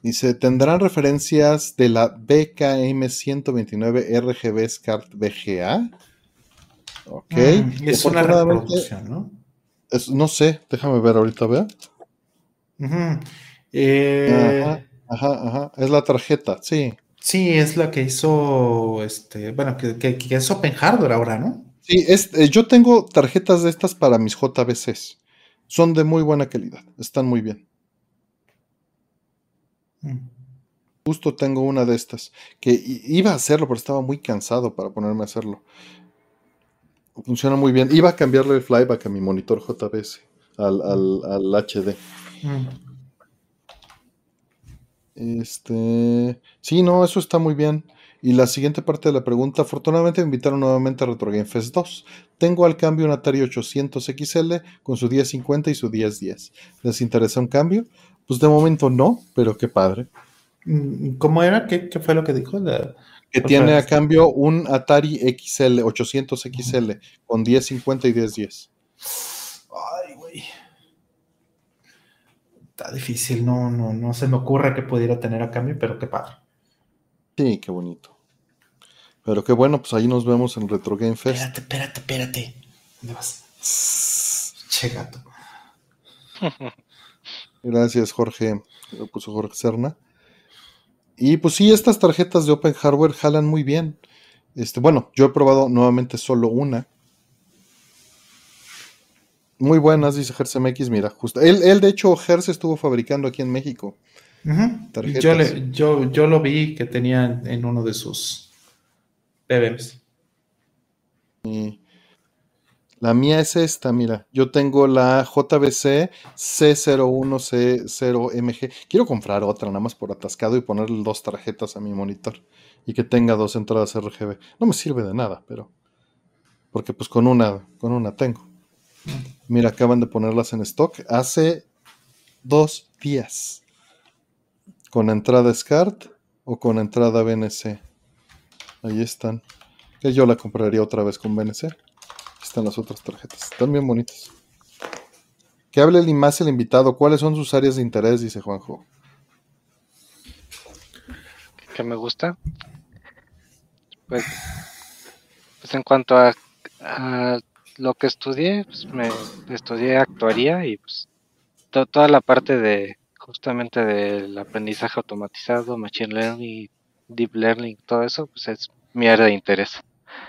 Dice, ¿tendrán referencias de la BKM 129 RGB SCART VGA? Ok. Mm, es una reproducción, ¿no? no sé, déjame ver ahorita, vea. Eh, ajá, ajá, es la tarjeta, sí. Sí, es la que hizo, este, bueno, que, que, es Open Hardware ahora, ¿no? Sí, es, eh, yo tengo tarjetas de estas para mis JBCs. Son de muy buena calidad, están muy bien. Mm. Justo tengo una de estas, que iba a hacerlo, pero estaba muy cansado para ponerme a hacerlo. Funciona muy bien. Iba a cambiarle el flyback a mi monitor JBS, al, al, HD. Mm. Este. Sí, no, eso está muy bien. Y la siguiente parte de la pregunta, afortunadamente me invitaron nuevamente a Retro Game Fest 2. Tengo al cambio un Atari 800 XL con su 1050 y su 1010. ¿Les interesa un cambio? Pues de momento no, pero qué padre. Mm, ¿Cómo era? ¿Qué, fue lo que dijo? que tiene a cambio un Atari XL, 800 XL, con 1050 y 1010. Ay, güey. Está difícil, no, no, no se me ocurre que pudiera tener a cambio, pero qué padre. Sí, qué bonito. Pero qué bueno, pues ahí nos vemos en Retro Game Fest. Espérate, espérate, espérate. ¿Dónde vas? Che gato. Gracias, Jorge. Lo puso Jorge Serna. Y pues sí, estas tarjetas de Open Hardware jalan muy bien. Este, bueno, yo he probado nuevamente solo una. Muy buenas, dice MX. Mira, justo. Él, él, de hecho, Hertz estuvo fabricando aquí en México. Yo, yo, lo vi que tenía en uno de sus PBMs. Y la mía es esta, mira. Yo tengo la JBC C01C0MG. Quiero comprar otra, nada más por atascado y ponerle dos tarjetas a mi monitor. Y que tenga dos entradas RGB. No me sirve de nada, pero. Porque pues con una, con una tengo. Mira, acaban de ponerlas en stock hace dos días. Con entrada SCART o con entrada BNC. Ahí están. Que yo la compraría otra vez con BNC están las otras tarjetas. Están bien bonitas. Que hable más el invitado. ¿Cuáles son sus áreas de interés? Dice Juanjo. ¿Qué me gusta? Pues, pues en cuanto a, lo que estudié, pues me estudié actuaría y pues toda la parte de justamente del aprendizaje automatizado, machine learning, deep learning, todo eso, pues es mi área de interés.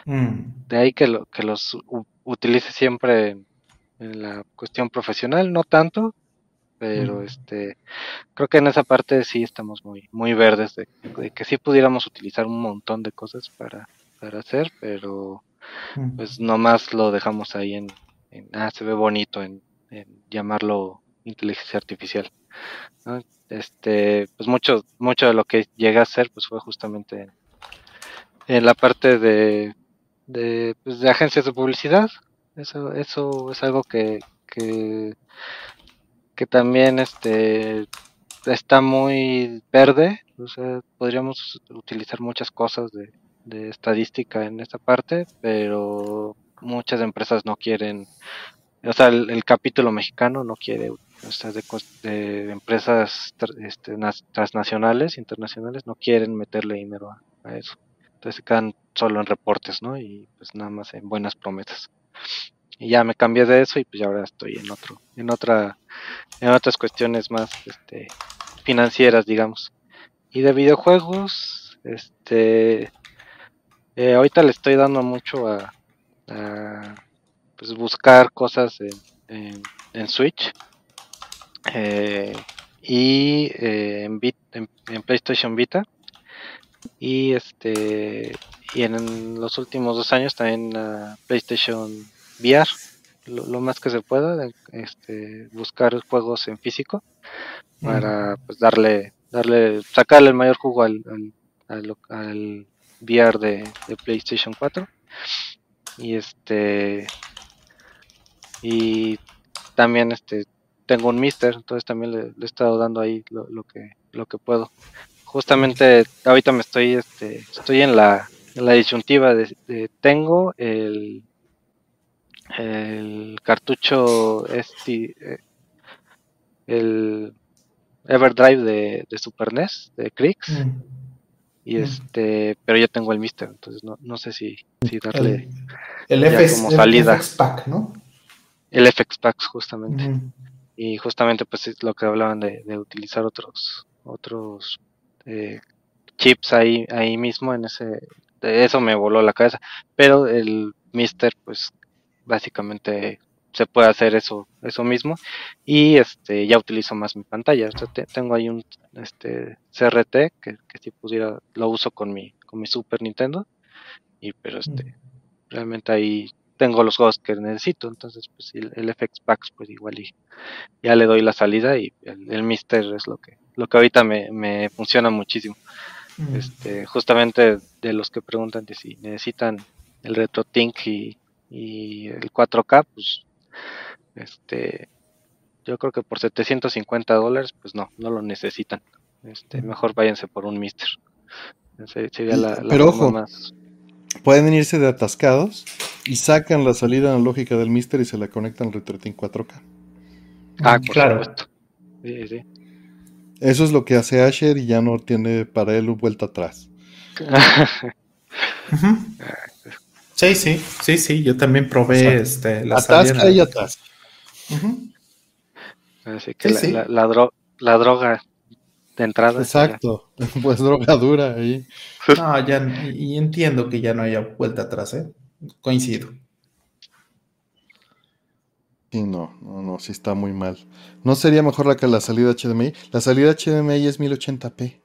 Mm. De ahí que, lo, que los utilice siempre en, la cuestión profesional, no tanto, pero mm. este creo que en esa parte sí estamos muy muy verdes de, que sí pudiéramos utilizar un montón de cosas para, para hacer, pero mm. pues nomás lo dejamos ahí en, ah, se ve bonito en, llamarlo inteligencia artificial. Este, pues mucho, mucho de lo que llegué a hacer pues fue justamente en la parte de de, pues, de agencias de publicidad. Eso, eso es algo que, que, también este, está muy verde. O sea, podríamos utilizar muchas cosas de, de estadística en esta parte, pero muchas empresas no quieren, o sea, el, capítulo mexicano no quiere, sea, de, de empresas este, transnacionales, internacionales, no quieren meterle dinero a eso. Entonces se quedan solo en reportes, ¿no? Y pues nada más en buenas promesas. Y ya me cambié de eso y pues ya ahora estoy en otro, en otra, en otras cuestiones más este, financieras, digamos. Y de videojuegos, este, eh, ahorita le estoy dando mucho a, pues buscar cosas en, en, Switch eh, y eh, en, en PlayStation Vita. Y este y en los últimos dos años también PlayStation VR lo, más que se pueda este, buscar juegos en físico para pues darle darle sacarle el mayor jugo al, al, VR de, PlayStation 4 y este y también este tengo un Mister, entonces también le, he estado dando ahí lo, que lo que puedo. Justamente ahorita me estoy este estoy en la, la disyuntiva de, tengo el el cartucho este el Everdrive de, de Super NES de Crix mm. y mm. este pero yo tengo el Mister entonces no, no sé si, si darle el, el como salida el FX Pack ¿no? el FX Pack justamente y justamente pues es lo que hablaban de, utilizar otros otros eh, chips ahí ahí mismo en ese de eso me voló la cabeza pero el Mister pues básicamente se puede hacer eso eso mismo y este ya utilizo más mi pantalla tengo ahí un este CRT que, que, si pudiera lo uso con mi con mi Super Nintendo y pero este realmente ahí tengo los juegos que necesito, entonces pues el, el FX Packs pues igual y ya le doy la salida y el, Mister es lo que lo que ahorita me, me funciona muchísimo. Mm. Este, justamente de los que preguntan de si necesitan el RetroTink y, y el 4K, pues este yo creo que por 750 dólares pues no, no lo necesitan. Este, mm. mejor váyanse por un Mister. Sería la, Pero ojo, más pueden irse de atascados y sacan la salida analógica del Mister y se la conectan al RetroTink 4K. Ah, claro. Eso es lo que hace Asher y ya no tiene para él vuelta atrás. Sí, sí, sí, sí. Yo también probé este, la Atasca y atrás. Así que la, la, droga de entrada. Exacto, pues droga dura ahí. No, ya, y entiendo que ya no haya vuelta atrás, ¿eh? Coincido. Sí, no, no, no, sí está muy mal. ¿No sería mejor la que la salida HDMI? La salida HDMI es 1080p.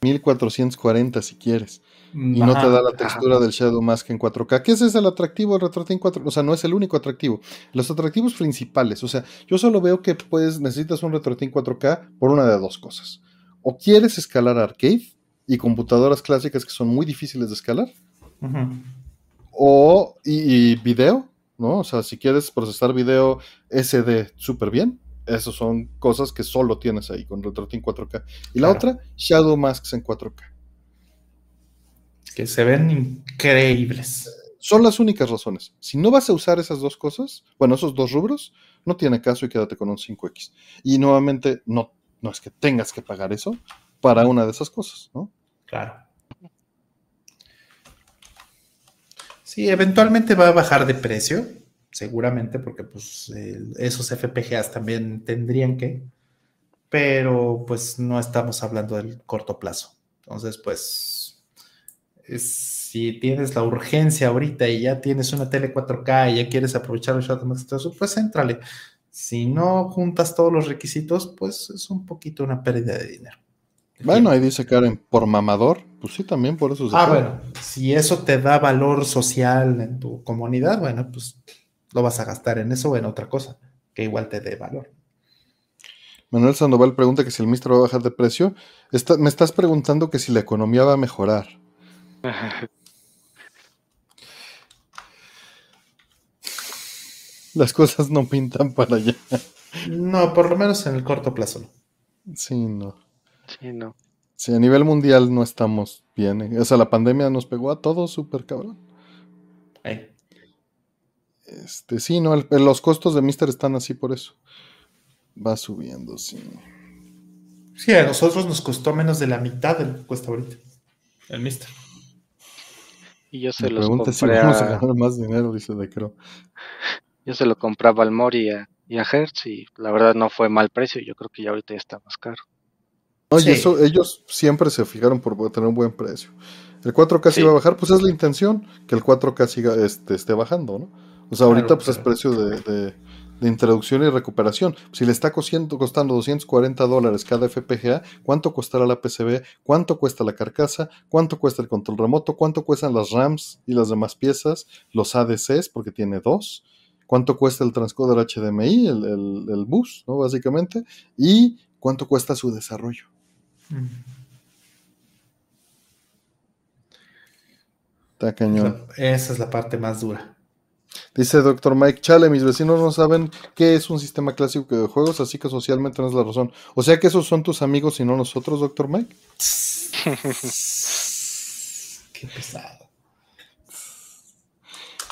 1440 si quieres. Y no te da la textura del Shadow Mask en 4K. ¿Qué ese es el atractivo del RetroTink 4 O sea, no es el único atractivo. Los atractivos principales. O sea, yo solo veo que puedes, necesitas un RetroTink 4K por una de dos cosas. O quieres escalar arcade y computadoras clásicas que son muy difíciles de escalar. O y, video, ¿no? O sea, si quieres procesar video SD súper bien, esas son cosas que solo tienes ahí con RetroTink 4K. Y la otra, Shadow Masks en 4K. Que se ven increíbles. Son las únicas razones. Si no vas a usar esas dos cosas, bueno, esos dos rubros, no tiene caso y quédate con un 5X. Y nuevamente, no no es que tengas que pagar eso para una de esas cosas, ¿no? Claro. Sí, eventualmente va a bajar de precio, seguramente, porque pues esos FPGAs también tendrían que, pero pues no estamos hablando del corto plazo. Entonces, pues, si tienes la urgencia ahorita y ya tienes una tele 4K y ya quieres aprovechar el Shotmax, pues éntrale. Si no juntas todos los requisitos, pues es un poquito una pérdida de dinero. Bueno, ahí dice Karen, por mamador, pues sí, también por eso se Ah, bueno, si eso te da valor social en tu comunidad, bueno, pues lo vas a gastar en eso o en otra cosa, que igual te dé valor. Manuel Sandoval pregunta que si el Mistro va a bajar de precio. me estás preguntando que si la economía va a mejorar. Las cosas no pintan para allá. No, por lo menos en el corto plazo. Sí, no. Sí, no. Sí, a nivel mundial no estamos bien. ¿eh? O sea, la pandemia nos pegó a todos súper cabrón. Este, sí, no, los costos de Mister están así por eso. Va subiendo, sí. Sí, a nosotros nos costó menos de la mitad de lo que cuesta ahorita. El Mister. Y yo se los compré si vamos a ganar más dinero, dice De yo se lo compraba al Mori y a, Hertz y la verdad no fue mal precio. Yo creo que ya ahorita ya está más caro. Oye, eso, ellos siempre se fijaron por tener un buen precio. El 4K sí. iba a bajar, pues es la intención, que el 4K siga, este, esté bajando, ¿no? O sea, ahorita pues es precio de, introducción y recuperación. Si le está costando, costando 240 dólares cada FPGA, ¿cuánto costará la PCB? ¿Cuánto cuesta la carcasa? ¿Cuánto cuesta el control remoto? ¿Cuánto cuestan las RAMs y las demás piezas? Los ADCs, porque tiene dos cuánto cuesta el transcoder HDMI, el, bus, ¿no? Básicamente, y cuánto cuesta su desarrollo. Está cañón. Esa es la parte más dura. Dice Doctor Mike Chale, mis vecinos no saben qué es un sistema clásico de juegos, así que socialmente no es la razón. O sea que esos son tus amigos y no nosotros, Doctor Mike. Qué pesado.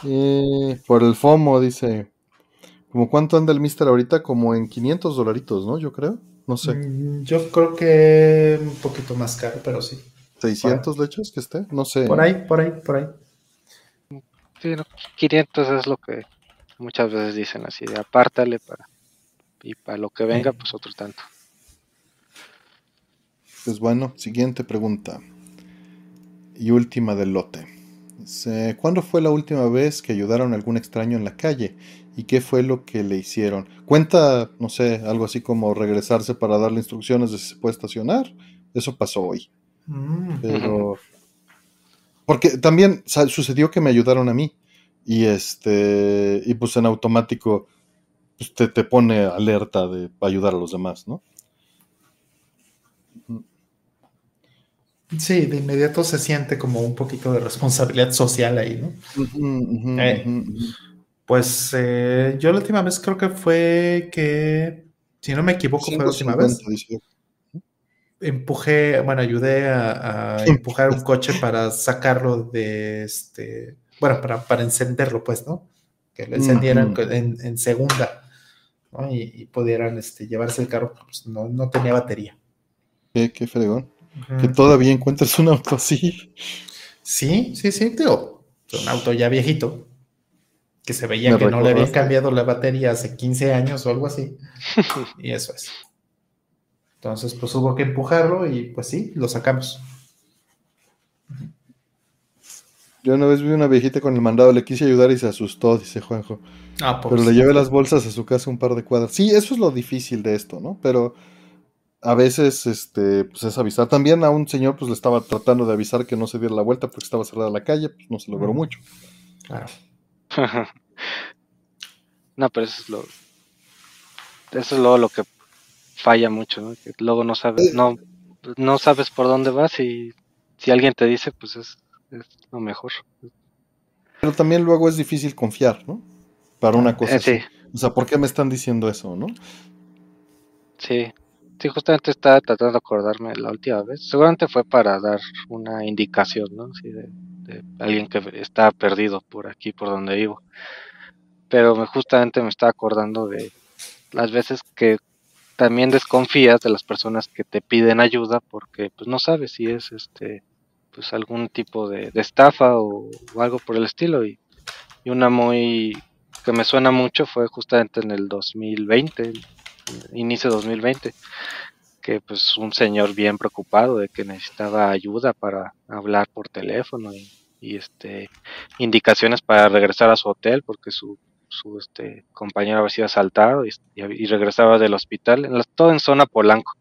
Eh, por el FOMO, dice. ¿Como cuánto anda el Mister ahorita? Como en 500 dolaritos, ¿no? Yo creo. No sé. Mm, Yo creo que un poquito más caro, pero sí. 600 lechas que esté. No sé. Por ahí, por ahí, por ahí. Sí, no, 500 es lo que muchas veces dicen así, de apártale para y para lo que venga, pues otro tanto. Pues bueno, siguiente pregunta. Y última del lote. ¿Cuándo fue la última vez que ayudaron a algún extraño en la calle? ¿Y qué fue lo que le hicieron? Cuenta, no sé, algo así como regresarse para darle instrucciones de si se puede estacionar. Eso pasó hoy. Mm. Pero. Porque también sucedió que me ayudaron a mí. Y este. Y pues en automático. Pues te, te pone alerta de ayudar a los demás, ¿no? Sí, de inmediato se siente como un poquito de responsabilidad social ahí, ¿no? Eh. Pues eh, yo la última vez creo que fue que, si no me equivoco, fue la última vez. 5.50, dice. Empujé, bueno, ayudé a, a empujar un coche para sacarlo de este, bueno, para, para encenderlo, pues, ¿no? Que lo encendieran en, en segunda, ¿no? Y, y pudieran este, llevarse el carro, pues no, no tenía batería. Qué, qué fregón. Que todavía encuentres un auto así. Sí, sí, sí, digo, un auto ya viejito, que se veía Me que no le habían cambiado la batería hace 15 años o algo así. y eso es. Entonces, pues hubo que empujarlo y pues sí, lo sacamos. Yo una vez vi una viejita con el mandado, le quise ayudar y se asustó, dice Juanjo. Ah, Pero le llevé las bolsas a su casa un par de cuadras. Sí, eso es lo difícil de esto, ¿no? Pero a veces este, pues es avisar. También a un señor pues le estaba tratando de avisar que no se diera la vuelta porque estaba cerrada la calle, pues no se logró mucho. Claro. no, pero eso es lo eso es luego lo que falla mucho, ¿no? Que luego no sabes, no, no sabes por dónde vas y si alguien te dice, pues es, es lo mejor. Pero también luego es difícil confiar, ¿no? Para una cosa Eh, sí, así. O sea, ¿por qué me están diciendo eso, no? sí. Sí, justamente estaba tratando de acordarme la última vez. Seguramente fue para dar una indicación, ¿no? De, de alguien que está perdido por aquí, por donde vivo. Pero me, justamente me estaba acordando de las veces que también desconfías de las personas que te piden ayuda porque pues no sabes si es este pues algún tipo de, estafa o, algo por el estilo. Y, una muy que me suena mucho fue justamente en el 2020 inicio de 2020 que pues un señor bien preocupado de que necesitaba ayuda para hablar por teléfono y, y, este indicaciones para regresar a su hotel porque su su este compañero había sido asaltado y, y- y regresaba del hospital, en la- todo en zona Polanco.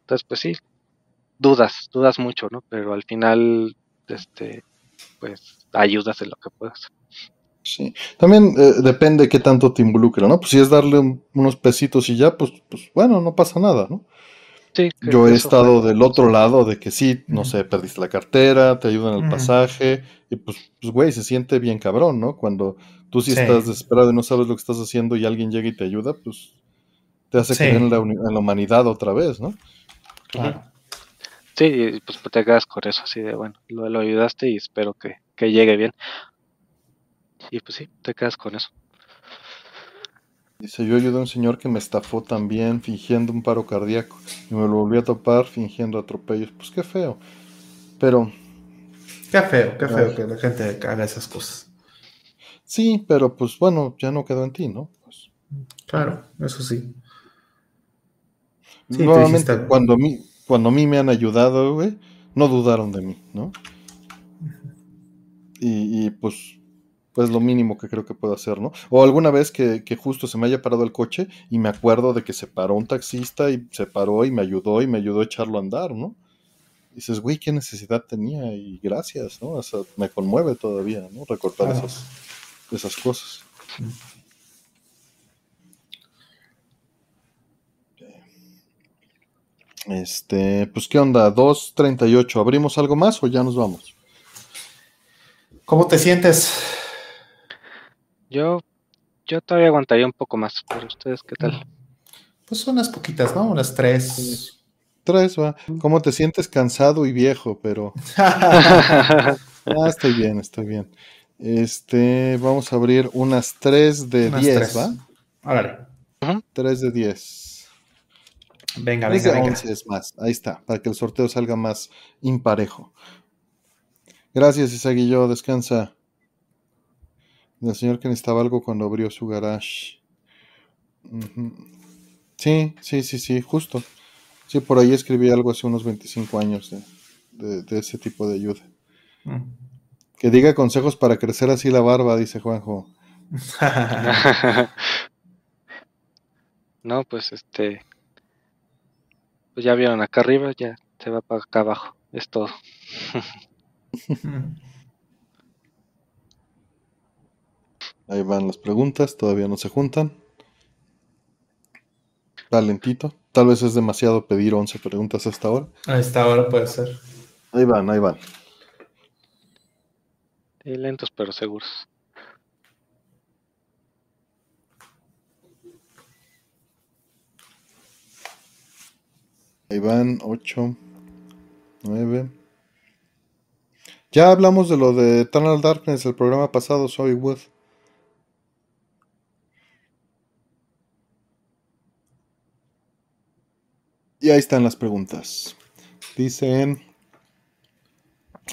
Entonces, pues sí, dudas, dudas mucho, ¿no? Pero al final, este, pues ayudas en lo que puedas. Sí. También eh, depende qué tanto te involucra, ¿no? Pues si es darle un- unos pesitos y ya, pues, pues bueno, no pasa nada, ¿no? Sí, Yo he estado fue- del otro lado de que sí, no sé, perdiste la cartera, te ayudan el pasaje, y pues, pues, güey, se siente bien cabrón, ¿no? Cuando tú sí, Sí. estás desesperado y no sabes lo que estás haciendo y alguien llega y te ayuda, pues te hace Sí. creer en la, uni- en la humanidad otra vez, ¿no? Claro. Sí, y pues te quedas con eso, así de, bueno, lo, lo ayudaste y espero que, que llegue bien. Y pues sí, te quedas con eso. Dice, yo ayudé a un señor que me estafó también fingiendo un paro cardíaco y me lo volví a topar fingiendo atropellos. Pues qué feo. Pero Qué feo, qué feo Ay. que la gente haga esas cosas. Sí, pero pues bueno, ya no quedó en ti, ¿no? Pues, Claro, eso sí. Nuevamente, dijiste- cuando a mí, cuando a mí me han ayudado, güey, no dudaron de mí, ¿no? Y, y, pues, pues lo mínimo que creo que puedo hacer, ¿no? O alguna vez que, que justo se me haya parado el coche y me acuerdo de que se paró un taxista y se paró y me ayudó y me ayudó a echarlo a andar, ¿no? Y dices, güey, qué necesidad tenía y gracias, ¿no? O sea, me conmueve todavía, ¿no? Recordar Claro. esas, esas cosas. Este, pues qué onda, 2.38, ¿abrimos algo más o ya nos vamos? ¿Cómo te sientes? Yo, yo todavía aguantaría un poco más, pero ustedes, ¿qué tal? Pues unas poquitas, ¿no? Unas tres. Tres, va. ¿Cómo te sientes cansado y viejo? Pero. ah, estoy bien, estoy bien. Este, vamos a abrir unas tres de Unas 10, tres. ¿va? Órale. 3 de 10. Venga, 3 venga, de venga. 11 es más. Ahí está, para que el sorteo salga más imparejo. Gracias, Isaguillo. Descansa. El señor que necesitaba algo cuando abrió su garage. Sí, sí, sí, sí, justo. Sí, por ahí escribí algo hace unos 25 años de, de- de ese tipo de ayuda. Mm. Que diga consejos para crecer así la barba, dice Juanjo. no, pues este. Pues ya vieron acá arriba, ya se va para acá abajo. Es todo. Ahí van las preguntas, todavía no se juntan. Va lentito. Tal vez es demasiado pedir 11 preguntas hasta ahora. A esta hora puede ser. Ahí van, ahí van. Lentos pero seguros. Ahí van 8, 9. Ya hablamos de lo de Eternal Darkness el programa pasado, Soy Wood. Y ahí están las preguntas. Dicen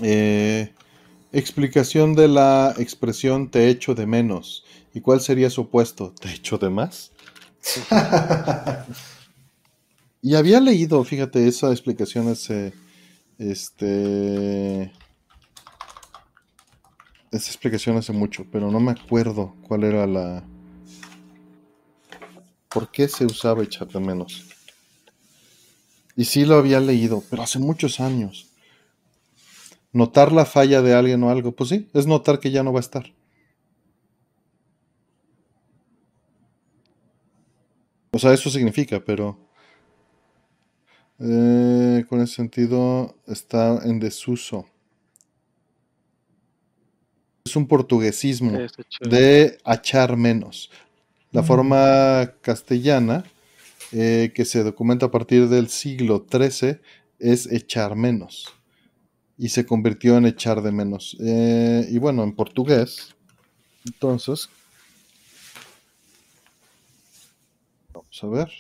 eh, explicación de la expresión te echo de menos. ¿Y cuál sería su opuesto? ¿Te echo de más? Y había leído, fíjate, esa explicación hace. Este. Esa explicación hace mucho, pero no me acuerdo cuál era la. ¿Por qué se usaba echar de menos? Y sí lo había leído, pero hace muchos años. Notar la falla de alguien o algo, pues sí, es notar que ya no va a estar. O sea, eso significa, pero. Eh, con ese sentido está en desuso. Es un portuguesismo de achar menos. La Mm. forma castellana, eh, que se documenta a partir del siglo XIII, es echar menos. Y se convirtió en echar de menos. Eh, y bueno, en portugués, entonces, vamos a ver.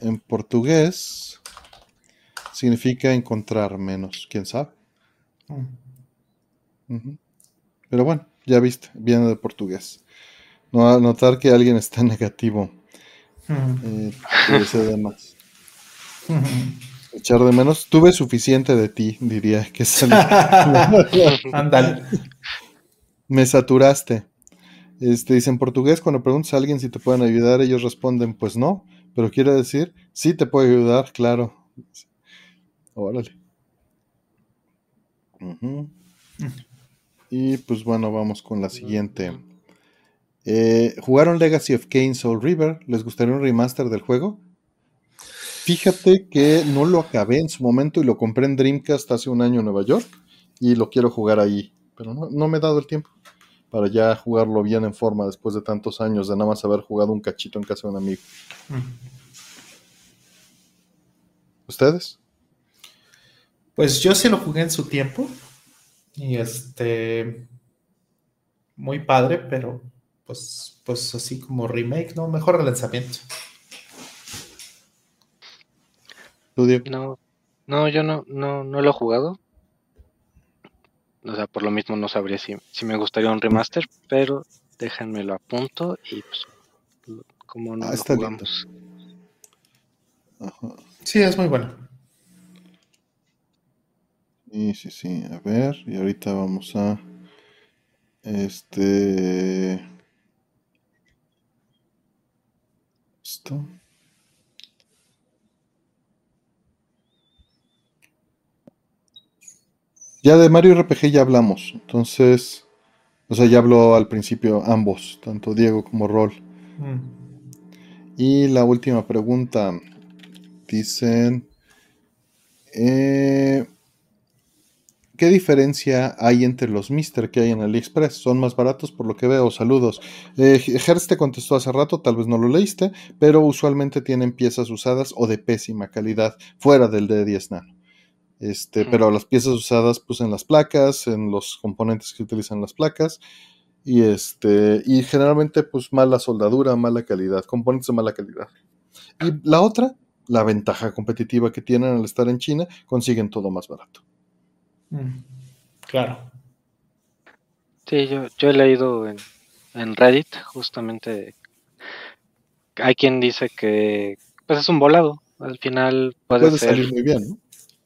En portugués significa encontrar menos, quién sabe. Mm. Pero bueno, ya viste, viene de portugués. No, a notar que alguien está negativo, Mm. eh, ser de más. Mm. Echar de menos, tuve suficiente de ti, diría que es el- Ándale. Me saturaste. Este, dice en portugués, cuando preguntas a alguien si te pueden ayudar, ellos responden, pues no, pero quiere decir, sí te puedo ayudar, claro. Órale. Y pues bueno, vamos con la siguiente. Eh, ¿Jugaron Legacy of Kain Soul River? ¿Les gustaría un remaster del juego? Fíjate que no lo acabé en su momento y lo compré en Dreamcast hace un año en Nueva York y lo quiero jugar ahí, pero no, no me he dado el tiempo para ya jugarlo bien en forma después de tantos años de nada más haber jugado un cachito en casa de un amigo. ¿Ustedes? Pues yo sí lo jugué en su tiempo. Y este. Muy padre, pero pues, pues así como remake, ¿no? Mejor el lanzamiento. ¿Tú, Diego? No, no, yo no, no, no lo he jugado. O sea, por lo mismo no sabría si, si me gustaría un remaster, pero déjenmelo a punto y pues como no Ah, lo jugamos. Ajá. Sí, es muy bueno. Sí, sí, sí. A ver, y ahorita vamos a. Este. Esto. Ya de Mario RPG ya hablamos. Entonces. O sea, ya habló al principio ambos, tanto Diego como Rol. Mm. Y la última pregunta. Dicen. eh, ¿qué diferencia hay entre los Mister que hay en AliExpress? Son más baratos por lo que veo. Saludos. Eh, Hertz te contestó hace rato, tal vez no lo leíste, pero usualmente tienen piezas usadas o de pésima calidad fuera del de 10 nano. Este, pero las piezas usadas pues en las placas, en los componentes que utilizan las placas y este y generalmente pues mala soldadura, mala calidad, componentes de mala calidad. Y la otra, la ventaja competitiva que tienen al estar en China, consiguen todo más barato. Mm, claro. Sí, yo, yo he leído en, en Reddit justamente hay quien dice que pues es un volado. Al final puede, Puede ser salir muy bien, ¿no?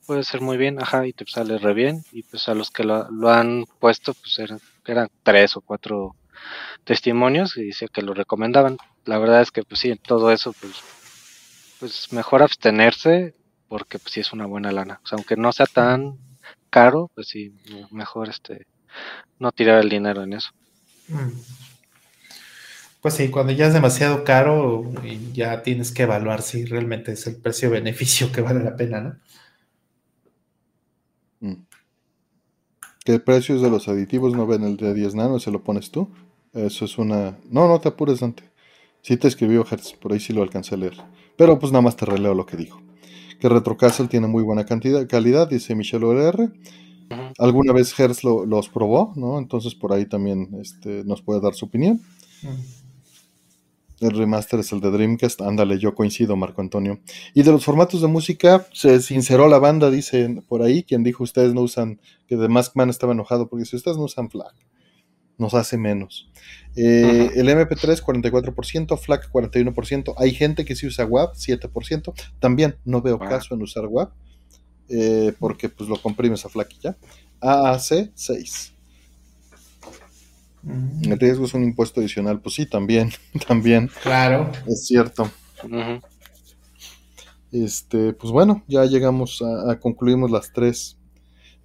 Puede ser muy bien, ajá, y te sale re bien. Y pues a los que lo, han puesto, pues eran, eran tres o cuatro testimonios y dice que lo recomendaban. La verdad es que pues sí, en todo eso, pues, pues mejor abstenerse porque pues sí es una buena lana. O sea, aunque no sea tan caro, pues sí, mejor este no tirar el dinero en eso. Mm. Pues sí, cuando ya es demasiado caro, ya tienes que evaluar si realmente es el precio-beneficio que vale la pena, ¿no? Mm. ¿Qué precios de los aditivos no ven el de 10 nano? ¿Se lo pones tú? Eso es una... No, no te apures, Dante. Sí te escribió Hertz, por ahí sí lo alcancé a leer. Pero pues nada más te releo lo que dijo. Que Retrocastle tiene muy buena cantidad, calidad, dice Michel OR. Ujú. Alguna vez Hertz lo- los probó, ¿no? Entonces por ahí también este, nos puede dar su opinión. El remaster es el de Dreamcast. Ándale, yo coincido, Marco Antonio. Y de los formatos de música, se sinceró la banda, dice por ahí, quien dijo ustedes no usan, que The Maskman estaba enojado, porque si ustedes no usan FLAC, nos hace menos. Eh. El MP3, 44%, FLAC, 41%. Hay gente que sí usa WAV, 7%. También no veo caso en usar WAV, eh, porque pues lo comprimes a FLAC y ya. AAC, 6. Mm, El riesgo es un impuesto adicional, pues sí, también, también, Claro. es cierto. Este, pues bueno, ya llegamos a, a concluimos las tres.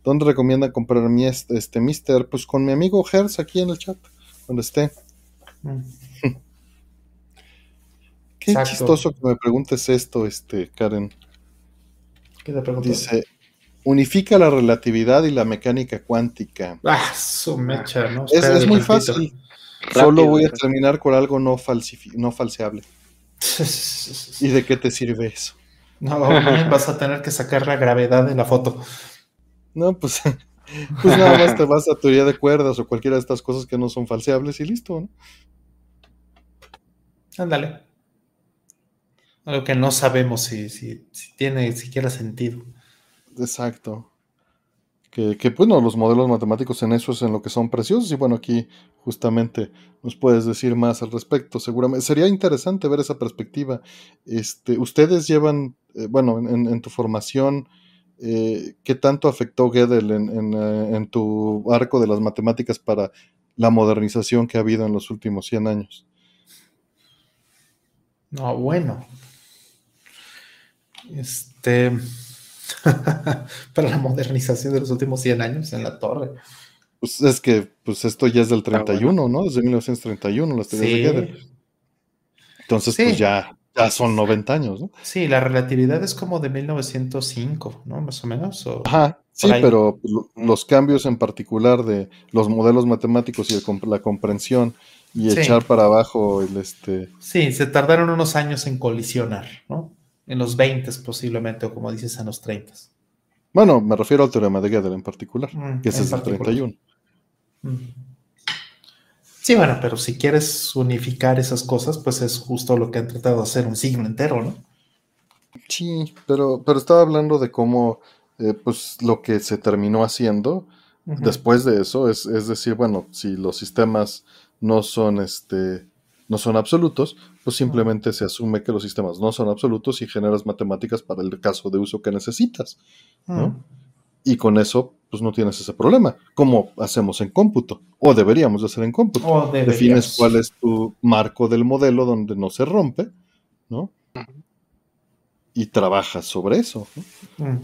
¿Dónde recomienda comprar mi este, este Mister? Pues con mi amigo Hertz aquí en el chat, donde esté. Mm. Qué Exacto. chistoso que me preguntes esto, este, Karen. ¿Qué te pregunto? Dice, unifica la relatividad y la mecánica cuántica. Ah, su mecha, ¿no? Es, muy fácil. Rápido, Solo voy a terminar con algo no, no falseable. ¿Y de qué te sirve eso? No, vas a tener que sacar la gravedad de la foto. No, pues, pues nada más te vas a teoría de cuerdas o cualquiera de estas cosas que no son falseables y listo, ¿no? Ándale. Algo que no sabemos si, si, si tiene siquiera sentido. Exacto. Que, que, bueno, los modelos matemáticos en eso es en lo que son preciosos y bueno, aquí justamente nos puedes decir más al respecto. Seguramente sería interesante ver esa perspectiva. Este, ustedes llevan, eh, bueno, en, en tu formación, eh, ¿qué tanto afectó Gödel en, en, eh, en tu arco de las matemáticas para la modernización que ha habido en los últimos 100 años? No, bueno. Este. para la modernización de los últimos 100 años en la torre. Pues es que pues esto ya es del Ah, bueno. 31, ¿no? Desde 1931, las teorías de Gödel. Sí, Entonces, Sí. pues ya, ya son 90 años, ¿no? sí, la relatividad es como de 1905, ¿no? Más o menos. o- Ajá, sí, pero lo- los cambios en particular de los modelos matemáticos y comp- la comprensión y Sí. echar para abajo el este. Sí, se tardaron unos años en colisionar, ¿no? En los 20 posiblemente, o como dices, en los 30. Bueno, me refiero al teorema de Gödel en particular, Mm, que ese es particular. 31. Mm. Sí, bueno, pero si quieres unificar esas cosas, pues es justo lo que han tratado de hacer un siglo entero, ¿no? Sí, pero, pero estaba hablando de cómo eh, pues lo que se terminó haciendo después de eso es, es decir, bueno, si los sistemas no son este no son absolutos, pues simplemente se asume que los sistemas no son absolutos y generas matemáticas para el caso de uso que necesitas. ¿no? Mm. Y con eso, pues no tienes ese problema, como hacemos en cómputo, o deberíamos de hacer en cómputo. O. Defines cuál es tu marco del modelo donde no se rompe, ¿no? Y trabajas sobre eso. ¿no? Mm.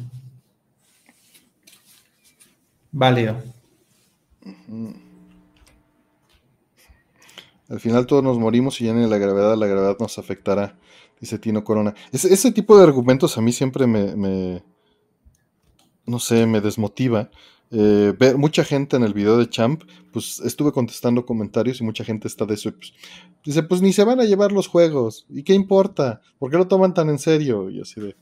Válido. Al final todos nos morimos y ya ni la gravedad, la gravedad nos afectará, dice Tino Corona. Ese, tipo de argumentos a mí siempre me, me- no sé, me desmotiva, eh, ver mucha gente en el video de Champ, pues estuve contestando comentarios y mucha gente está de eso. Pues, dice, pues ni se van a llevar los juegos. ¿Y qué importa? ¿Por qué lo toman tan en serio? Y así de.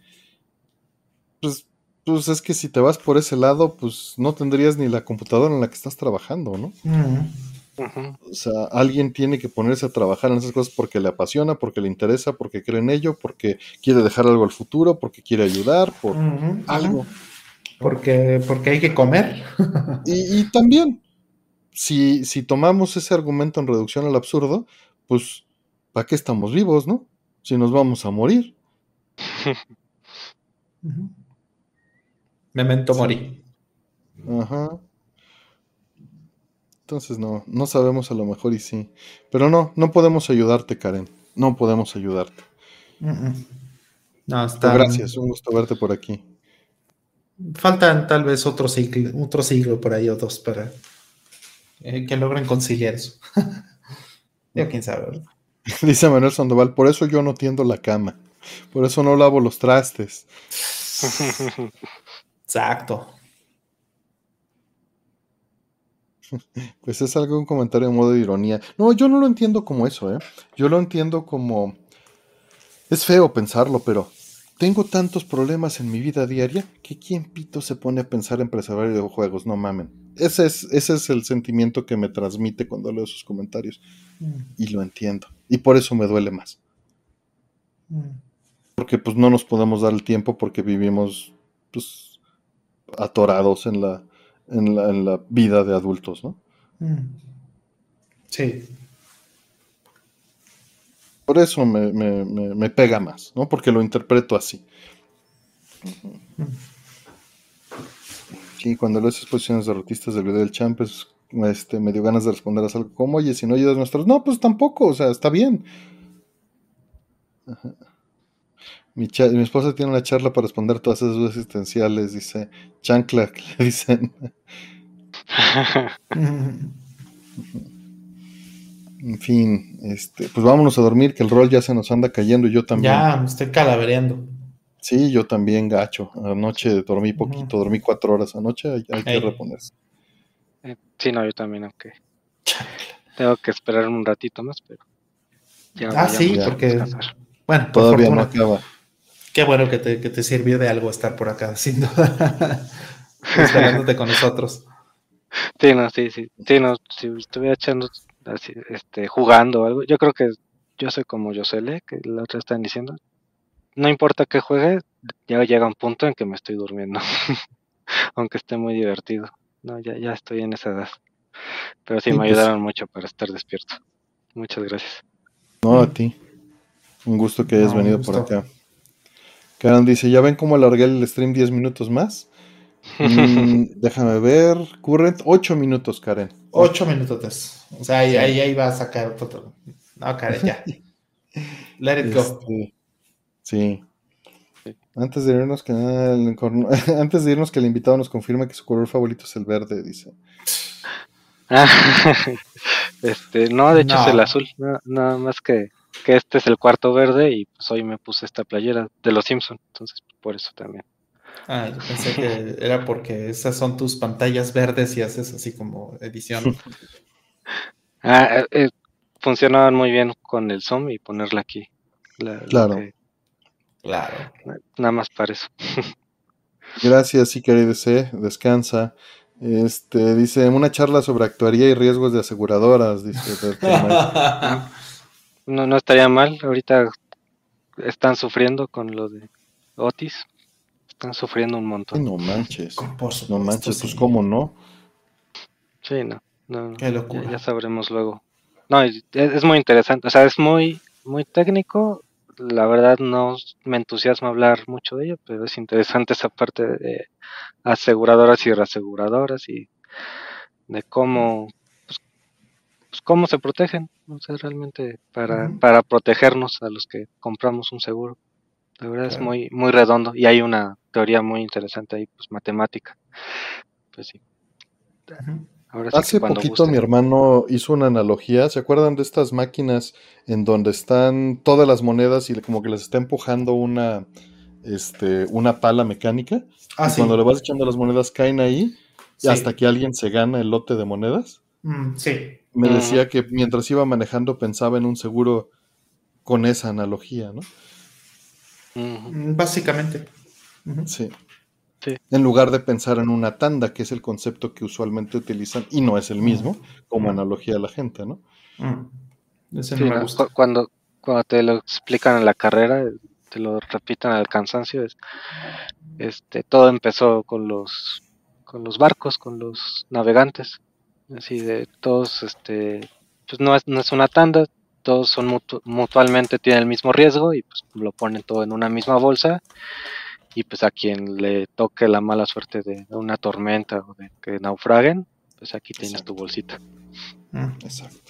Pues, pues es que si te vas por ese lado, pues no tendrías ni la computadora en la que estás trabajando, ¿no? O sea, alguien tiene que ponerse a trabajar en esas cosas porque le apasiona, porque le interesa, porque cree en ello, porque quiere dejar algo al futuro, porque quiere ayudar, por algo. Porque, porque hay que comer. y, también, si, si tomamos ese argumento en reducción al absurdo, pues, ¿para qué estamos vivos, no? Si nos vamos a morir. Memento mori. Ajá. Entonces no, no sabemos a lo mejor y sí. Pero no, no podemos ayudarte, Karen. No podemos ayudarte. No, está. gracias, un gusto verte por aquí. Faltan tal vez otro siglo, otro siglo por ahí o dos para eh, que logren conciliar eso. ya quién sabe. Dice Manuel Sandoval, por eso yo no tiendo la cama. Por eso no lavo los trastes. Exacto. Pues es algo, un comentario en modo de ironía. No, yo no lo entiendo como eso, ¿eh? Yo lo entiendo como... Es feo pensarlo, pero tengo tantos problemas en mi vida diaria que quién pito se pone a pensar en preservar videojuegos, no mamen. Ese es, ese es el sentimiento que me transmite cuando leo sus comentarios. Mm. Y lo entiendo. Y por eso me duele más. Mm. Porque pues no nos podemos dar el tiempo porque vivimos pues atorados en la, en la, en la vida de adultos, ¿no? Mm. Sí. Por eso me, pega más, ¿no? Porque lo interpreto así. Sí, cuando lees exposiciones derrotistas del video del champ, este, me dio ganas de responder a algo como, oye, si no ayudas a nuestros... No, pues tampoco, o sea, está bien. Mi, mi, esposa tiene una charla para responder todas esas dudas existenciales, dice chancla, que le dicen. En fin, este, pues vámonos a dormir, que el rol ya se nos anda cayendo y yo también. Ya, me estoy calavereando. Sí, yo también, gacho. Anoche dormí poquito, dormí cuatro horas anoche, hay, que reponerse. Eh, sí, no, yo también, aunque tengo que esperar un ratito más, pero ya. Ah, sí, porque. Bueno, todavía no acaba. Qué bueno que te, que te sirvió de algo estar por acá, sin duda. Esperándote con nosotros. Sí, no, sí, sí. Sí, no, si estuviera echando así, este, jugando o algo. Yo creo que yo soy como Yosele, que la otra están diciendo. No importa que juegue, ya llega un punto en que me estoy durmiendo. Aunque esté muy divertido. No, ya, ya estoy en esa edad. Pero sí, me pues ayudaron mucho para estar despierto. Muchas gracias. No, a ti. Un gusto que hayas venido por acá. Karen dice, ¿ya ven cómo alargué el stream 10 minutos más? Mm, déjame ver. Current, 8 minutos, Karen. 8 minutos. O sea, ahí, ahí, va a sacar otro. No, Karen, ya. Let it go. Este, sí. Antes de irnos que antes de irnos que el invitado nos confirma que su color favorito es el verde, dice. este, no, de hecho es el azul, nada más que, que este es el cuarto verde y pues hoy me puse esta playera de los Simpsons, entonces por eso también. Ah, yo pensé que era porque esas son tus pantallas verdes y haces así como edición. ah, eh, eh, funcionaban muy bien con el zoom y ponerla aquí. claro. claro. Nada más para eso. Gracias, sí, DC, descansa. Este, dice, una charla sobre actuaría y riesgos de aseguradoras, dice. No, no estaría mal, ahorita están sufriendo con lo de Otis. Están sufriendo un montón. no manches. no manches, pues cómo no. Sí, no. no Ya, sabremos luego. No, es, muy interesante. O sea, es muy, muy técnico. La verdad no me entusiasma hablar mucho de ello, pero es interesante esa parte de aseguradoras y reaseguradoras y de cómo pues, pues, cómo se protegen, no sé, realmente para, para protegernos a los que compramos un seguro. La verdad es muy, muy redondo y hay una teoría muy interesante ahí, pues matemática. Pues sí. Hace poquito mi hermano hizo una analogía. ¿Se acuerdan de estas máquinas en donde están todas las monedas y como que les está empujando una, este, una pala mecánica? Ah, y cuando le vas echando las monedas caen ahí. y hasta que alguien se gana el lote de monedas. Mm, sí. Me decía que mientras iba manejando pensaba en un seguro con esa analogía, ¿no? Mm, básicamente. Sí. En lugar de pensar en una tanda, que es el concepto que usualmente utilizan, y no es el mismo, como analogía a la gente, ¿no? Cuando, cuando te lo explican en la carrera, te lo repitan al cansancio, este, todo empezó con los, con los barcos, con los navegantes, así de todos, este, pues no es, no es una tanda, todos son mutuamente tienen el mismo riesgo y pues lo ponen todo en una misma bolsa y pues a quien le toque la mala suerte de una tormenta o de que naufraguen, pues aquí tienes tu bolsita. Mm,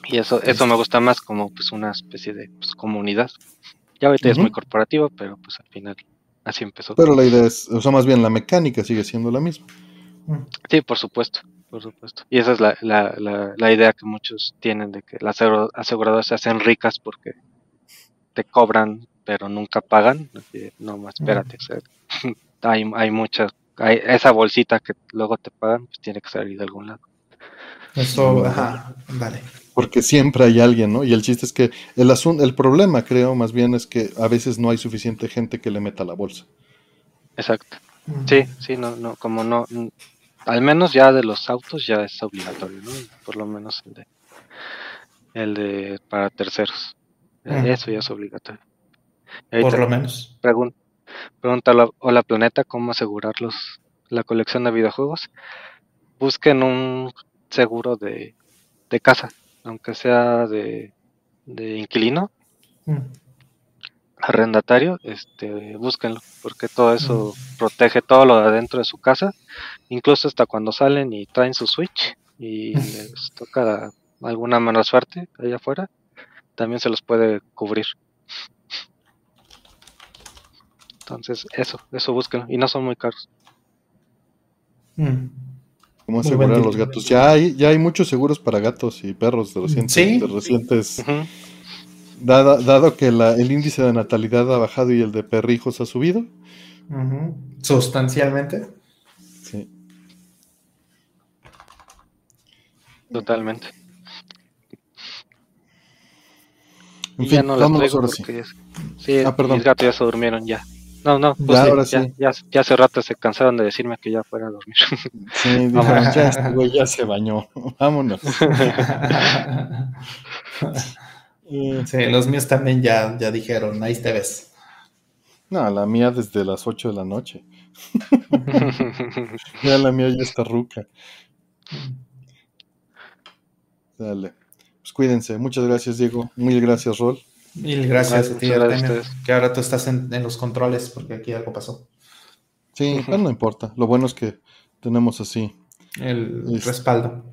y eso, eso me gusta más como pues una especie de pues, comunidad. Ya ahorita es muy corporativo, pero pues al final así empezó. Pero la idea es, o sea, más bien la mecánica sigue siendo la misma. Sí, por supuesto, por supuesto. Y esa es la, la, la, idea que muchos tienen de que las aseguradoras se hacen ricas porque te cobran, pero nunca pagan. no, más espérate. Mm. hay, hay muchas, hay esa bolsita que luego te pagan, pues tiene que salir de algún lado. Eso, ajá, vale. Porque siempre hay alguien, ¿no? Y el chiste es que el asunto, el problema, creo, más bien es que a veces no hay suficiente gente que le meta la bolsa. Exacto. Sí, sí, no, no, como no, al menos ya de los autos ya es obligatorio, ¿no? Por lo menos el de, el de para terceros. Eso ya es obligatorio. Por lo menos. Pregunta, pregunta Hola Planeta, ¿cómo asegurar la colección de videojuegos? Busquen un seguro de, de casa, aunque sea de, de inquilino, mm. Arrendatario, este, búsquenlo, porque todo eso mm. protege todo lo de adentro de su casa, incluso hasta cuando salen y traen su Switch y les toca alguna mala suerte allá afuera, también se los puede cubrir. Entonces, eso, eso búsquenlo, y no son muy caros. Mm. ¿Cómo asegurar a los gatos? Ya hay, ya hay muchos seguros para gatos y perros de recientes. recientes dado, que el índice de natalidad ha bajado y el de perrijos ha subido. Sustancialmente. Sí. Totalmente. En fin, ya no las traigo porque sí. ah, perdón. mis gatos ya se durmieron ya. No, no, pues ya, ahora sí. ya, ya, hace rato se cansaron de decirme que ya fuera a dormir. Sí, ya, este güey ya se bañó, vámonos. sí, los míos también ya, ya dijeron, ahí te ves. No, la mía desde las 8 de la noche. ya la mía ya está ruca. Dale. Pues cuídense. Muchas gracias, Diego. Muy gracias, Rol. Mil gracias, a ti, que ahora tú estás en, los controles porque aquí algo pasó. Sí, pero no importa. Lo bueno es que tenemos así. El respaldo.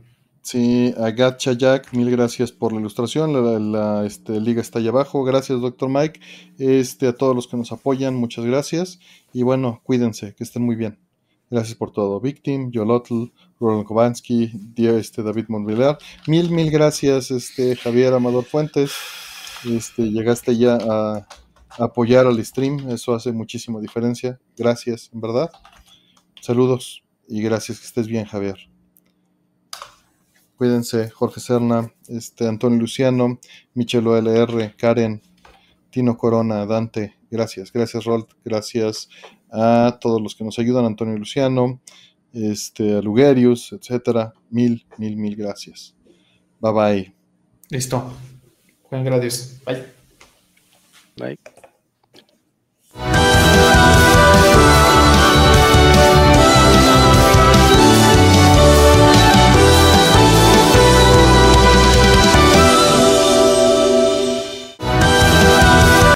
Sí, Agacha Jack, mil gracias por la ilustración. La, este, liga está ahí abajo. Gracias, doctor Mike. Este, a todos los que nos apoyan, muchas gracias. Y bueno, cuídense, que estén muy bien. Gracias por todo. Victim, Yolotl, Roland Kovansky, este, David Montvillar. Mil, mil gracias, este, Javier Amador Fuentes este, llegaste ya a, apoyar al stream, eso hace muchísima diferencia. Gracias, en verdad. Saludos y gracias, que estés bien, Javier. Cuídense, Jorge Serna, este, Antonio Luciano, Michelo LR, Karen, Tino Corona, Dante, gracias, gracias Rolt, gracias a todos los que nos ayudan, Antonio Luciano, este, a Lugerius, etcétera, mil, mil, mil gracias. Bye bye. Listo. Juan Gradius. Bye. Bye.